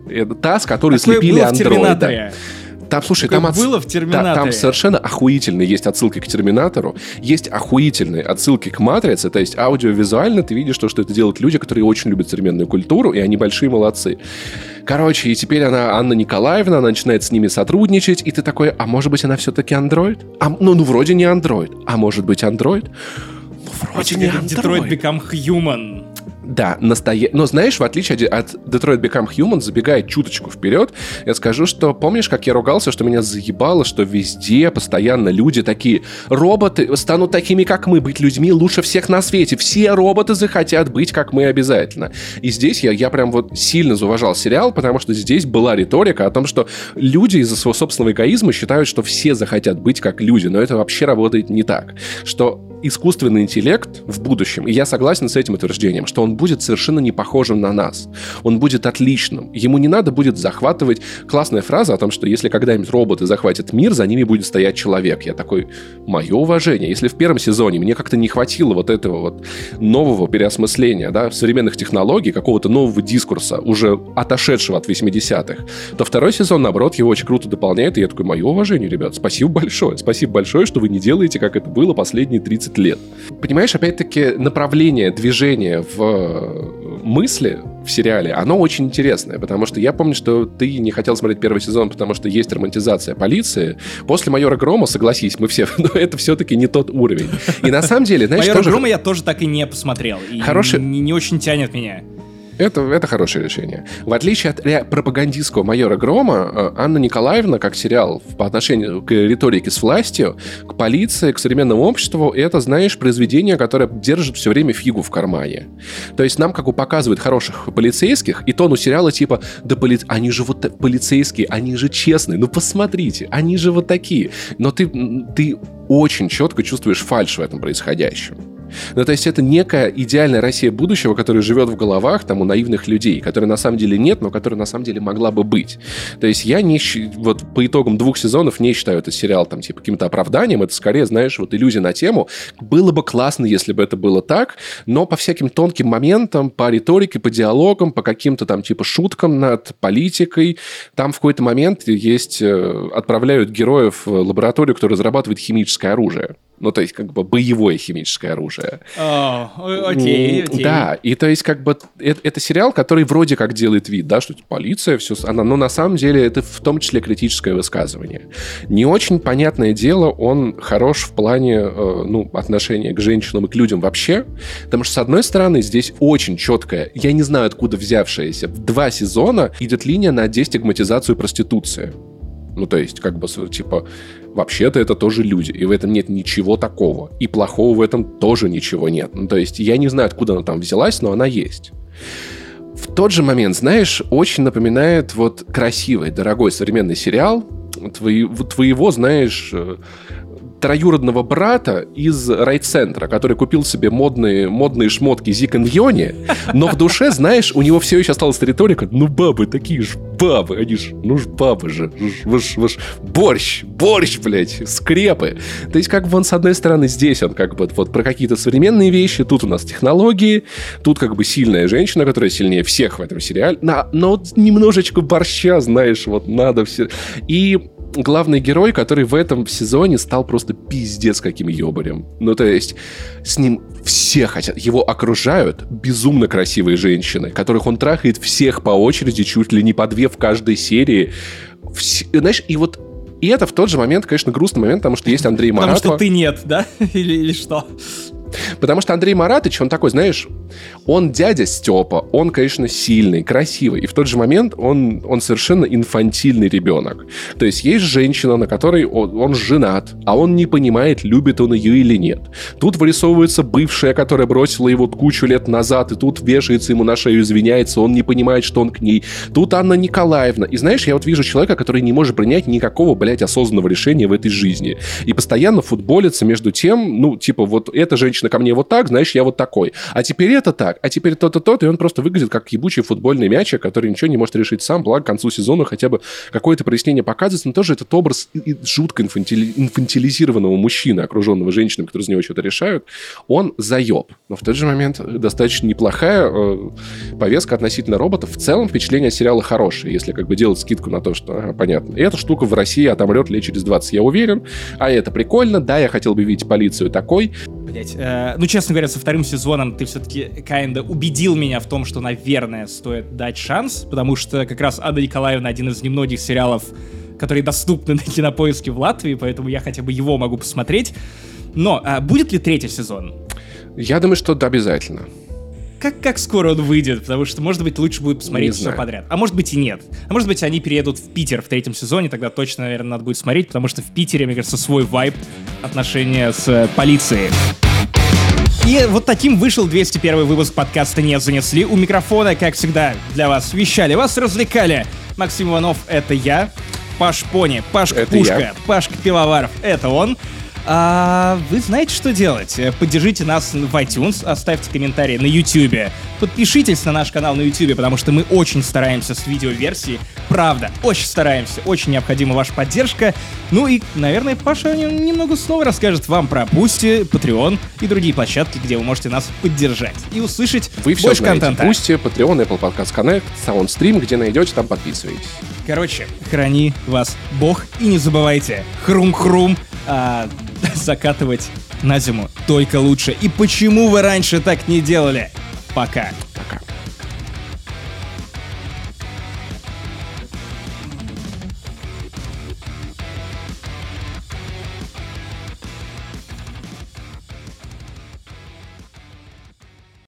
это та, с которой Такое слепили андроида. Там, слушай, там, от... было в Терминаторе. там совершенно охуительные есть отсылки к Терминатору, есть охуительные отсылки к Матрице, то есть аудиовизуально ты видишь то, что это делают люди, которые очень любят современную культуру, и они большие молодцы. Короче, и теперь она, Анна Николаевна, она начинает с ними сотрудничать, и ты такой, а может быть она все-таки андроид? А, ну, ну, вроде не андроид. А может быть андроид? Ну, вроде не андроид. Детройт Become Human. Да, настоя... Но знаешь, в отличие от Detroit Become Human, забегая чуточку вперед, я скажу, что помнишь, как я ругался, что меня заебало, что везде постоянно люди такие, роботы станут такими, как мы, быть людьми лучше всех на свете. Все роботы захотят быть, как мы обязательно. И здесь я, я прям вот сильно зауважал сериал, потому что здесь была риторика о том, что люди из-за своего собственного эгоизма считают, что все захотят быть как люди, но это вообще работает не так. Что искусственный интеллект в будущем, и я согласен с этим утверждением, что он будет совершенно не похожим на нас. Он будет отличным. Ему не надо будет захватывать... Классная фраза о том, что если когда-нибудь роботы захватят мир, за ними будет стоять человек. Я такой, мое уважение. Если в первом сезоне мне как-то не хватило вот этого вот нового переосмысления, да, современных технологий, какого-то нового дискурса, уже отошедшего от 80-х, то второй сезон, наоборот, его очень круто дополняет, и я такой, мое уважение, ребят, спасибо большое. Спасибо большое, что вы не делаете, как это было последние 30 лет. Понимаешь, опять-таки, направление движения в мысли в сериале, оно очень интересное, потому что я помню, что ты не хотел смотреть первый сезон, потому что есть романтизация полиции. После «Майора Грома», согласись, мы все, [laughs] но это все-таки не тот уровень. И на самом деле, знаешь, «Майора тоже... Грома» я тоже так и не посмотрел. И Хороший... не, не очень тянет меня. Это, это хорошее решение. В отличие от пропагандистского майора Грома, э, Анна Николаевна, как сериал по отношению к риторике с властью, к полиции, к современному обществу, это, знаешь, произведение, которое держит все время фигу в кармане. То есть нам, как бы показывают хороших полицейских, и тон у сериала типа, да поли... они же вот полицейские, они же честные, ну посмотрите, они же вот такие. Но ты, ты очень четко чувствуешь фальш в этом происходящем. Ну, то есть это некая идеальная Россия будущего, которая живет в головах там у наивных людей, которой на самом деле нет, но которая на самом деле могла бы быть. То есть я не вот по итогам двух сезонов не считаю этот сериал там типа каким-то оправданием, это скорее, знаешь, вот иллюзия на тему. Было бы классно, если бы это было так, но по всяким тонким моментам, по риторике, по диалогам, по каким-то там типа шуткам над политикой, там в какой-то момент есть, э, отправляют героев в лабораторию, которая разрабатывает химическое оружие. Ну, то есть, как бы боевое химическое оружие. О, окей, окей. Да, и то есть, как бы, это, это сериал, который вроде как делает вид, да, что полиция, все, она, но на самом деле это в том числе критическое высказывание. Не очень понятное дело, он хорош в плане, э, ну, отношения к женщинам и к людям вообще, потому что, с одной стороны, здесь очень четкая, я не знаю, откуда взявшаяся, в два сезона идет линия на дестигматизацию проституции. Ну, то есть, как бы, типа, вообще-то это тоже люди, и в этом нет ничего такого. И плохого в этом тоже ничего нет. Ну, то есть, я не знаю, откуда она там взялась, но она есть. В тот же момент, знаешь, очень напоминает вот красивый, дорогой современный сериал, твоего, твоего знаешь, э, троюродного брата из райцентра, который купил себе модные, модные шмотки Зиканьоне, но в душе, знаешь, у него все еще осталась риторика, ну бабы такие же бабы, они ж, ну ж бабы же, вы ж, ж, борщ, борщ, блядь, скрепы. То есть как бы он с одной стороны здесь, он как бы вот про какие-то современные вещи, тут у нас технологии, тут как бы сильная женщина, которая сильнее всех в этом сериале, но, но немножечко борща, знаешь, вот надо все. И главный герой, который в этом сезоне стал просто пиздец каким ебарем. Ну, то есть, с ним все хотят, его окружают безумно красивые женщины, которых он трахает всех по очереди, чуть ли не по две в каждой серии. Все, знаешь, и вот и это в тот же момент, конечно, грустный момент, потому что есть Андрей Маратов. Потому что ты нет, да? [laughs] или, или что? Потому что Андрей Маратович, он такой, знаешь, он дядя Степа, он, конечно, сильный, красивый, и в тот же момент он, он совершенно инфантильный ребенок. То есть есть женщина, на которой он, он женат, а он не понимает, любит он ее или нет. Тут вырисовывается бывшая, которая бросила его кучу лет назад, и тут вешается ему на шею, извиняется, он не понимает, что он к ней. Тут Анна Николаевна. И знаешь, я вот вижу человека, который не может принять никакого, блядь, осознанного решения в этой жизни. И постоянно футболится между тем, ну, типа, вот эта женщина ко мне вот так, знаешь, я вот такой. А теперь это так, а теперь то-то, то-то, и он просто выглядит как ебучий футбольный мячик, который ничего не может решить сам, благо к концу сезона хотя бы какое-то прояснение показывается, но тоже этот образ жутко инфантили... инфантилизированного мужчины, окруженного женщинами, которые за него что-то решают, он заеб. Но в тот же момент достаточно неплохая э, повестка относительно роботов. В целом впечатление сериала хорошее, если как бы делать скидку на то, что, ага, понятно, и эта штука в России отомрет лет через 20, я уверен, а это прикольно, да, я хотел бы видеть полицию такой. Блять, э, ну, честно говоря, со вторым сезоном ты все-таки kinda убедил меня в том, что, наверное, стоит дать шанс, потому что как раз Ада Николаевна один из немногих сериалов, которые доступны [laughs] на кинопоиске в Латвии, поэтому я хотя бы его могу посмотреть. Но а будет ли третий сезон? Я думаю, что да, обязательно. Как, как скоро он выйдет? Потому что, может быть, лучше будет посмотреть все подряд. А может быть и нет. А может быть, они переедут в Питер в третьем сезоне, тогда точно, наверное, надо будет смотреть, потому что в Питере, мне кажется, свой вайб отношения с э, полицией. И вот таким вышел 201 выпуск подкаста «Не занесли». У микрофона, как всегда, для вас вещали, вас развлекали. Максим Иванов — это я. Паш Пони, Пашка это Пушка, я. Пашка Пивоваров — это он. А, вы знаете, что делать? Поддержите нас в iTunes, оставьте комментарии на YouTube, подпишитесь на наш канал на YouTube, потому что мы очень стараемся с видеоверсией. Правда, очень стараемся, очень необходима ваша поддержка. Ну и, наверное, Паша немного снова расскажет вам про Boosty, Patreon и другие площадки, где вы можете нас поддержать и услышать вы все больше знаете. контента. Boosty, Patreon, Apple Podcast Connect, SoundStream, где найдете, там подписывайтесь. Короче, храни вас Бог и не забывайте, хрум-хрум, а, [laughs] закатывать на зиму только лучше. И почему вы раньше так не делали? Пока.